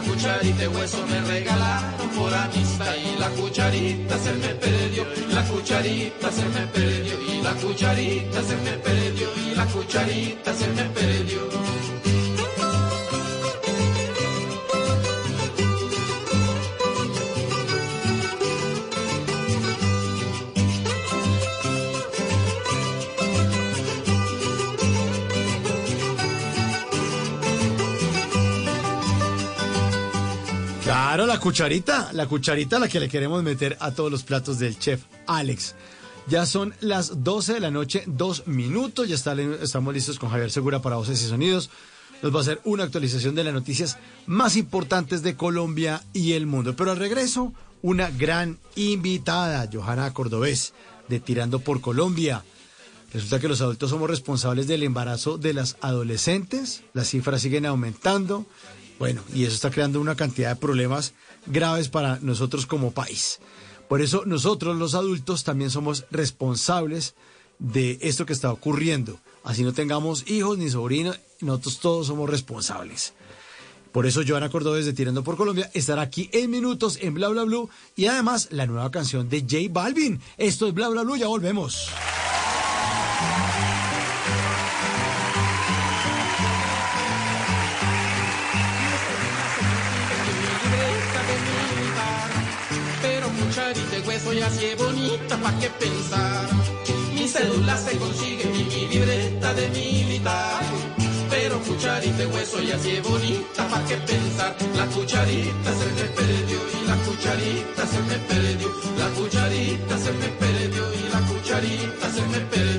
Cucharita de hueso me regalaron por amistad y la cucharita se me perdió, la cucharita se me perdió y la cucharita se me perdió y la cucharita se me perdió. Claro, la cucharita, la cucharita a la que le queremos meter a todos los platos del chef Alex. Ya son las 12 de la noche, dos minutos, ya está- estamos listos con Javier Segura para Voces y Sonidos. Nos va a hacer una actualización de las noticias más importantes de Colombia y el mundo. Pero al regreso, una gran invitada, Johanna Cordobés, de Tirando por Colombia. Resulta que los adultos somos responsables del embarazo de las adolescentes, las cifras siguen aumentando, bueno, y eso está creando una cantidad de problemas graves para nosotros como país. Por eso nosotros los adultos también somos responsables de esto que está ocurriendo. Así no tengamos hijos ni sobrinos, nosotros todos somos responsables. Por eso Joana Cordobés de Tirando por Colombia estará aquí en minutos en Bla Bla Blue y además la nueva canción de J Balvin. Esto es Bla Bla Blue, ya volvemos. Y así es bonita, ¿pa' qué pensar? Mi cédula se consigue y mi libreta de militar. Pero cucharita de hueso y así es bonita, ¿pa' qué pensar? La cucharita se me perdió y la cucharita se me perdió. La cucharita se me perdió y la cucharita se me perdió.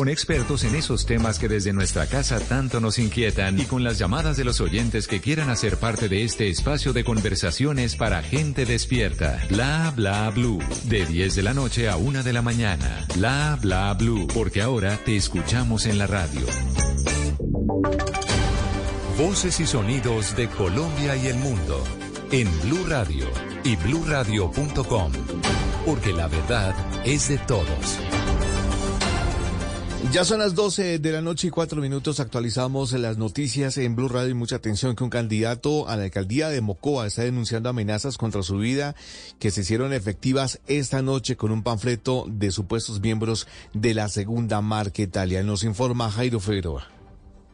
con expertos en esos temas que desde nuestra casa tanto nos inquietan y con las llamadas de los oyentes que quieran hacer parte de este espacio de conversaciones para gente despierta. Bla bla blue. De 10 de la noche a 1 de la mañana. Bla bla blue. Porque ahora te escuchamos en la radio. Voces y sonidos de Colombia y el mundo. En Blue Radio y bluradio.com. Porque la verdad es de todos. Ya son las 12 de la noche y cuatro minutos. Actualizamos las noticias en Blue Radio y mucha atención que un candidato a la alcaldía de Mocoa está denunciando amenazas contra su vida que se hicieron efectivas esta noche con un panfleto de supuestos miembros de la segunda marca Italia. Nos informa Jairo Figueroa.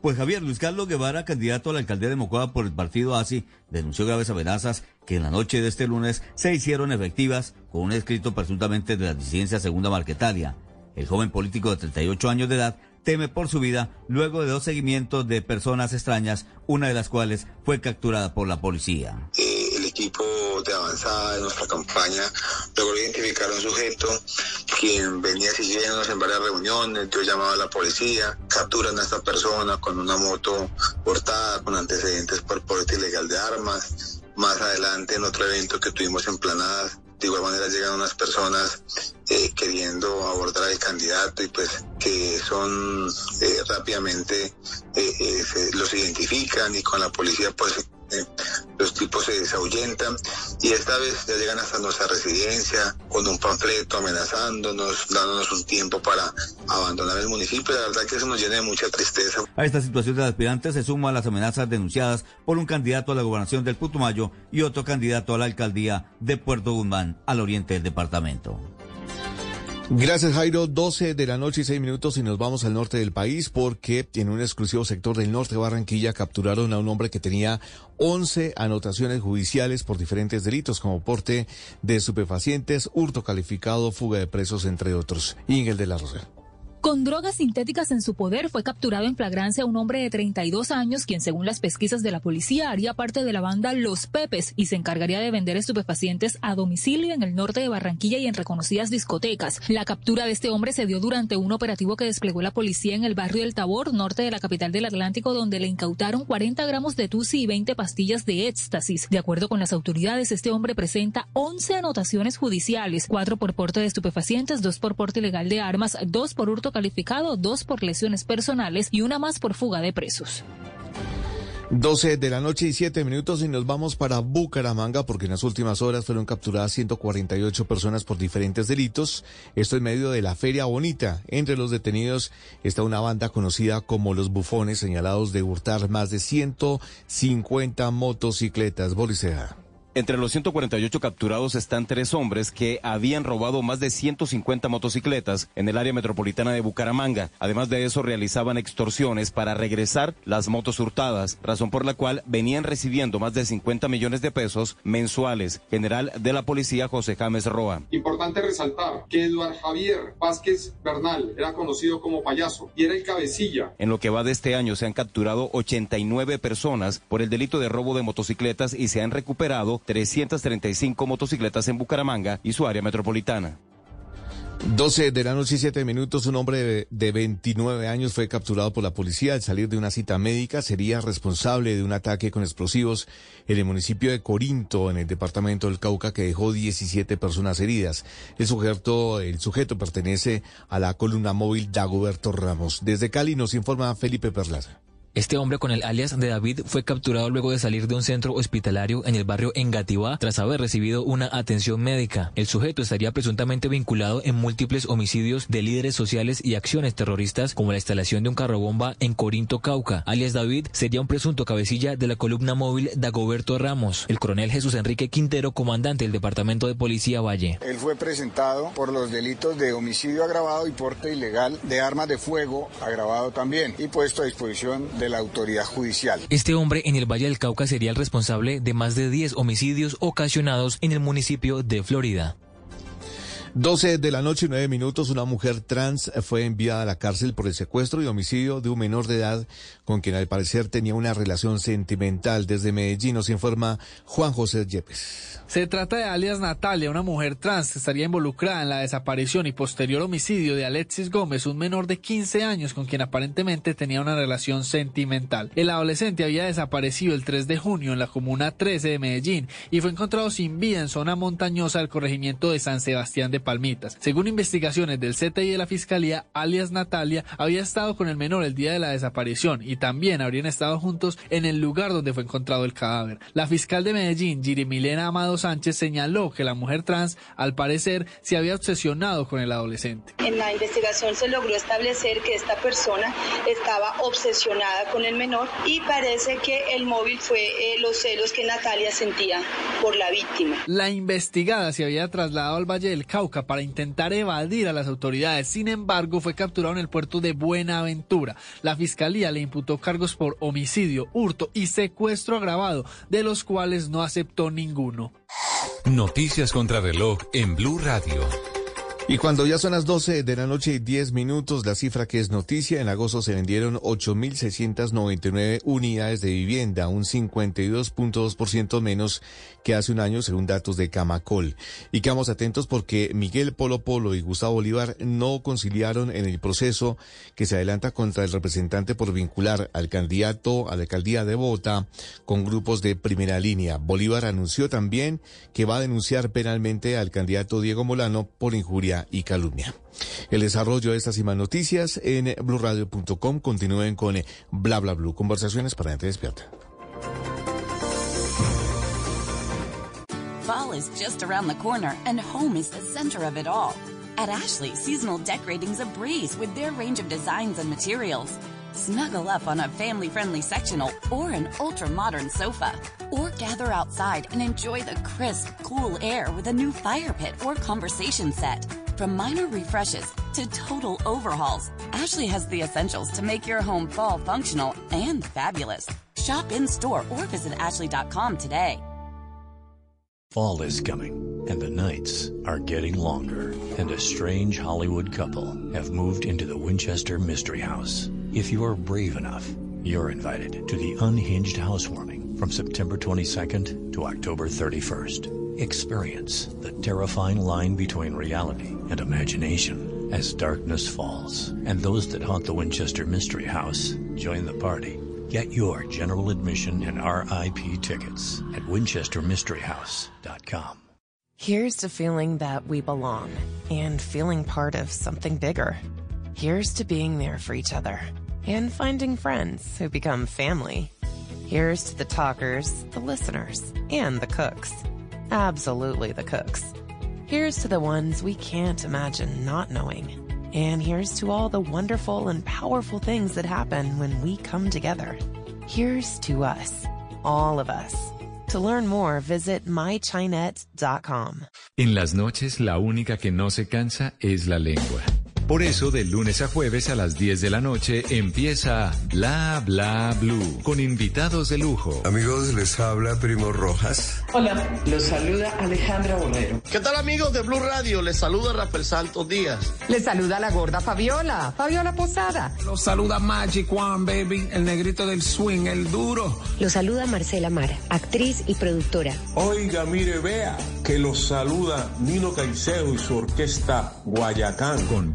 Pues Javier Luis Carlos Guevara, candidato a la alcaldía de Mocoa por el partido ASI, denunció graves amenazas que en la noche de este lunes se hicieron efectivas con un escrito presuntamente de la disidencia segunda Marquetalia. El joven político de 38 años de edad teme por su vida luego de dos seguimientos de personas extrañas, una de las cuales fue capturada por la policía. el equipo de avanzada de nuestra campaña logró identificar a un sujeto quien venía siguiéndonos en varias reuniones, yo llamaba a la policía, capturan a esta persona con una moto portada, con antecedentes por porte ilegal de armas. Más adelante en otro evento que tuvimos en Planadas, de igual manera llegan unas personas eh, queriendo abordar al candidato y pues que son eh, rápidamente eh, los identifican y con la policía pues los tipos se desahuyentan y esta vez ya llegan hasta nuestra residencia con un panfleto amenazándonos, dándonos un tiempo para abandonar el municipio. La verdad que eso nos llena de mucha tristeza. A esta situación del aspirante se suman las amenazas denunciadas por un candidato a la gobernación del Putumayo y otro candidato a la alcaldía de Puerto Guzmán, al oriente del departamento. Gracias Jairo, 12 de la noche y 6 minutos y nos vamos al norte del país porque en un exclusivo sector del norte de Barranquilla capturaron a un hombre que tenía 11 anotaciones judiciales por diferentes delitos como porte de estupefacientes, hurto calificado, fuga de presos, entre otros. Ingel de la Rosa. Con drogas sintéticas en su poder fue capturado en flagrancia un hombre de 32 años, quien según las pesquisas de la policía haría parte de la banda Los Pepes y se encargaría de vender estupefacientes a domicilio en el norte de Barranquilla y en reconocidas discotecas. La captura de este hombre se dio durante un operativo que desplegó la policía en el barrio del Tabor, norte de la capital del Atlántico, donde le incautaron 40 gramos de tusi y 20 pastillas de éxtasis. De acuerdo con las autoridades, este hombre presenta 11 anotaciones judiciales, cuatro por porte de estupefacientes, dos por porte ilegal de armas, dos por hurto calificado, dos por lesiones personales y una más por fuga de presos. 12 de la noche y 7 minutos y nos vamos para Bucaramanga porque en las últimas horas fueron capturadas 148 personas por diferentes delitos. Esto en medio de la Feria Bonita. Entre los detenidos está una banda conocida como los bufones señalados de hurtar más de 150 motocicletas. Bolisea. Entre los 148 capturados están tres hombres que habían robado más de 150 motocicletas en el área metropolitana de Bucaramanga. Además de eso, realizaban extorsiones para regresar las motos hurtadas, razón por la cual venían recibiendo más de 50 millones de pesos mensuales. General de la Policía José James Roa. Importante resaltar que Eduard Javier Vázquez Bernal era conocido como payaso y era el cabecilla. En lo que va de este año se han capturado 89 personas por el delito de robo de motocicletas y se han recuperado 335 motocicletas en Bucaramanga y su área metropolitana. 12 de la noche y 7 minutos, un hombre de, de 29 años fue capturado por la policía al salir de una cita médica. Sería responsable de un ataque con explosivos en el municipio de Corinto, en el departamento del Cauca, que dejó 17 personas heridas. El sujeto, el sujeto pertenece a la columna móvil Dagoberto Ramos. Desde Cali nos informa Felipe Perlaza. Este hombre con el alias de David fue capturado luego de salir de un centro hospitalario en el barrio Engativá tras haber recibido una atención médica. El sujeto estaría presuntamente vinculado en múltiples homicidios de líderes sociales y acciones terroristas como la instalación de un carrobomba en Corinto, Cauca. Alias David sería un presunto cabecilla de la columna móvil Dagoberto Ramos. El coronel Jesús Enrique Quintero, comandante del Departamento de Policía Valle. Él fue presentado por los delitos de homicidio agravado y porte ilegal de armas de fuego agravado también y puesto a disposición de la autoridad judicial. Este hombre en el Valle del Cauca sería el responsable de más de 10 homicidios ocasionados en el municipio de Florida. 12 de la noche y 9 minutos, una mujer trans fue enviada a la cárcel por el secuestro y homicidio de un menor de edad con quien al parecer tenía una relación sentimental. Desde Medellín nos informa Juan José Yepes. Se trata de alias Natalia, una mujer trans que estaría involucrada en la desaparición y posterior homicidio de Alexis Gómez, un menor de 15 años con quien aparentemente tenía una relación sentimental. El adolescente había desaparecido el 3 de junio en la comuna 13 de Medellín y fue encontrado sin vida en zona montañosa del corregimiento de San Sebastián de Palmitas. Según investigaciones del CTI de la Fiscalía, alias Natalia había estado con el menor el día de la desaparición y también habrían estado juntos en el lugar donde fue encontrado el cadáver. La fiscal de Medellín, Girimilena Amado Sánchez, señaló que la mujer trans, al parecer, se había obsesionado con el adolescente. En la investigación se logró establecer que esta persona estaba obsesionada con el menor y parece que el móvil fue eh, los celos que Natalia sentía por la víctima. La investigada se había trasladado al Valle del Cauca para intentar evadir a las autoridades. Sin embargo, fue capturado en el puerto de Buenaventura. La fiscalía le imputó cargos por homicidio, hurto y secuestro agravado, de los cuales no aceptó ninguno. Noticias contra reloj en Blue Radio. Y cuando ya son las 12 de la noche y 10 minutos, la cifra que es noticia, en agosto se vendieron 8.699 unidades de vivienda, un 52.2% menos que hace un año, según datos de Camacol. Y quedamos atentos porque Miguel Polo Polo y Gustavo Bolívar no conciliaron en el proceso que se adelanta contra el representante por vincular al candidato a la alcaldía de Bogotá con grupos de primera línea. Bolívar anunció también que va a denunciar penalmente al candidato Diego Molano por injuria y calumnia. El desarrollo de estas y más noticias en blurradio.com. Continúen con eh, Bla Bla Blue. Conversaciones para gente despierta. Fall is just around the corner and home is the center of it all. At Ashley, seasonal decorating's a breeze with their range of designs and materials. Snuggle up on a family friendly sectional or an ultra modern sofa. Or gather outside and enjoy the crisp, cool air with a new fire pit or conversation set. From minor refreshes to total overhauls, Ashley has the essentials to make your home fall functional and fabulous. Shop in store or visit ashley.com today. Fall is coming, and the nights are getting longer, and a strange Hollywood couple have moved into the Winchester Mystery House. If you are brave enough, you're invited to the Unhinged Housewarming from September 22nd to October 31st. Experience the terrifying line between reality and imagination as darkness falls. And those that haunt the Winchester Mystery House join the party. Get your general admission and RIP tickets at winchestermysteryhouse.com. Here's to feeling that we belong and feeling part of something bigger. Here's to being there for each other and finding friends who become family. Here's to the talkers, the listeners, and the cooks. Absolutely the cooks. Here's to the ones we can't imagine not knowing. And here's to all the wonderful and powerful things that happen when we come together. Here's to us, all of us. To learn more, visit mychinet.com. En las noches, la única que no se cansa es la lengua. Por eso, de lunes a jueves a las 10 de la noche empieza Bla Bla Blue con invitados de lujo. Amigos, les habla Primo Rojas. Hola, los saluda Alejandra Borrero. ¿Qué tal, amigos de Blue Radio? Les saluda Rafael Santos Díaz. Les saluda la gorda Fabiola, Fabiola Posada. Los saluda Magic One, baby, el negrito del swing, el duro. Los saluda Marcela Mar, actriz y productora. Oiga, mire, vea, que los saluda Nino Caicedo y su orquesta Guayacán. Con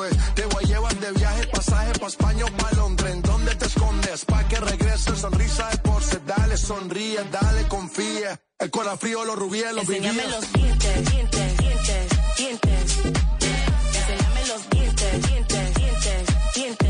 Pues te voy a llevar de viaje, pasaje pa' España o pa' Londres. ¿En dónde te escondes? Pa' que regrese, sonrisa de porce, dale, sonríe, dale, confía. El corazón frío, los rubíes, los Enséñame los dientes, dientes, dientes, dientes. Enséñame los dientes, dientes, dientes, dientes.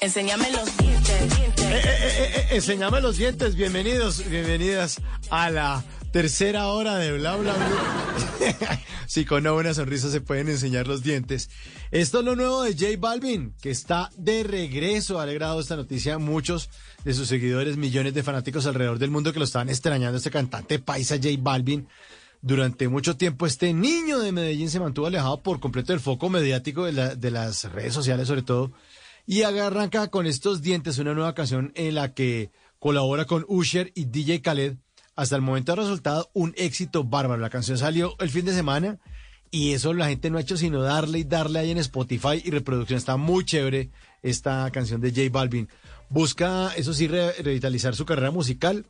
enséñame los dientes, dientes. Eh, eh, eh, enséñame los dientes. Bienvenidos, bienvenidas a la tercera hora de Bla Bla Bla. sí, con una buena sonrisa se pueden enseñar los dientes. Esto es lo nuevo de J Balvin, que está de regreso. Ha alegrado esta noticia a muchos de sus seguidores, millones de fanáticos alrededor del mundo que lo estaban extrañando. Este cantante paisa J Balvin. Durante mucho tiempo este niño de Medellín se mantuvo alejado por completo del foco mediático de, la- de las redes sociales sobre todo. Y arranca con estos dientes una nueva canción en la que colabora con Usher y DJ Khaled. Hasta el momento ha resultado un éxito bárbaro. La canción salió el fin de semana y eso la gente no ha hecho sino darle y darle ahí en Spotify y reproducción. Está muy chévere esta canción de J Balvin. Busca, eso sí, re- revitalizar su carrera musical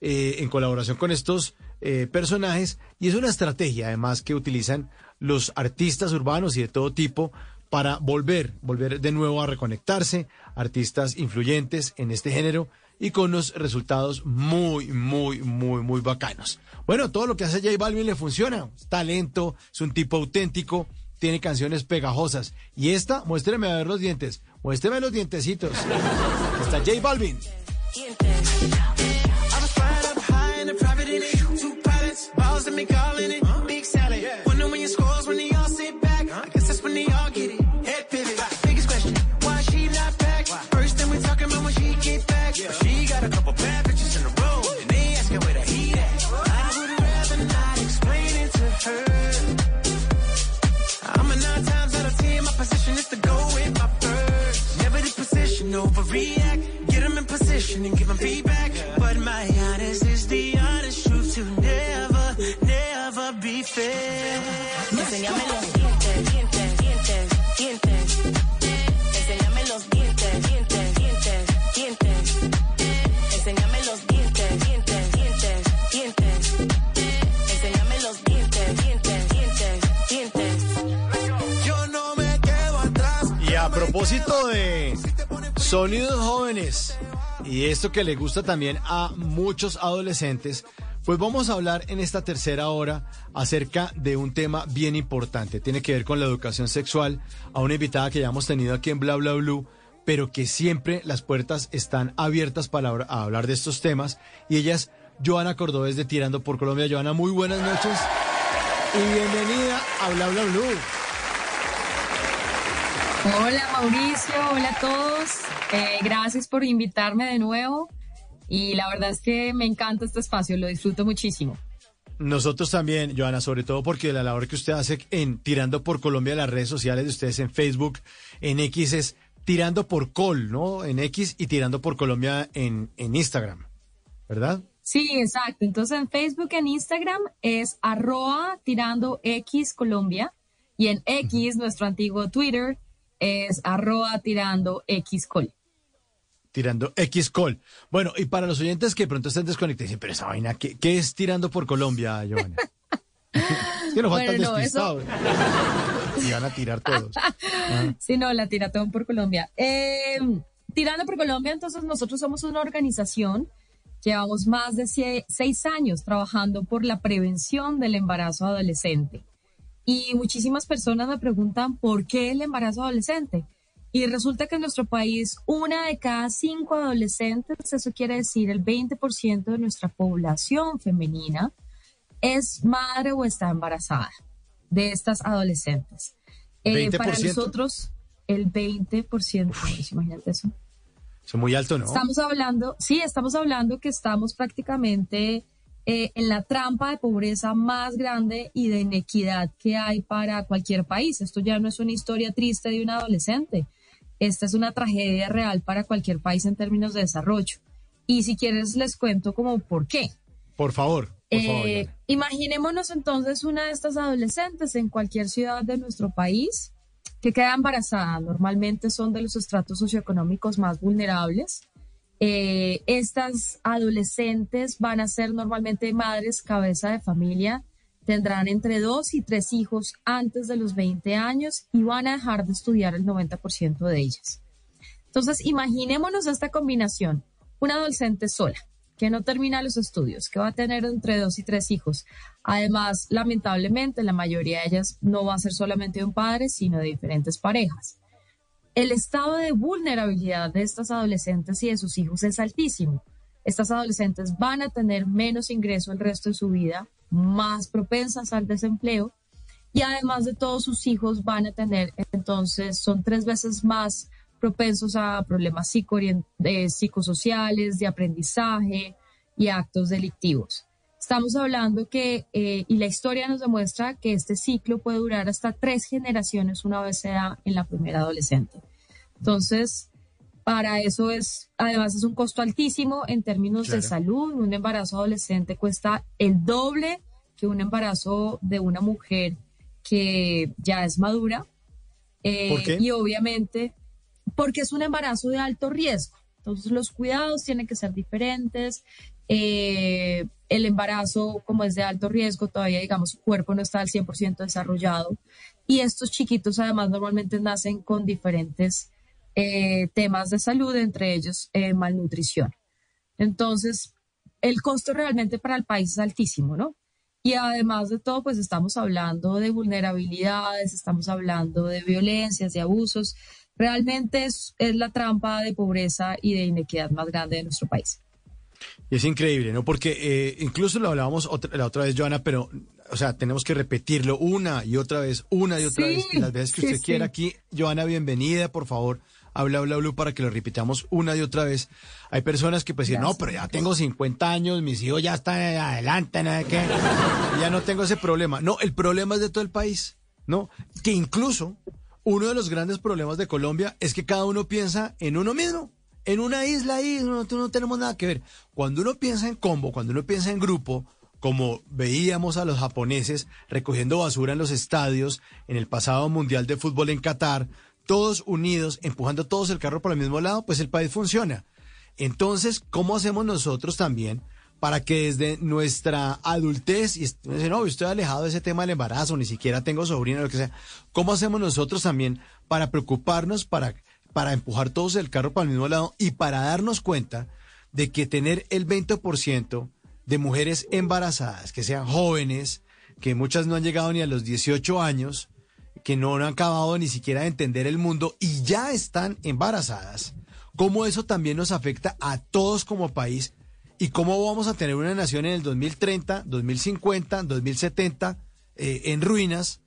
eh, en colaboración con estos eh, personajes y es una estrategia además que utilizan los artistas urbanos y de todo tipo para volver, volver de nuevo a reconectarse, artistas influyentes en este género y con unos resultados muy, muy, muy, muy bacanos. Bueno, todo lo que hace J Balvin le funciona, talento, es un tipo auténtico, tiene canciones pegajosas y esta, muéstreme a ver los dientes, muéstreme los dientecitos. Está J Balvin. In a private in it. Two pilots, balls and me calling it. Big salad. Wonder when your scores when they all sit back. I guess that's when they all get it. Head pivot. Biggest question, why she not back? First thing we talking about when she get back. But she got a couple bad bitches in a row. And they asking where the heat at. I would rather not explain it to her. I'm a nine times out of ten. My position is to go with my first. Never the position, overreact. Get them in position and give them feedback. Fair. Enséñame los dientes, dientes, dientes, dientes. Enséñame los dientes, dientes, dientes, dientes. Enséñame los dientes, dientes, dientes, dientes. Enséñame los dientes, dientes, dientes, dientes. Yo no me quedo atrás. Y a propósito de sonidos jóvenes y esto que le gusta también a muchos adolescentes, pues vamos a hablar en esta tercera hora acerca de un tema bien importante. Tiene que ver con la educación sexual a una invitada que ya hemos tenido aquí en Bla Bla Blue, pero que siempre las puertas están abiertas para hablar- de estos temas. Y ella es Joana Cordobés de Tirando por Colombia. Joana, muy buenas noches y bienvenida a Bla Bla Blue. Hola Mauricio, hola a todos. Eh, gracias por invitarme de nuevo. Y la verdad es que me encanta este espacio, lo disfruto muchísimo. Nosotros también, Joana, sobre todo porque la labor que usted hace en Tirando por Colombia, las redes sociales de ustedes en Facebook, en X es Tirando por Col, ¿no? En X y Tirando por Colombia en, en Instagram, ¿verdad? Sí, exacto. Entonces en Facebook, en Instagram es arroba tirando X Colombia y en X, nuestro antiguo Twitter, es arroba tirando X Col. Tirando X Col. Bueno, y para los oyentes que pronto están desconectados, dicen, pero esa vaina, ¿qué, qué es Tirando por Colombia, Joana? es que nos faltan Bueno, no, despistados. Y van a tirar todos. Ah. Sí, no, la Tiratón por Colombia. Eh, Tirando por Colombia, entonces nosotros somos una organización, llevamos más de seis años trabajando por la prevención del embarazo adolescente. Y muchísimas personas me preguntan por qué el embarazo adolescente. Y resulta que en nuestro país, una de cada cinco adolescentes, eso quiere decir el 20% de nuestra población femenina, es madre o está embarazada de estas adolescentes. Eh, para 20%? nosotros, el 20%, Mauricio, imagínate eso. Son muy alto, ¿no? Estamos hablando, sí, estamos hablando que estamos prácticamente eh, en la trampa de pobreza más grande y de inequidad que hay para cualquier país. Esto ya no es una historia triste de un adolescente. Esta es una tragedia real para cualquier país en términos de desarrollo. Y si quieres les cuento como por qué. Por favor, por favor. Eh, imaginémonos entonces una de estas adolescentes en cualquier ciudad de nuestro país que queda embarazada. Normalmente son de los estratos socioeconómicos más vulnerables. Eh, estas adolescentes van a ser normalmente madres cabeza de familia, tendrán entre dos y tres hijos antes de los 20 años y van a dejar de estudiar el 90% de ellas. Entonces, imaginémonos esta combinación. Una adolescente sola, que no termina los estudios, que va a tener entre dos y tres hijos. Además, lamentablemente, la mayoría de ellas no va a ser solamente de un padre, sino de diferentes parejas. el estado de vulnerabilidad de estas adolescentes y de sus hijos es altísimo. Estas adolescentes van a tener menos ingreso el resto de su vida, más propensas al desempleo y además de todos sus hijos van a tener, entonces son tres veces más propensos a problemas eh, psicosociales, de aprendizaje y actos delictivos. Estamos hablando que, eh, y la historia nos demuestra que este ciclo puede durar hasta tres generaciones una vez sea en la primera adolescente. Entonces, para eso es, además es un costo altísimo en términos de salud. Un embarazo adolescente cuesta el doble que un embarazo de una mujer que ya es madura. Eh, ¿Por qué? Y obviamente, porque es un embarazo de alto riesgo. Entonces los cuidados tienen que ser diferentes. Eh, el embarazo, como es de alto riesgo, todavía, digamos, su cuerpo no está al 100% desarrollado. Y estos chiquitos, además, normalmente nacen con diferentes eh, temas de salud, entre ellos eh, malnutrición. Entonces, el costo realmente para el país es altísimo, ¿no? Y además de todo, pues estamos hablando de vulnerabilidades, estamos hablando de violencias, de abusos. Realmente es, es la trampa de pobreza y de inequidad más grande de nuestro país. Y es increíble, ¿no? Porque eh, incluso lo hablábamos la otra vez, Joana, pero, o sea, tenemos que repetirlo una y otra vez, una y otra vez, y las veces que usted quiera aquí. Joana, bienvenida, por favor habla, habla, habla, para que lo repitamos una y otra vez. Hay personas que pues dicen, no, pero ya tengo 50 años, mis hijos ya están adelante, ¿no? ¿Qué? ya no tengo ese problema. No, el problema es de todo el país, ¿no? Que incluso uno de los grandes problemas de Colombia es que cada uno piensa en uno mismo. En una isla ahí, no, no tenemos nada que ver. Cuando uno piensa en combo, cuando uno piensa en grupo, como veíamos a los japoneses recogiendo basura en los estadios en el pasado Mundial de Fútbol en Qatar, todos unidos, empujando todos el carro por el mismo lado, pues el país funciona. Entonces, ¿cómo hacemos nosotros también para que desde nuestra adultez, y no, estoy alejado de ese tema del embarazo, ni siquiera tengo sobrina, lo que sea, ¿cómo hacemos nosotros también para preocuparnos, para, para empujar todos el carro para el mismo lado y para darnos cuenta de que tener el 20% de mujeres embarazadas, que sean jóvenes, que muchas no han llegado ni a los 18 años, que no han acabado ni siquiera de entender el mundo y ya están embarazadas, cómo eso también nos afecta a todos como país y cómo vamos a tener una nación en el 2030, 2050, 2070 en ruinas,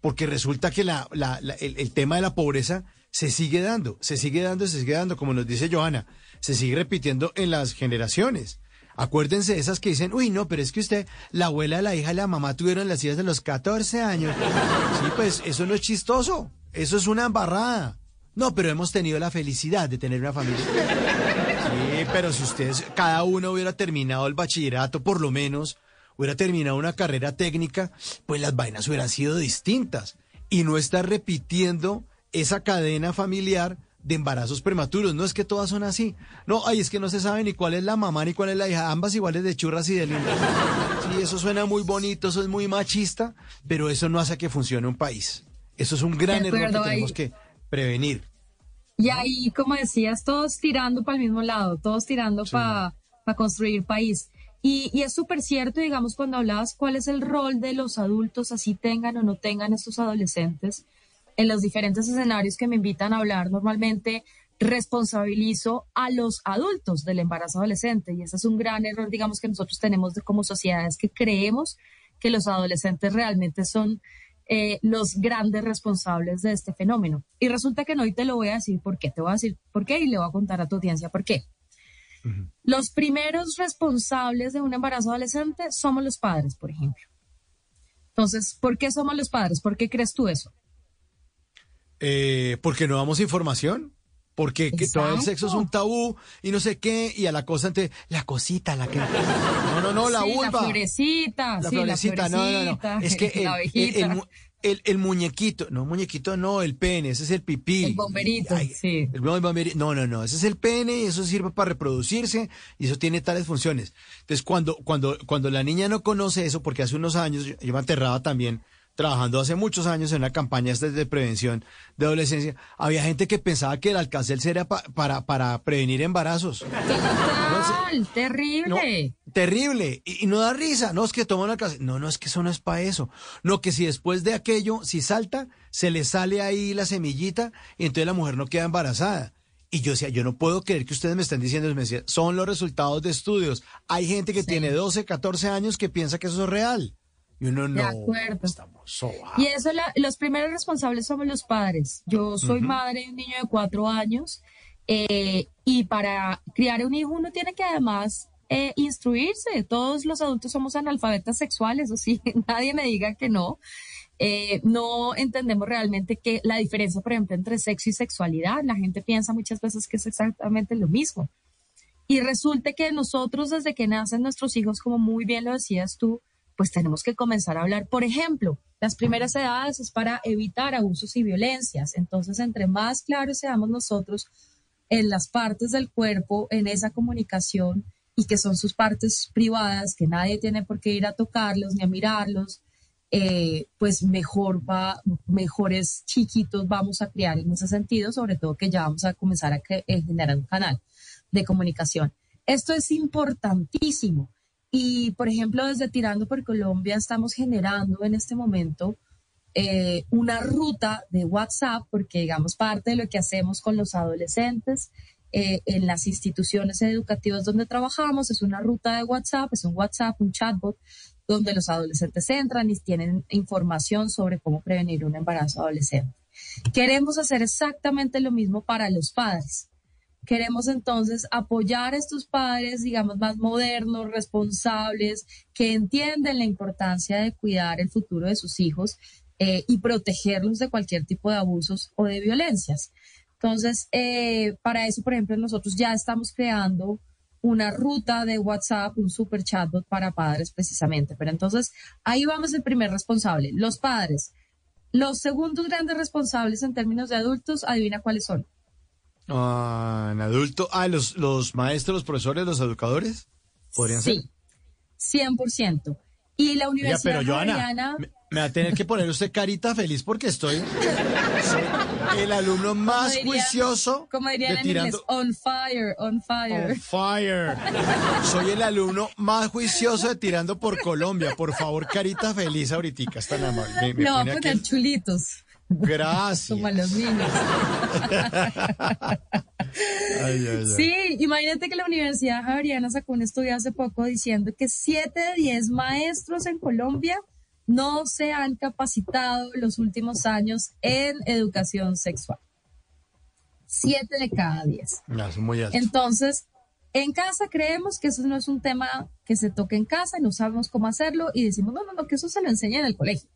porque resulta que la, el, el, tema de la pobreza se sigue dando, se sigue dando, se sigue dando, como nos dice Johanna, se sigue repitiendo en las generaciones. Acuérdense de esas que dicen, uy, no, pero es que usted, la abuela, la hija y la mamá tuvieron las hijas de los 14 años. Sí, pues eso no es chistoso, eso es una embarrada. No, pero hemos tenido la felicidad de tener una familia. Sí, pero si ustedes, cada uno hubiera terminado el bachillerato, por lo menos, hubiera terminado una carrera técnica, pues las vainas hubieran sido distintas. Y no estar repitiendo esa cadena familiar de embarazos prematuros. No es que todas son así. No, ay, es que no se sabe ni cuál es la mamá ni cuál es la hija. Ambas iguales de churras y de lindas. Sí, eso suena muy bonito, eso es muy machista, pero eso no hace que funcione un país. Eso es un gran error que tenemos que prevenir. Y ahí, como decías, todos tirando para el mismo lado, todos tirando para construir país. Y, y es súper cierto, digamos, cuando hablabas cuál es el rol de los adultos, así tengan o no tengan estos adolescentes en los diferentes escenarios que me invitan a hablar, normalmente responsabilizo a los adultos del embarazo adolescente y ese es un gran error, digamos, que nosotros tenemos de, como sociedades que creemos que los adolescentes realmente son eh, los grandes responsables de este fenómeno. Y resulta que no, y te lo voy a decir por qué, te voy a decir por qué y le voy a contar a tu audiencia por qué. Los primeros responsables de un embarazo adolescente somos los padres, por ejemplo. Entonces, ¿por qué somos los padres? ¿Por qué crees tú eso? Eh, porque no damos información. Porque que todo el sexo es un tabú y no sé qué, y a la cosa ante la cosita, la que. No, no, no, la sí, La florecita, la sí, florecita, no, no, no. Es que el, el, el, muñequito, no, muñequito no, el pene, ese es el pipí. El bomberito, sí. El bomberito, no, no, no, ese es el pene y eso sirve para reproducirse y eso tiene tales funciones. Entonces, cuando, cuando, cuando la niña no conoce eso, porque hace unos años yo me aterraba también trabajando hace muchos años en una campaña de prevención de adolescencia, había gente que pensaba que el alcacel era pa- para, para prevenir embarazos. Total, terrible. Terrible. Y, y no da risa. No es que toman casa. No, no es que eso no es para eso. No, que si después de aquello, si salta, se le sale ahí la semillita y entonces la mujer no queda embarazada. Y yo decía, yo no puedo creer que ustedes me están diciendo, me decía, son los resultados de estudios. Hay gente que tiene 12, 14 años que piensa que eso es real. Y uno no. De acuerdo. Estamos sobados. Y eso, la- los primeros responsables somos los padres. Yo soy Ujú. madre de un niño de cuatro años eh, y para criar un hijo uno tiene que además eh, instruirse. Todos los adultos somos analfabetas sexuales, o sí, nadie me diga que no. Eh, no entendemos realmente que la diferencia, por ejemplo, entre sexo y sexualidad. La gente piensa muchas veces que es exactamente lo mismo. Y resulta que nosotros desde que nacen nuestros hijos, como muy bien lo decías tú, pues tenemos que comenzar a hablar. Por ejemplo, las primeras edades es para evitar abusos y violencias. Entonces, entre más claros seamos nosotros en las partes del cuerpo, en esa comunicación y que son sus partes privadas, que nadie tiene por qué ir a tocarlos ni a mirarlos, eh, pues mejor va, mejores chiquitos vamos a criar en ese sentido, sobre todo que ya vamos a comenzar a eh, generar un canal de comunicación. Esto es importantísimo. Y, por ejemplo, desde Tirando por Colombia estamos generando en este momento eh, una ruta de WhatsApp, porque, digamos, parte de lo que hacemos con los adolescentes eh, en las instituciones educativas donde trabajamos es una ruta de WhatsApp, es un WhatsApp, un chatbot, donde los adolescentes entran y tienen información sobre cómo prevenir un embarazo adolescente. Queremos hacer exactamente lo mismo para los padres. Queremos entonces apoyar a estos padres, digamos, más modernos, responsables, que entienden la importancia de cuidar el futuro de sus hijos eh, y protegerlos de cualquier tipo de abusos o de violencias. Entonces, eh, para eso, por ejemplo, nosotros ya estamos creando una ruta de WhatsApp, un super chatbot para padres precisamente. Pero entonces, ahí vamos el primer responsable, los padres. Los segundos grandes responsables en términos de adultos, adivina cuáles son. Ah, en adulto. Ah, los, los maestros, los profesores, los educadores. ¿Podrían ser? Sí, 100%. Y la Oiga, Universidad pero Joana, me, me va a tener que poner usted carita feliz porque estoy el alumno más como dirían- juicioso como dirían de en inglés, tirando on fire, on fire. on fire. Soy el alumno más juicioso de tirando por Colombia. Por favor, carita feliz ahorita, es tan amable. Me, aquí poner el- chulitos, Gracias. como a los niños. Ay, ay, ay. Sí, imagínate que la Universidad Javeriana sacó un estudio hace poco diciendo que 7 de 10 maestros en Colombia no se han capacitado en los últimos años en educación sexual. 7 de cada 10. No, es muy alto. Entonces, en casa creemos que eso no es un tema que se toque en casa, no sabemos cómo hacerlo y decimos, no, no, no, que eso se lo enseña en el colegio.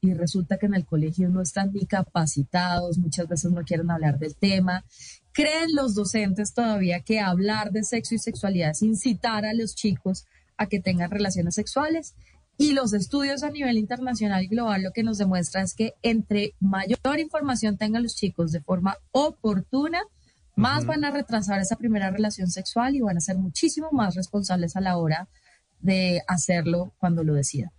Y resulta que en el colegio no están ni capacitados, muchas veces no quieren hablar del tema. Creen los docentes todavía que hablar de sexo y sexualidad es incitar a los chicos a que tengan relaciones sexuales. Y los estudios a nivel internacional y global lo que nos demuestra es que entre mayor información tengan los chicos de forma oportuna, más van a retrasar esa primera relación sexual y van a ser muchísimo más responsables a la hora de hacerlo cuando lo decidan.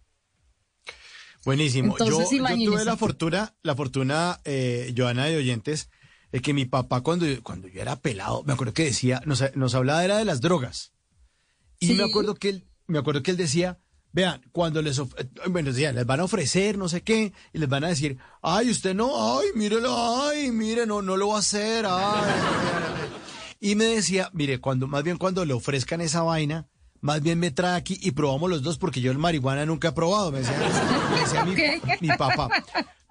Buenísimo. Entonces, yo, yo tuve la fortuna, la fortuna, eh, Joana de oyentes, de que mi papá cuando, cuando yo era pelado, me acuerdo que decía, nos, nos hablaba era de las drogas. Y Sí. me acuerdo que él, me acuerdo que él decía, vean, cuando les, of- eh, bueno, decía, les van a ofrecer no sé qué, y les van a decir, ay, usted no, ay, mírelo, ay, mire, no, no lo va a hacer, ay". Y me decía, mire, cuando, más bien cuando le ofrezcan esa vaina, más bien me trae aquí y probamos los dos porque yo el marihuana nunca he probado, me decía, me decía mi, mi papá.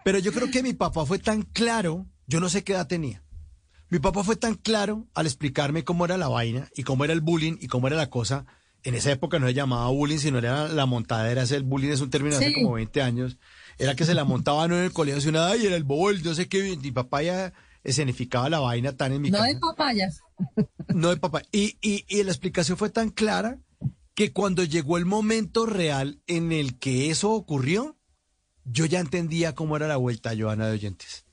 Pero yo creo que mi papá fue tan claro, yo no sé qué edad tenía. Mi papá fue tan claro al explicarme cómo era la vaina y cómo era el bullying y cómo era la cosa. En esa época no se llamaba bullying, sino era la montadera. El bullying es un término hace Sí. como 20 años. Era que se la montaban en el colegio, sino, ay, era el bol, yo sé qué. Mi papá ya escenificaba la vaina tan en mi No casa. de papayas. No de papá. Y, y, y la explicación fue tan clara que cuando llegó el momento real en el que eso ocurrió, yo ya entendía cómo era la vuelta, Joana de Oyentes.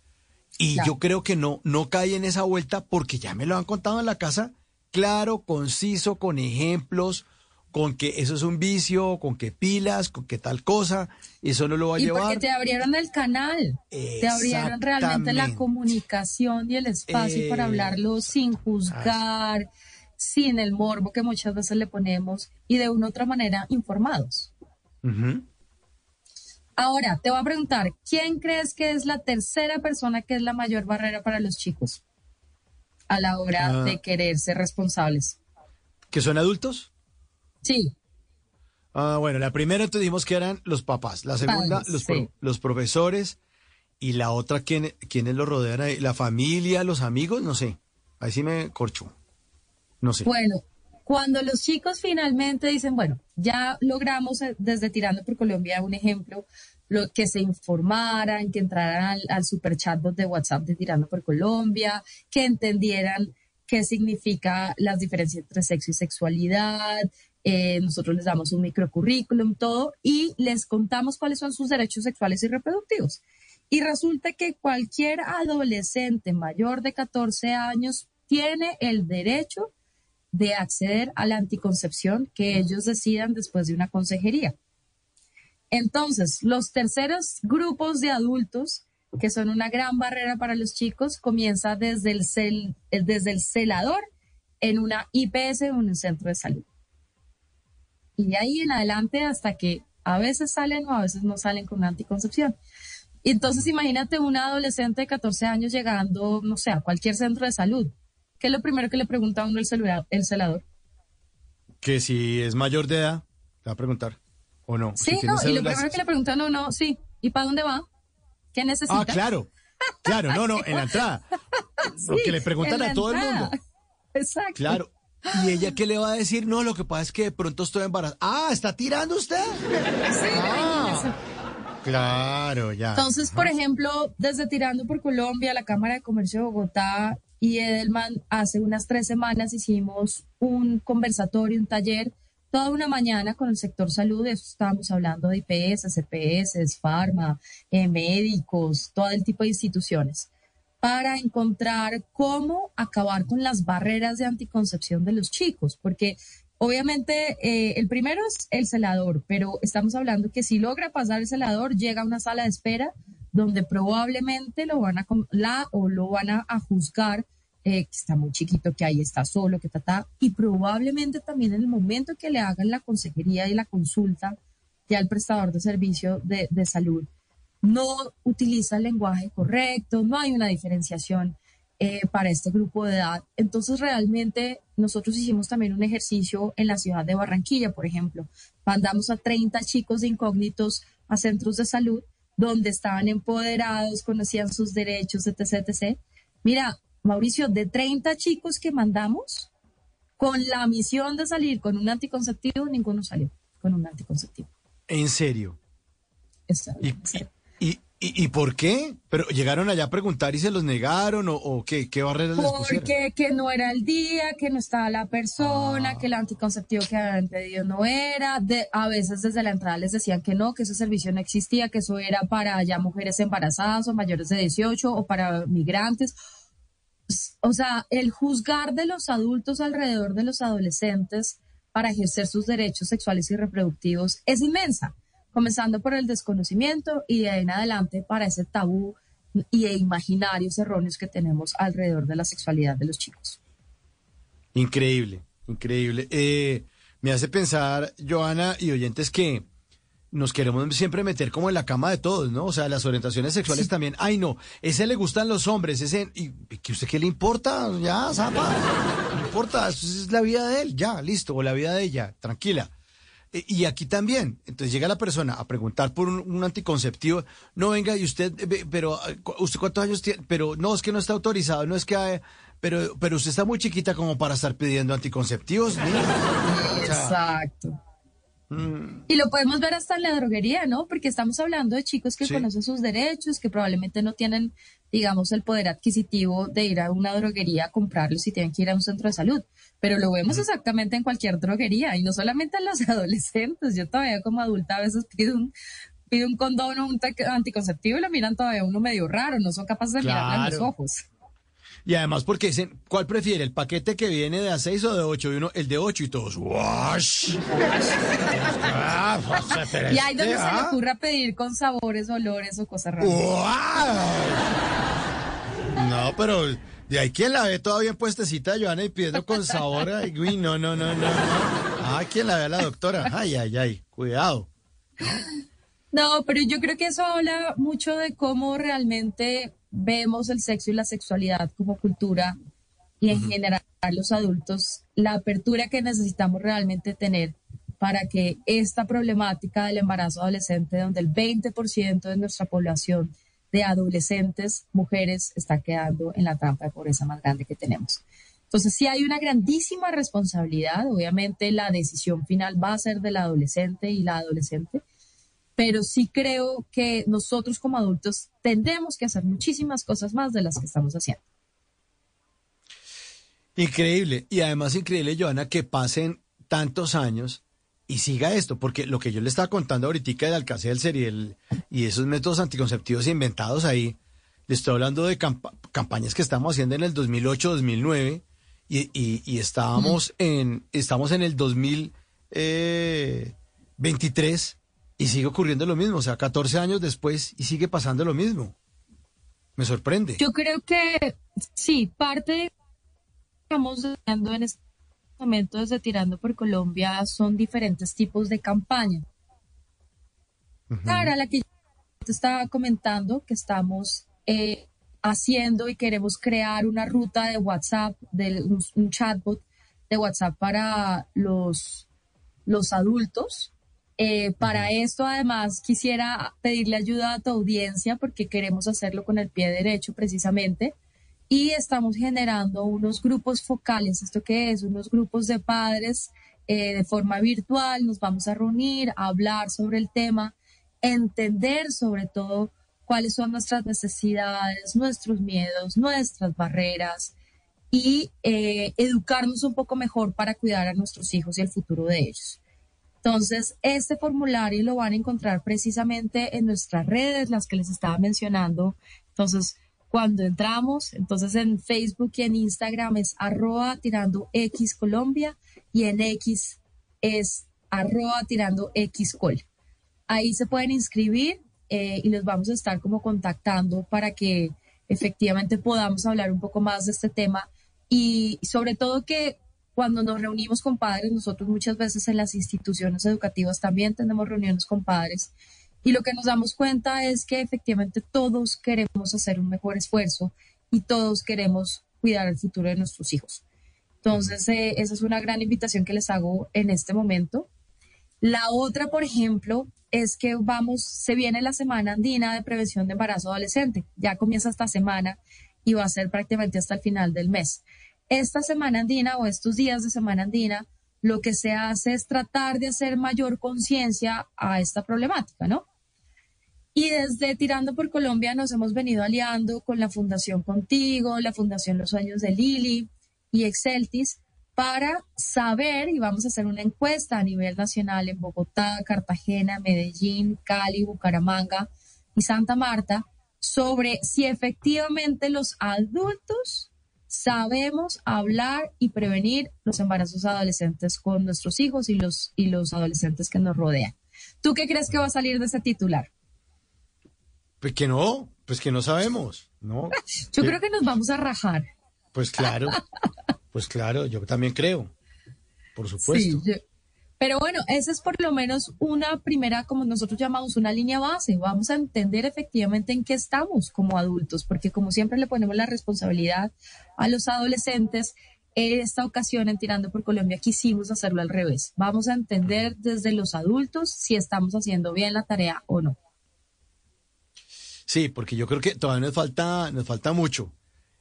Y Claro. yo creo que no, no caí en esa vuelta porque ya me lo han contado en la casa, claro, conciso, con ejemplos, con que eso es un vicio, con que pilas, con que tal cosa, y eso no lo va a y llevar. porque te abrieron el canal, te abrieron realmente la comunicación y el espacio para hablarlo sin juzgar, sin el morbo que muchas veces le ponemos y de una u otra manera informados. Ahora, te voy a preguntar, ¿quién crees que es la tercera persona que es la mayor barrera para los chicos a la hora Ah. de querer ser responsables? ¿Que son adultos? Sí, Ah, bueno, la primera te dijimos que eran los papás, la segunda Padres, los, sí. pro- los profesores y la otra ¿quién, quiénes lo rodean ahí, la familia, los amigos, no sé. Ahí sí me corcho. No sé. Bueno, cuando los chicos finalmente dicen, bueno, ya logramos eh, desde Tirando por Colombia un ejemplo, lo que se informaran, que entraran al, al superchatbot de WhatsApp de Tirando por Colombia, que entendieran qué significa las diferencias entre sexo y sexualidad. eh, nosotros les damos un microcurrículum, todo, y les contamos cuáles son sus derechos sexuales y reproductivos. Y resulta que cualquier adolescente mayor de 14 años tiene el derecho de acceder a la anticoncepción que ellos decidan después de una consejería. Entonces, los terceros grupos de adultos, que son una gran barrera para los chicos, comienza desde el, cel- eh, desde el celador en una IPS o en un centro de salud. Y de ahí en adelante hasta que a veces salen o a veces no salen con una anticoncepción. Y Entonces, imagínate una adolescente de 14 años llegando, no sé, a cualquier centro de salud. ¿Qué es lo primero que le pregunta a uno el, celula- el celador? Que si es mayor de edad, te va a preguntar. ¿O no? Sí, Si no, y lo primero que le preguntan a uno, sí, ¿y para dónde va? ¿Qué necesita? Ah, claro. Claro, no, no, en la entrada. Lo que le preguntan a todo el mundo. Exacto. Claro. ¿Y ella qué le va a decir? No, lo que pasa es que de pronto estoy embarazada. Ah, ¿está tirando usted? Sí, Ah. Claro, ya. Entonces, por ejemplo, desde Tirando por Colombia, la Cámara de Comercio de Bogotá y Edelman, hace unas tres semanas hicimos un conversatorio, un taller, toda una mañana con el sector salud. De eso estábamos hablando de IPS, CPS, Pharma, eh, médicos, todo el tipo de instituciones, para encontrar cómo acabar con las barreras de anticoncepción de los chicos, porque Obviamente, eh, el primero es el celador, pero estamos hablando que si logra pasar el celador, llega a una sala de espera donde probablemente lo van a la o lo van a, juzgar eh, que está muy chiquito, que ahí está solo, que está, y probablemente también en el momento que le hagan la consejería y la consulta ya el prestador de servicio de, de salud no utiliza el lenguaje correcto, no hay una diferenciación eh, para este grupo de edad. Entonces, realmente nosotros hicimos también un ejercicio en la ciudad de Barranquilla, por ejemplo. Mandamos a 30 chicos de incógnitos a centros de salud donde estaban empoderados, conocían sus derechos, etc. etc. Mira, Mauricio, de 30 chicos que mandamos, con la misión de salir con un anticonceptivo, ninguno salió con un anticonceptivo. ¿En serio? Está ¿Y, y, por qué? ¿Pero llegaron allá a preguntar y se los negaron o, o qué, qué barreras les pusieron? Porque que no era el día, que no estaba la persona, que el anticonceptivo que habían pedido no era. De, a veces desde la entrada les decían que no, que ese servicio no existía, que eso era para ya mujeres embarazadas o mayores de 18 o para migrantes. O sea, el juzgar de los adultos alrededor de los adolescentes para ejercer sus derechos sexuales y reproductivos es inmensa, comenzando por el desconocimiento y de ahí en adelante para ese tabú y imaginarios erróneos que tenemos alrededor de la sexualidad de los chicos. Increíble, increíble. Eh, me hace pensar, Joana y oyentes, que nos queremos siempre meter como en la cama de todos, ¿no? O sea, las orientaciones sexuales también. Ay, no, ese le gustan los hombres, ese... ¿Y que usted qué le importa? Ya, zapa. No importa, eso es la vida de él, ya, listo, o la vida de ella, tranquila. Eh, Y aquí también, entonces llega la persona a preguntar por un, un anticonceptivo, no venga y usted, eh, pero cu- usted cuántos años tiene, pero no es que no está autorizado, no es que, eh, pero, pero usted está muy chiquita como para estar pidiendo anticonceptivos. niña. O sea, Exacto. mm, Y lo podemos ver hasta en la droguería, ¿no? Porque estamos hablando de chicos que Sí. conocen sus derechos, que probablemente no tienen, digamos, el poder adquisitivo de ir a una droguería a comprarlos y tienen que ir a un centro de salud. Pero lo vemos exactamente en cualquier droguería y no solamente en los adolescentes. Yo todavía como adulta a veces pido un, pido un condón o un anticonceptivo y lo miran todavía uno medio raro, no son capaces de mirarme a los Claro. ojos. Y además porque dicen, ¿cuál prefiere? ¿El paquete que viene de a 6 o de 8? Y uno, el de 8 y todos, ¡wash! Ah, pues, Y ahí donde este, se le ah. ocurra pedir con sabores, olores o cosas raras. No, pero de ahí quien la ve todavía en puestecita, Joana, y pidiendo con sabor. ay, uy, no, no, no, no. Ah, quien la ve a la doctora. Ay, ay, ay, cuidado. No, pero yo creo que eso habla mucho de cómo realmente vemos el sexo y la sexualidad como cultura y en general los adultos, la apertura que necesitamos realmente tener para que esta problemática del embarazo adolescente, donde el 20% de nuestra población de adolescentes, mujeres, está quedando en la trampa de pobreza más grande que tenemos. Entonces, sí hay una grandísima responsabilidad. Obviamente, la decisión final va a ser del adolescente y la adolescente, pero sí creo que nosotros como adultos tendremos que hacer muchísimas cosas más de las que estamos haciendo. Increíble. Y además increíble, Joana, que pasen tantos años y siga esto, porque lo que yo le estaba contando ahorita del alcance del serial y esos métodos anticonceptivos inventados ahí, le estoy hablando de campa- campañas que estamos haciendo en el 2008, 2009 y, y, y estábamos en estamos en el 2023 y sigue ocurriendo lo mismo, o sea, 14 años después y sigue pasando lo mismo. Me sorprende. Yo creo que sí, parte de lo que estamos haciendo en este momento desde Tirando por Colombia son diferentes tipos de campaña. Cara, la que yo te estaba comentando que estamos eh, haciendo y queremos crear una ruta de WhatsApp, de un, un chatbot de WhatsApp para los, los adultos. Eh, para esto, además, quisiera pedirle ayuda a tu audiencia porque queremos hacerlo con el pie derecho precisamente. Y estamos generando unos grupos focales. ¿Esto qué es? Unos grupos de padres eh, de forma virtual. Nos vamos a reunir, a hablar sobre el tema, entender sobre todo cuáles son nuestras necesidades, nuestros miedos, nuestras barreras y eh, educarnos un poco mejor para cuidar a nuestros hijos y el futuro de ellos. Entonces, este formulario lo van a encontrar precisamente en nuestras redes, las que les estaba mencionando. Entonces, cuando entramos, entonces en Facebook y en Instagram es arroba tirando X Colombia y en X es arroba tirando X Col. Ahí se pueden inscribir eh, y los vamos a estar como contactando para que efectivamente podamos hablar un poco más de este tema y sobre todo que cuando nos reunimos con padres, nosotros muchas veces en las instituciones educativas también tenemos reuniones con padres y lo que nos damos cuenta es que efectivamente todos queremos hacer un mejor esfuerzo y todos queremos cuidar el futuro de nuestros hijos. Entonces, eh, esa es una gran invitación que les hago en este momento. La otra, por ejemplo, es que vamos, se viene la semana andina de prevención de embarazo adolescente. Ya comienza esta semana y va a ser prácticamente hasta el final del mes. Esta semana andina o estos días de semana andina, lo que se hace es tratar de hacer mayor conciencia a esta problemática, ¿no? Y desde Tirando por Colombia nos hemos venido aliando con la Fundación Contigo, la Fundación Los Sueños de Lili y Exceltis para saber, y vamos a hacer una encuesta a nivel nacional en Bogotá, Cartagena, Medellín, Cali, Bucaramanga y Santa Marta, sobre si efectivamente los adultos sabemos hablar y prevenir los embarazos adolescentes con nuestros hijos y los, y los adolescentes que nos rodean. ¿Tú qué crees que va a salir de ese titular? Pues que no, pues que no sabemos, ¿no? Yo creo que nos vamos a rajar. Pues claro, pues claro, yo también creo, por supuesto. Sí, yo- pero bueno, esa es por lo menos una primera, como nosotros llamamos, una línea base. Vamos a entender efectivamente en qué estamos como adultos, porque como siempre le ponemos la responsabilidad a los adolescentes, en esta ocasión en Tirando por Colombia quisimos hacerlo al revés. Vamos a entender desde los adultos si estamos haciendo bien la tarea o no. Sí, porque yo creo que todavía nos falta, nos falta mucho.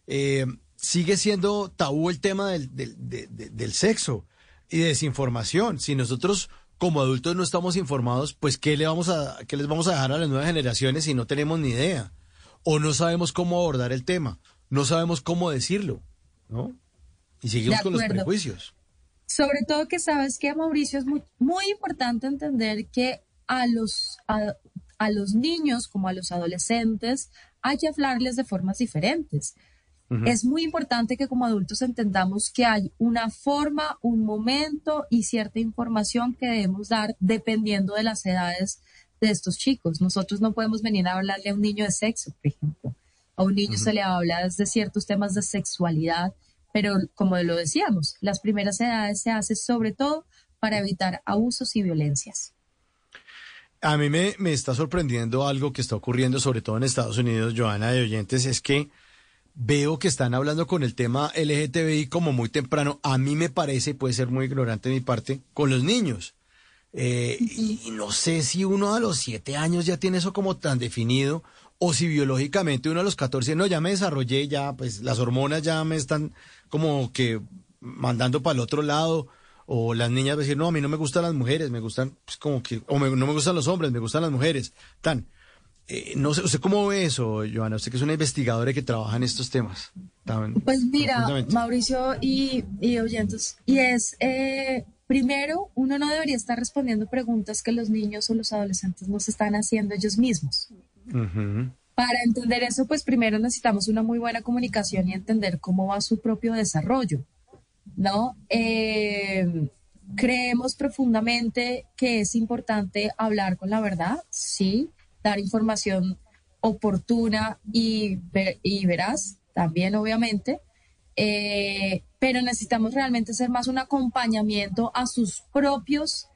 Eh, sigue siendo tabú el tema del, del, de- de- del sexo y desinformación. Si nosotros como adultos no estamos informados, pues ¿qué, le vamos a, ¿qué les vamos a dejar a las nuevas generaciones si no tenemos ni idea? O no sabemos cómo abordar el tema, no sabemos cómo decirlo, ¿no? Y seguimos De con los prejuicios. Sobre todo que sabes que, Mauricio, es muy, muy importante entender que a los, a, a los niños como a los adolescentes hay que hablarles de formas diferentes. Es muy importante que como adultos entendamos que hay una forma, un momento y cierta información que debemos dar dependiendo de las edades de estos chicos. Nosotros no podemos venir a hablarle a un niño de sexo, por ejemplo. A un niño se le habla de ciertos temas de sexualidad, pero como lo decíamos, las primeras edades se hace sobre todo para evitar abusos y violencias. A mí me, me está sorprendiendo algo que está ocurriendo, sobre todo en Estados Unidos, Joana de Oyentes, es que veo que están hablando con el tema LGTBI como muy temprano. A mí me parece, puede ser muy ignorante de mi parte, con los niños. Eh, y, no sé si uno a los siete años ya tiene eso como tan definido o si biológicamente uno a los 14, no, ya me desarrollé, ya pues las hormonas ya me están como que mandando para el otro lado o las niñas decir, no, a mí no me gustan las mujeres, me gustan pues como que, o no me gustan los hombres, me gustan las mujeres, tan. Eh, no sé, ¿usted cómo ve eso, Joana? Usted que es una investigadora que trabaja en estos temas. pues mira, Mauricio y, y oyentes, y es, eh, primero, uno no debería estar respondiendo preguntas que los niños o los adolescentes no se están haciendo ellos mismos. Para entender eso, pues primero necesitamos una muy buena comunicación y entender cómo va su propio desarrollo, ¿no? Eh, creemos profundamente que es importante hablar con la verdad, sí, dar información oportuna y, y veraz, también obviamente, eh, pero necesitamos realmente hacer más un acompañamiento a sus propios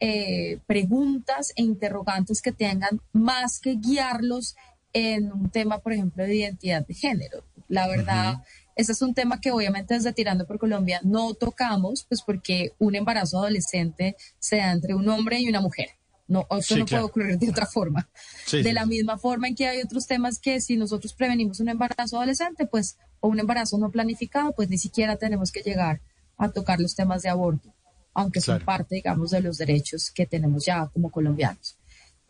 eh, preguntas e interrogantes que tengan más que guiarlos en un tema, por ejemplo, de identidad de género. La verdad, ese es un tema que obviamente desde Tirando por Colombia no tocamos, pues porque un embarazo adolescente se da entre un hombre y una mujer. No, eso no puede ocurrir de otra forma. de la misma forma en que hay otros temas que si nosotros prevenimos un embarazo adolescente, pues, o un embarazo no planificado, pues ni siquiera tenemos que llegar a tocar los temas de aborto, aunque son parte, digamos, de los derechos que tenemos ya como colombianos.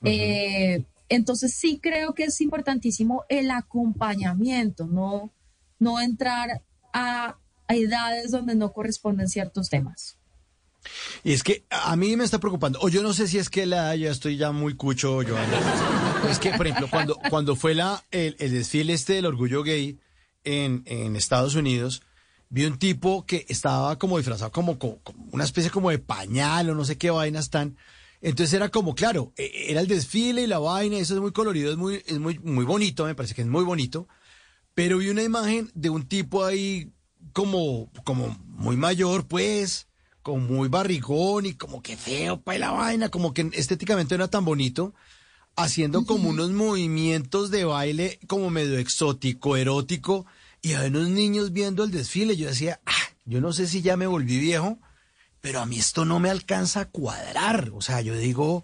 Eh, entonces sí creo que es importantísimo el acompañamiento, no, no entrar a edades donde no corresponden ciertos temas. Y es que a mí me está preocupando, o yo no sé si es que la ya estoy ya muy cucho, yo Es que, por ejemplo, cuando, cuando fue la, el, desfile este del orgullo gay en, en, Estados Unidos, vi un tipo que estaba como disfrazado como, como, una especie como de pañal o no sé qué vainas están. Entonces era como, claro, e, era el desfile y la vaina, eso es muy colorido, es muy, es muy, muy bonito, me parece que es muy bonito. Pero vi una imagen de un tipo ahí como, como muy mayor, pues, como muy barrigón y como que feo para la vaina, como que estéticamente no era tan bonito, haciendo como unos movimientos de baile como medio exótico, erótico, y hay unos niños viendo el desfile. Yo decía, ah, yo no sé si ya me volví viejo, pero a mí esto no me alcanza a cuadrar. O sea, yo digo,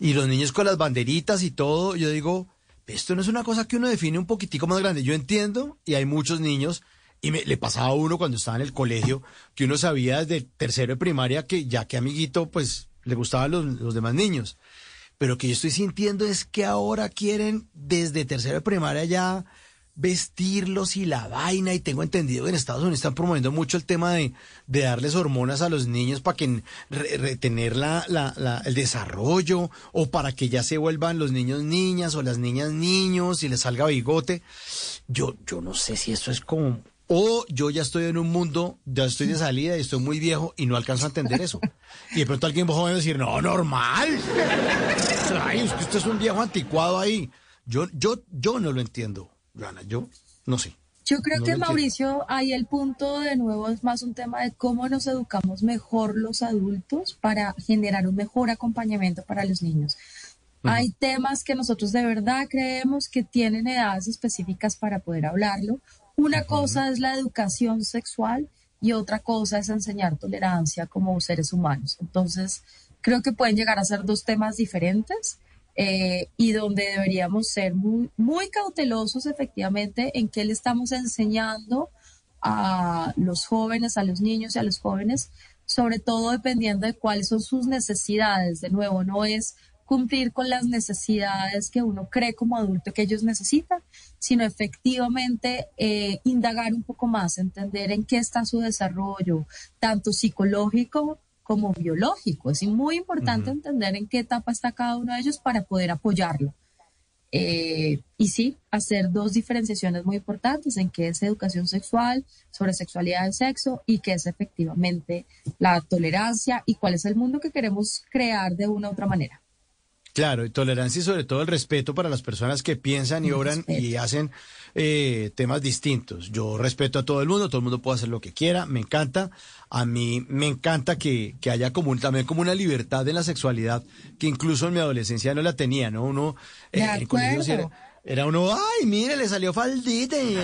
y los niños con las banderitas y todo, yo digo, esto no es una cosa que uno define un poquitico más grande. Yo entiendo, y hay muchos niños y me, le pasaba a uno cuando estaba en el colegio que uno sabía desde tercero de primaria que ya que amiguito, pues le gustaban los, los demás niños. Pero que yo estoy sintiendo es que ahora quieren desde tercero de primaria ya vestirlos y la vaina. Y tengo entendido que en Estados Unidos están promoviendo mucho el tema de, de darles hormonas a los niños para que retener la, la, la, el desarrollo o para que ya se vuelvan los niños niñas o las niñas niños y les salga bigote. Yo, yo no sé si eso es como o yo ya estoy en un mundo, ya estoy de salida y estoy muy viejo y no alcanzo a entender eso. Y de pronto alguien va a decir, no, normal. Ay, usted es un viejo anticuado ahí. Yo, yo, yo no lo entiendo, Joana, yo no sé. Yo creo que Mauricio, ahí el punto de nuevo es más un tema de cómo nos educamos mejor los adultos para generar un mejor acompañamiento para los niños. Hay temas que nosotros de verdad creemos que tienen edades específicas para poder hablarlo una cosa es la educación sexual y otra cosa es enseñar tolerancia como seres humanos. Entonces, creo que pueden llegar a ser dos temas diferentes eh, y donde deberíamos ser muy, muy cautelosos efectivamente en qué le estamos enseñando a los jóvenes, a los niños y a los jóvenes, sobre todo dependiendo de cuáles son sus necesidades. De nuevo, no es cumplir con las necesidades que uno cree como adulto que ellos necesitan, sino efectivamente eh, indagar un poco más, entender en qué está su desarrollo, tanto psicológico como biológico. Es muy importante entender en qué etapa está cada uno de ellos para poder apoyarlo. Eh, y sí, hacer dos diferenciaciones muy importantes en qué es educación sexual, sobre sexualidad del sexo y qué es efectivamente la tolerancia y cuál es el mundo que queremos crear de una u otra manera. Claro, y tolerancia y sobre todo el respeto para las personas que piensan y obran y hacen eh, temas distintos. Yo respeto a todo el mundo, todo el mundo puede hacer lo que quiera, me encanta. A mí me encanta que, que haya como un- también como una libertad en la sexualidad que incluso en mi adolescencia no la tenía, ¿no? Uno eh, en el colegio sí era, era uno, ay, mire, le salió faldita y,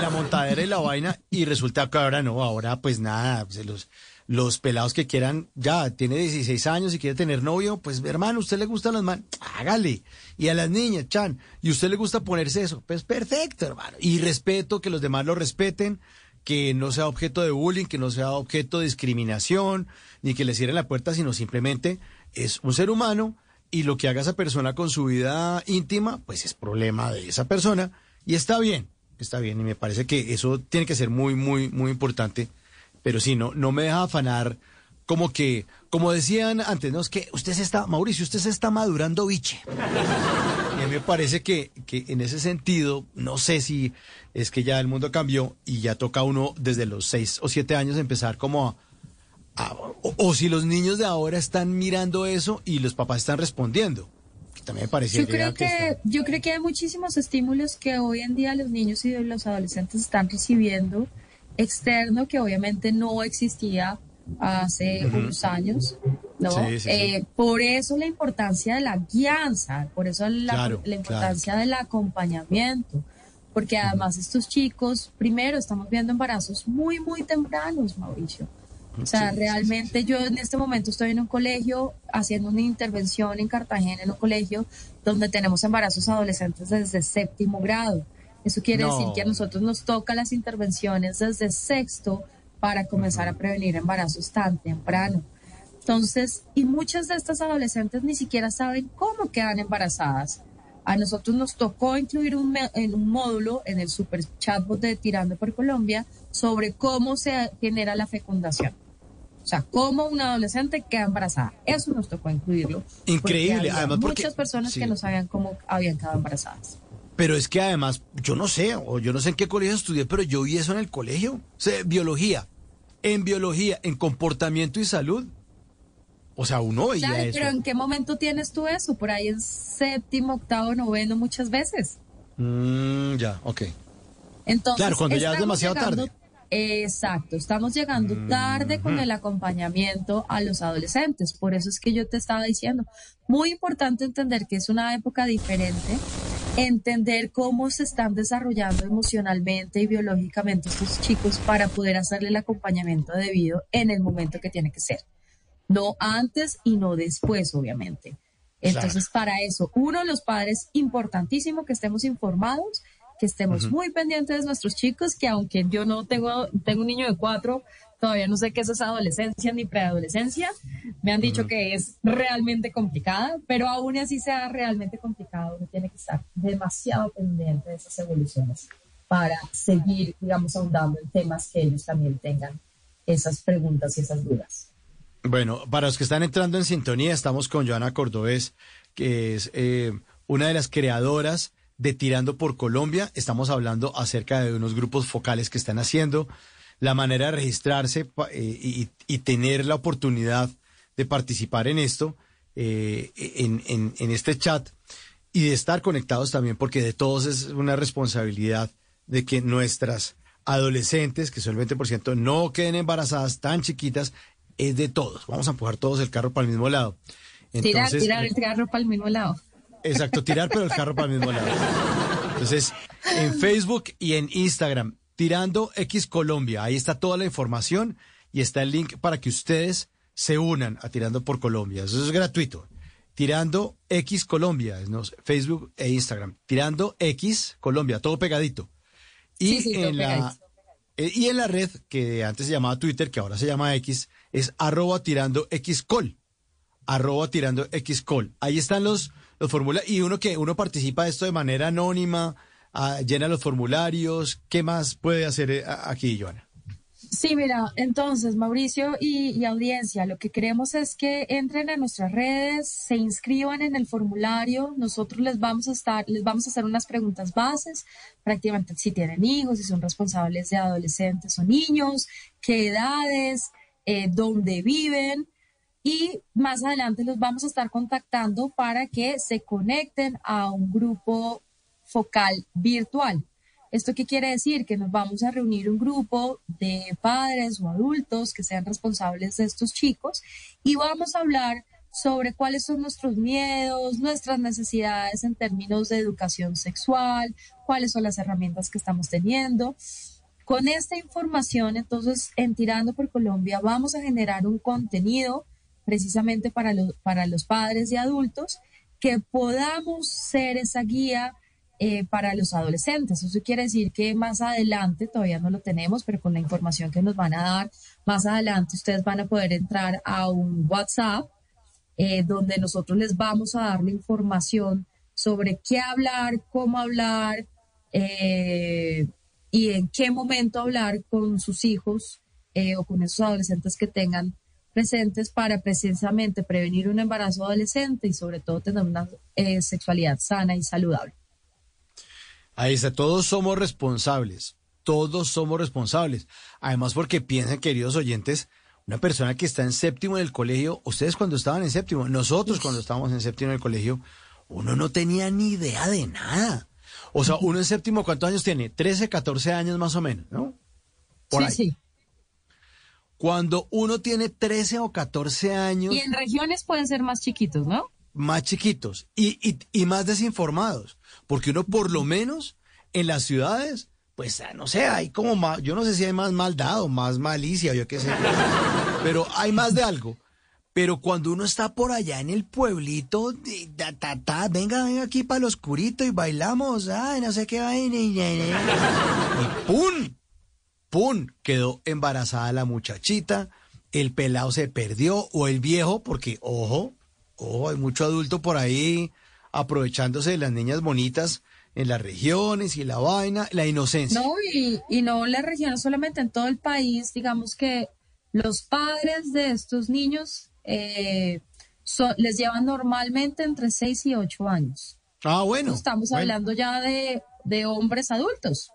la montadera y la vaina y resulta que ahora no, ahora pues nada, pues, los los pelados que quieran, ya tiene 16 años y quiere tener novio, pues hermano, ¿usted le gustan las man? Hágale. Y a las niñas, Chan, ¿y usted le gusta ponerse eso? Pues perfecto, hermano. Y respeto, que los demás lo respeten, que no sea objeto de bullying, que no sea objeto de discriminación, ni que le cierren la puerta, sino simplemente es un ser humano y lo que haga esa persona con su vida íntima, pues es problema de esa persona y está bien, está bien. Y me parece que eso tiene que ser muy, muy, muy importante pero sí, no, no me deja afanar como que, como decían antes, no, es que usted se está, Mauricio, usted se está madurando biche. Y a mí me parece que, que en ese sentido, no sé si es que ya el mundo cambió y ya toca uno desde los seis o siete años empezar como a, a- o, o si los niños de ahora están mirando eso y los papás están respondiendo. Que también me parecía Yo creo que, yo creo que hay muchísimos estímulos que hoy en día los niños y los adolescentes están recibiendo externo que obviamente no existía hace unos años, ¿no? Sí, sí, sí. Eh, por eso la importancia de la guianza, por eso la, Claro, la importancia del acompañamiento, porque además estos chicos, primero, estamos viendo embarazos muy, muy tempranos, Mauricio. O sea, realmente yo en este momento estoy en un colegio haciendo una intervención en Cartagena, en un colegio donde tenemos embarazos adolescentes desde séptimo grado. Eso quiere No. decir que a nosotros nos toca las intervenciones desde sexto para comenzar a prevenir embarazos tan temprano. Entonces, y muchas de estas adolescentes ni siquiera saben cómo quedan embarazadas. A nosotros nos tocó incluir un, en un módulo en el super chatbot de Tirando por Colombia sobre cómo se genera la fecundación. O sea, cómo una adolescente queda embarazada. Eso nos tocó incluirlo. porque Increíble, había además porque- Muchas personas sí. que no sabían cómo habían quedado embarazadas. Pero es que además, yo no sé, o yo no sé en qué colegio estudié, pero yo vi eso en el colegio. O sea, biología. En biología, en comportamiento y salud. O sea, uno veía Claro, eso. pero ¿en qué momento tienes tú eso? Por ahí en séptimo, octavo, noveno, muchas veces. Mm, ya, ok. Entonces, Claro, cuando ya es demasiado llegando- tarde. Exacto, estamos llegando tarde con el acompañamiento a los adolescentes. Por eso es que yo te estaba diciendo, muy importante entender que es una época diferente, entender cómo se están desarrollando emocionalmente y biológicamente estos chicos para poder hacerle el acompañamiento debido en el momento que tiene que ser. No antes y no después, obviamente. Entonces, para eso, uno, los padres, importantísimo que estemos informados, que estemos muy pendientes de nuestros chicos, que aunque yo no tengo, tengo un niño de cuatro, todavía no sé qué es esa adolescencia ni preadolescencia. Me han dicho que es realmente complicada, pero aún así sea realmente complicado, uno tiene que estar demasiado pendiente de esas evoluciones para seguir, digamos, ahondando en temas que ellos también tengan esas preguntas y esas dudas. Bueno, para los que están entrando en sintonía, estamos con Joana Cordobés, que es eh, una de las creadoras de Tirando por Colombia. Estamos hablando acerca de unos grupos focales que están haciendo, la manera de registrarse eh, y, y tener la oportunidad de participar en esto, eh, en, en- en este chat y de estar conectados también, porque de todos es una responsabilidad de que nuestras adolescentes, que son el 20%, no queden embarazadas tan chiquitas, es de todos. Vamos a empujar todos el carro para el mismo lado. tirar, tirar el carro para el mismo lado. Exacto, tirar, pero el carro para el mismo lado. Entonces, en Facebook y en Instagram, Tirando X Colombia, ahí está toda la información y está el link para que ustedes se unan a Tirando por Colombia. Eso es gratuito. Tirando X Colombia, ¿no? Facebook e Instagram. Tirando X Colombia, todo pegadito. Y Sí, sí, todo en la pegadito. eh, y en la red que antes se llamaba Twitter, que ahora se llama X, es arroba tirando X col arroba tirando xcol. Ahí están los, los formularios y uno que uno participa de esto de manera anónima, ah, llena los formularios. ¿Qué más puede hacer eh, aquí, Joana? Sí, mira, entonces Mauricio y, y, audiencia, lo que queremos es que entren a nuestras redes, se inscriban en el formulario, nosotros les vamos a estar, les vamos a hacer unas preguntas bases, prácticamente si tienen hijos, si son responsables de adolescentes o niños, qué edades, eh, dónde viven y más adelante los vamos a estar contactando para que se conecten a un grupo focal virtual. ¿Esto qué quiere decir? Que nos vamos a reunir un grupo de padres o adultos que sean responsables de estos chicos y vamos a hablar sobre cuáles son nuestros miedos, nuestras necesidades en términos de educación sexual, cuáles son las herramientas que estamos teniendo. Con esta información, entonces, en Tirando por Colombia, vamos a generar un contenido precisamente para, para los padres y adultos que podamos ser esa guía eh, para los adolescentes. Eso quiere decir que más adelante, todavía no lo tenemos, pero con la información que nos van a dar, más adelante ustedes van a poder entrar a un WhatsApp eh, donde nosotros les vamos a dar la información sobre qué hablar, cómo hablar eh, y en qué momento hablar con sus hijos o con esos adolescentes que tengan presentes para precisamente prevenir un embarazo adolescente y sobre todo tener una sexualidad sana y saludable. Ahí está, todos somos responsables, todos somos responsables. Además, porque piensen, queridos oyentes, una persona que está en séptimo en el colegio, ustedes cuando estaban en séptimo, nosotros cuando estábamos en séptimo en el colegio, uno no tenía ni idea de nada. O sea, uno en séptimo, ¿cuántos años tiene? 13, 14 años más o menos, ¿no? sí, sí. Cuando uno tiene 13 o 14 años... Y en regiones pueden ser más chiquitos, ¿no? Más chiquitos y, y, y más desinformados porque uno por lo menos en las ciudades, pues ah, no sé, hay como más, yo no sé si hay más maldad o más malicia, yo qué sé, pero hay más de algo. Pero cuando uno está por allá en el pueblito, ta, ta, venga, venga aquí para lo oscurito y bailamos, ay, no sé qué vaina. Y ¡pum! ¡pum! Quedó embarazada la muchachita, el pelado se perdió, o el viejo, porque, ojo, ojo, hay mucho adulto por ahí aprovechándose de las niñas bonitas en las regiones y la vaina, la inocencia. No, y, y no las regiones solamente en todo el país, digamos que los padres de estos niños eh, les llevan normalmente entre 6 y 8 años. Ah, bueno. Estamos hablando ya de, de, hombres adultos.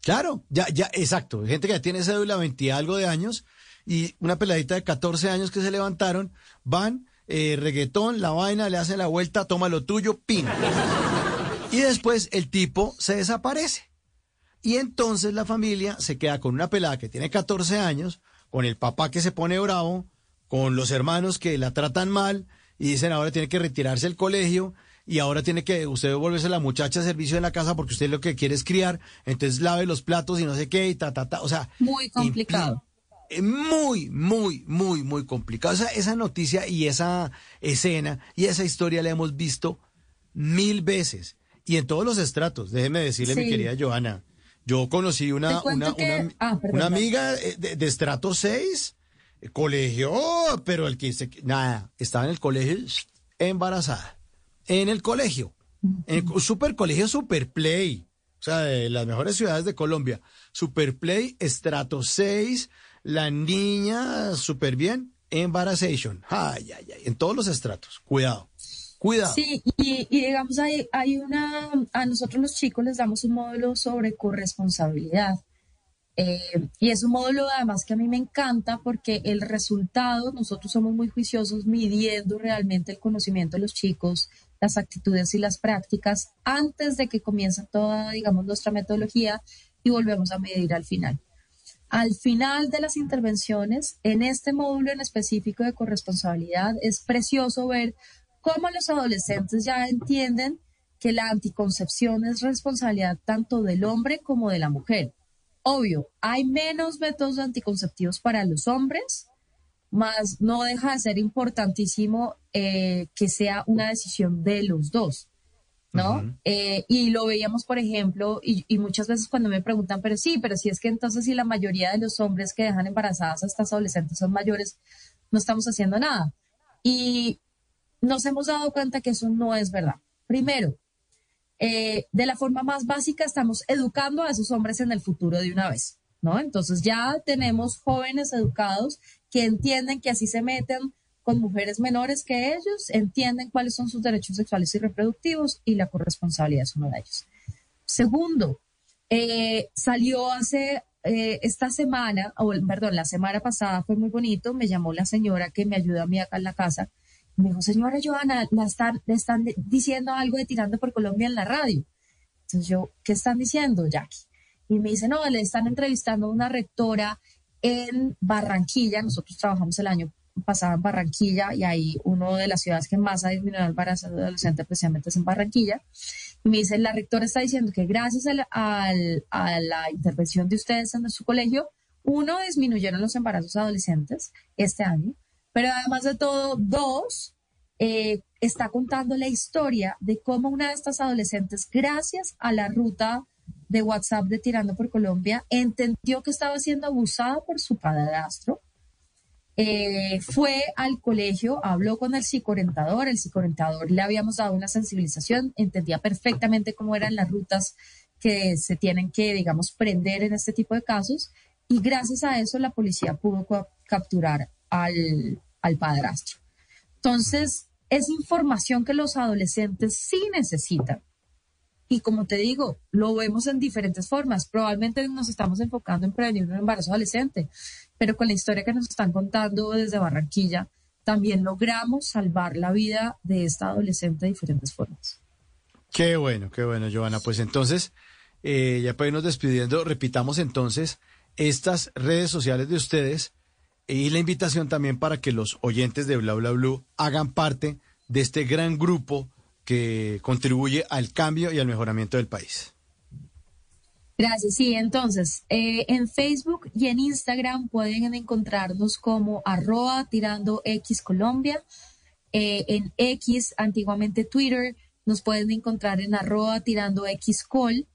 Claro, ya, ya, exacto. Gente que ya tiene cédula 20 algo de años y una peladita de 14 años que se levantaron, van, eh, reggaetón, la vaina, le hacen la vuelta, toma lo tuyo, pin. Y después el tipo se desaparece. Y entonces la familia se queda con una pelada que tiene 14 años, con el papá que se pone bravo, con los hermanos que la tratan mal y dicen ahora tiene que retirarse del colegio y ahora tiene que usted volverse la muchacha a servicio de la casa porque usted lo que quiere es criar, entonces lave los platos y no sé qué y ta, ta, ta. O sea, muy complicado muy, muy, muy, muy complicado. Esa, esa noticia y esa escena y esa historia la hemos visto mil veces y en todos los estratos. Déjeme decirle, mi querida Joana, yo conocí una, una, ah, una, amiga de, de, estrato 6, colegio, pero el que se, nada, estaba en el colegio embarazada. En el colegio, en el super colegio Super Play, o sea, de las mejores ciudades de Colombia. Super Play, estrato 6, la niña súper bien, embarazation. Ay, ay, ay, en todos los estratos. Cuidado. Cuidado. Sí, y, digamos, hay, hay una, a nosotros los chicos les damos un módulo sobre corresponsabilidad. Eh, y es un módulo además que a mí me encanta porque el resultado, nosotros somos muy juiciosos midiendo realmente el conocimiento de los chicos, las actitudes y las prácticas antes de que comience toda, digamos, nuestra metodología y volvemos a medir al final. Al final de las intervenciones, en este módulo en específico de corresponsabilidad, es precioso ver cómo los adolescentes ya entienden que la anticoncepción es responsabilidad tanto del hombre como de la mujer. Obvio, hay menos métodos anticonceptivos para los hombres, más no deja de ser importantísimo eh, que sea una decisión de los dos. ¿No? Eh, y lo veíamos, por ejemplo, y, muchas veces cuando me preguntan, pero sí, pero si es que entonces si la mayoría de los hombres que dejan embarazadas a estas adolescentes son mayores, no estamos haciendo nada. Y nos hemos dado cuenta que eso no es verdad. Primero, eh, de la forma más básica, estamos educando a esos hombres en el futuro de una vez. ¿no? Entonces ya tenemos jóvenes educados que entienden que así se meten con mujeres menores que ellos, entienden cuáles son sus derechos sexuales y reproductivos y la corresponsabilidad es uno de ellos. Segundo, eh, salió hace eh, esta semana, o perdón, la semana pasada fue muy bonito, me llamó la señora que me ayuda a mí acá en la casa, me dijo, señora Joana, la están, le están diciendo algo de Tirando por Colombia en la radio. Entonces yo, ¿qué están diciendo, Jackie? Y me dice, no, le están entrevistando a una rectora en Barranquilla, nosotros trabajamos el año pasado en Barranquilla y ahí una de las ciudades que más ha disminuido el embarazo adolescente precisamente es en Barranquilla. Y me dice, la rectora está diciendo que gracias a la intervención de ustedes en su colegio, uno, disminuyeron los embarazos adolescentes este año, pero además de todo, dos, eh, está contando la historia de cómo una de estas adolescentes, gracias a la ruta de WhatsApp de Tirando por Colombia, entendió que estaba siendo abusada por su padrastro. Eh, fue al colegio, habló con el psicoorientador, el psicoorientador le habíamos dado una sensibilización, entendía perfectamente cómo eran las rutas que se tienen que, digamos, prender en este tipo de casos y gracias a eso la policía pudo capturar al, al padrastro. Entonces, es información que los adolescentes sí necesitan. Y como te digo, lo vemos en diferentes formas. Probablemente nos estamos enfocando en prevenir un embarazo adolescente, pero con la historia que nos están contando desde Barranquilla, también logramos salvar la vida de esta adolescente de diferentes formas. Qué bueno, qué bueno, Joana. Pues entonces, eh, ya para irnos despidiendo, repitamos entonces estas redes sociales de ustedes y la invitación también para que los oyentes de Bla Bla Blue hagan parte de este gran grupo que contribuye al cambio y al mejoramiento del país. Gracias. Sí, entonces, eh, en Facebook y en Instagram pueden encontrarnos como arroba tirando X Colombia. Eh, en X, antiguamente Twitter, nos pueden encontrar en arroba tirando X Col.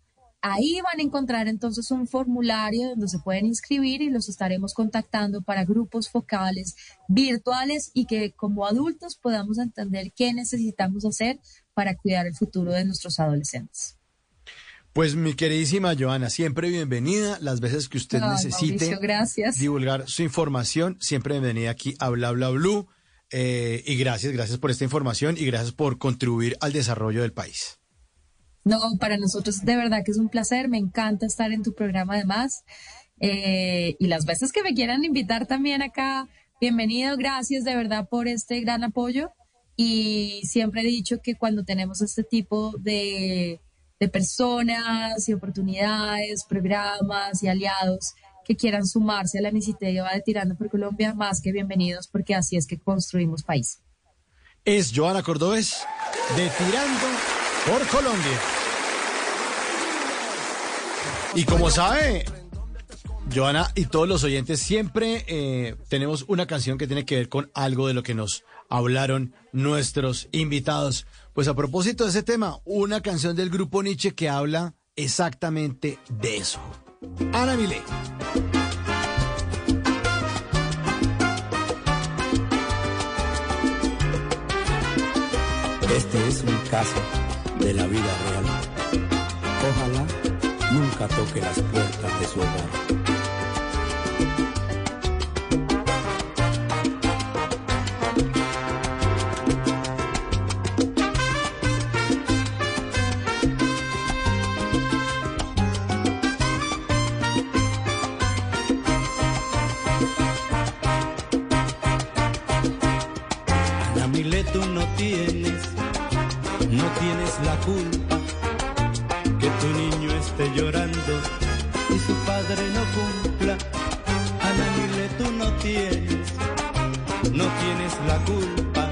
Ahí van a encontrar entonces un formulario donde se pueden inscribir y los estaremos contactando para grupos focales virtuales y que como adultos podamos entender qué necesitamos hacer para cuidar el futuro de nuestros adolescentes. Pues mi queridísima Joana, siempre bienvenida. Las veces que usted necesite divulgar su información, siempre bienvenida aquí a Bla Bla Blue. Eh, y gracias, gracias por esta información y gracias por contribuir al desarrollo del país. No, para nosotros de verdad que es un placer, me encanta estar en tu programa además. Eh, y las veces que me quieran invitar también acá, bienvenido, gracias de verdad por este gran apoyo. Y siempre he dicho que cuando tenemos este tipo de, de personas y oportunidades, programas y aliados que quieran sumarse a la iniciativa de Tirando por Colombia, más que bienvenidos, porque así es que construimos país. Es Joana Cordobés de Tirando por Colombia. Y como sabe, Joana y todos los oyentes, siempre eh, tenemos una canción que tiene que ver con algo de lo que nos hablaron nuestros invitados. Pues a propósito de ese tema, una canción del grupo Nietzsche que habla exactamente de eso. Ana Milé. Este es un caso de la vida real. Ojalá nunca toque las puertas de su hogar. tú no tienes no tienes la culpa que niño esté llorando y su padre no cumpla. Ana Mile, tú no tienes, no tienes la culpa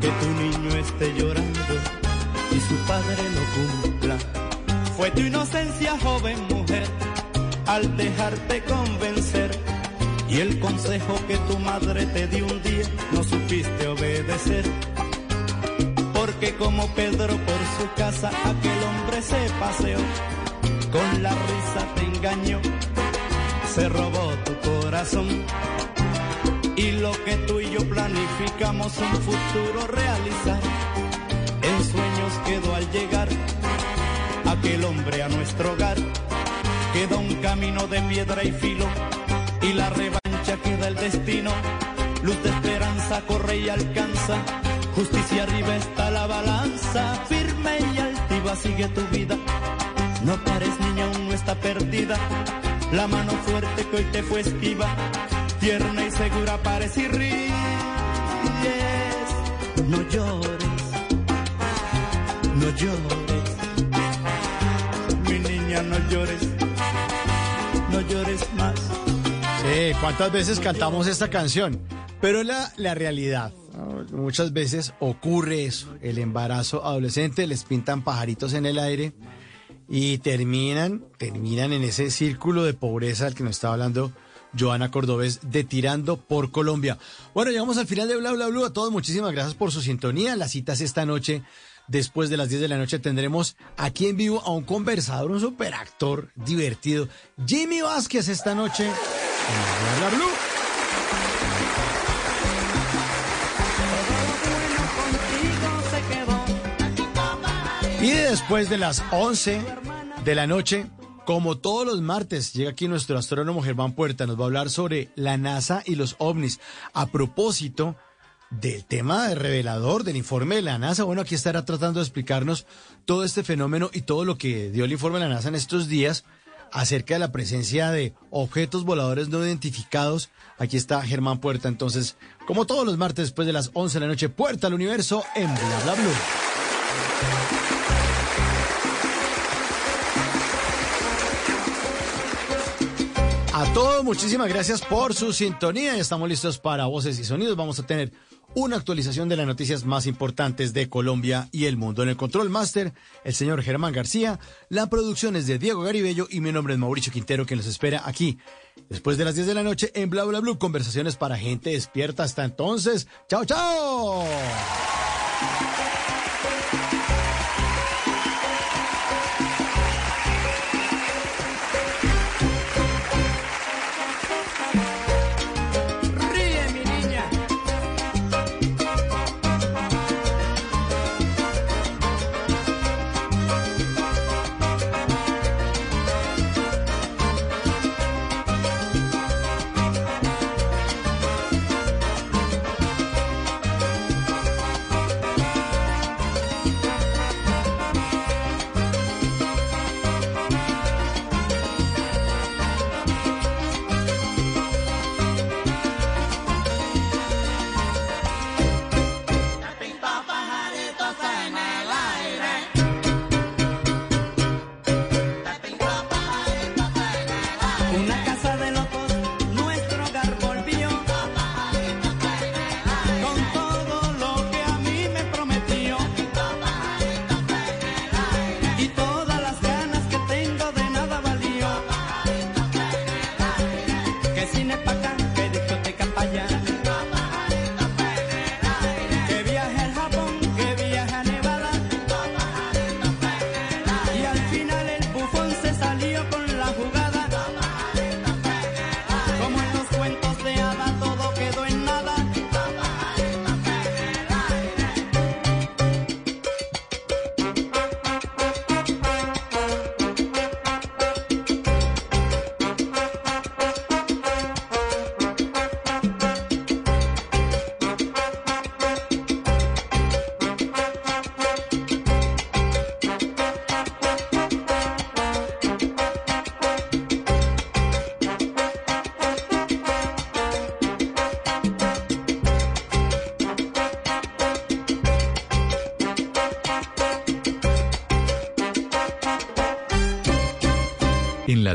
que tu niño esté llorando y su padre no cumpla. Fue tu inocencia, joven mujer, al dejarte convencer. Y el consejo que tu madre te dio un día no supiste obedecer porque como Pedro por su casa aquel hombre se paseó, con la risa te engañó, se robó tu corazón. Y lo que tú y yo planificamos un futuro realizar, en sueños quedó al llegar aquel hombre a nuestro hogar. queda un camino de piedra y filo y la revancha queda el destino. Luz de esperanza corre y alcanza, justicia arriba está la balanza, firme y altiva sigue tu vida. No pares niña, aún no está perdida, la mano fuerte que hoy te fue esquiva, tierna y segura parece y ríes, no llores, no llores, mi niña no llores, no llores más. Sí, ¿cuántas veces cantamos esta canción? Pero la, la realidad. Muchas veces ocurre eso, el embarazo adolescente, les pintan pajaritos en el aire y terminan, terminan en ese círculo de pobreza del que nos estaba hablando Joana Cordobés de Tirando por Colombia. Bueno, llegamos al final de Bla Bla Blue. A todos muchísimas gracias por su sintonía. Las citas esta noche, después de las 10 de la noche, tendremos aquí en vivo a un conversador, un superactor divertido, Jimmy Vázquez esta noche Bla Bla Blue. Y después de las 11 de la noche, como todos los martes, llega aquí nuestro astrónomo Germán Puerta, nos va a hablar sobre la NASA y los ovnis. A propósito del tema de revelador del informe de la NASA, bueno, aquí estará tratando de explicarnos todo este fenómeno y todo lo que dio el informe de la NASA en estos días acerca de la presencia de objetos voladores no identificados. Aquí está Germán Puerta, entonces, como todos los martes después de las 11 de la noche, Puerta al Universo en Bla Bla Blue. Todos, muchísimas gracias por su sintonía. Estamos listos para voces y sonidos. Vamos a tener una actualización de las noticias más importantes de Colombia y el mundo. En el Control Master, el señor Germán García. La producción es de Diego Garibello y mi nombre es Mauricio Quintero, que nos espera aquí después de las 10 de la noche en Bla Bla Blue. Conversaciones para gente despierta. Hasta entonces. ¡Chao, chao!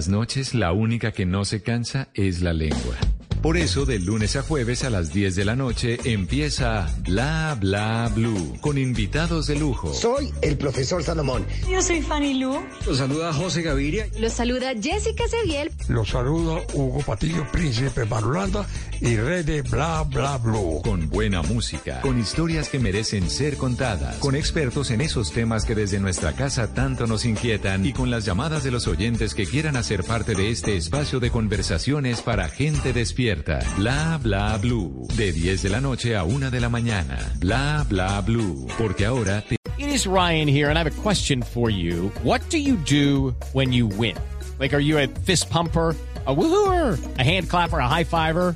Noches la única que no se cansa es la lengua. Por eso, de lunes a jueves a las 10 de la noche empieza Bla Bla Blue con invitados de lujo. Soy el profesor Salomón. Yo soy Fanny Lu. Los saluda José Gaviria. Los saluda Jessica Cediel. Los saluda Hugo Patillo, príncipe Marulanda y rey de Bla Bla Blue. Con buena música, con historias que merecen ser contadas, con expertos en esos temas que desde nuestra casa tanto nos inquietan y con las llamadas de los oyentes que quieran hacer parte de este espacio de conversaciones para gente despierta. Bla Bla Blue. De 10 de la noche a 1 de la mañana. Bla Bla Blue. Porque ahora te... It is Ryan here, and I have a question for you. What do you do when you win? Like, are you a fist pumper? A woohooer, a hand clapper, a high fiver.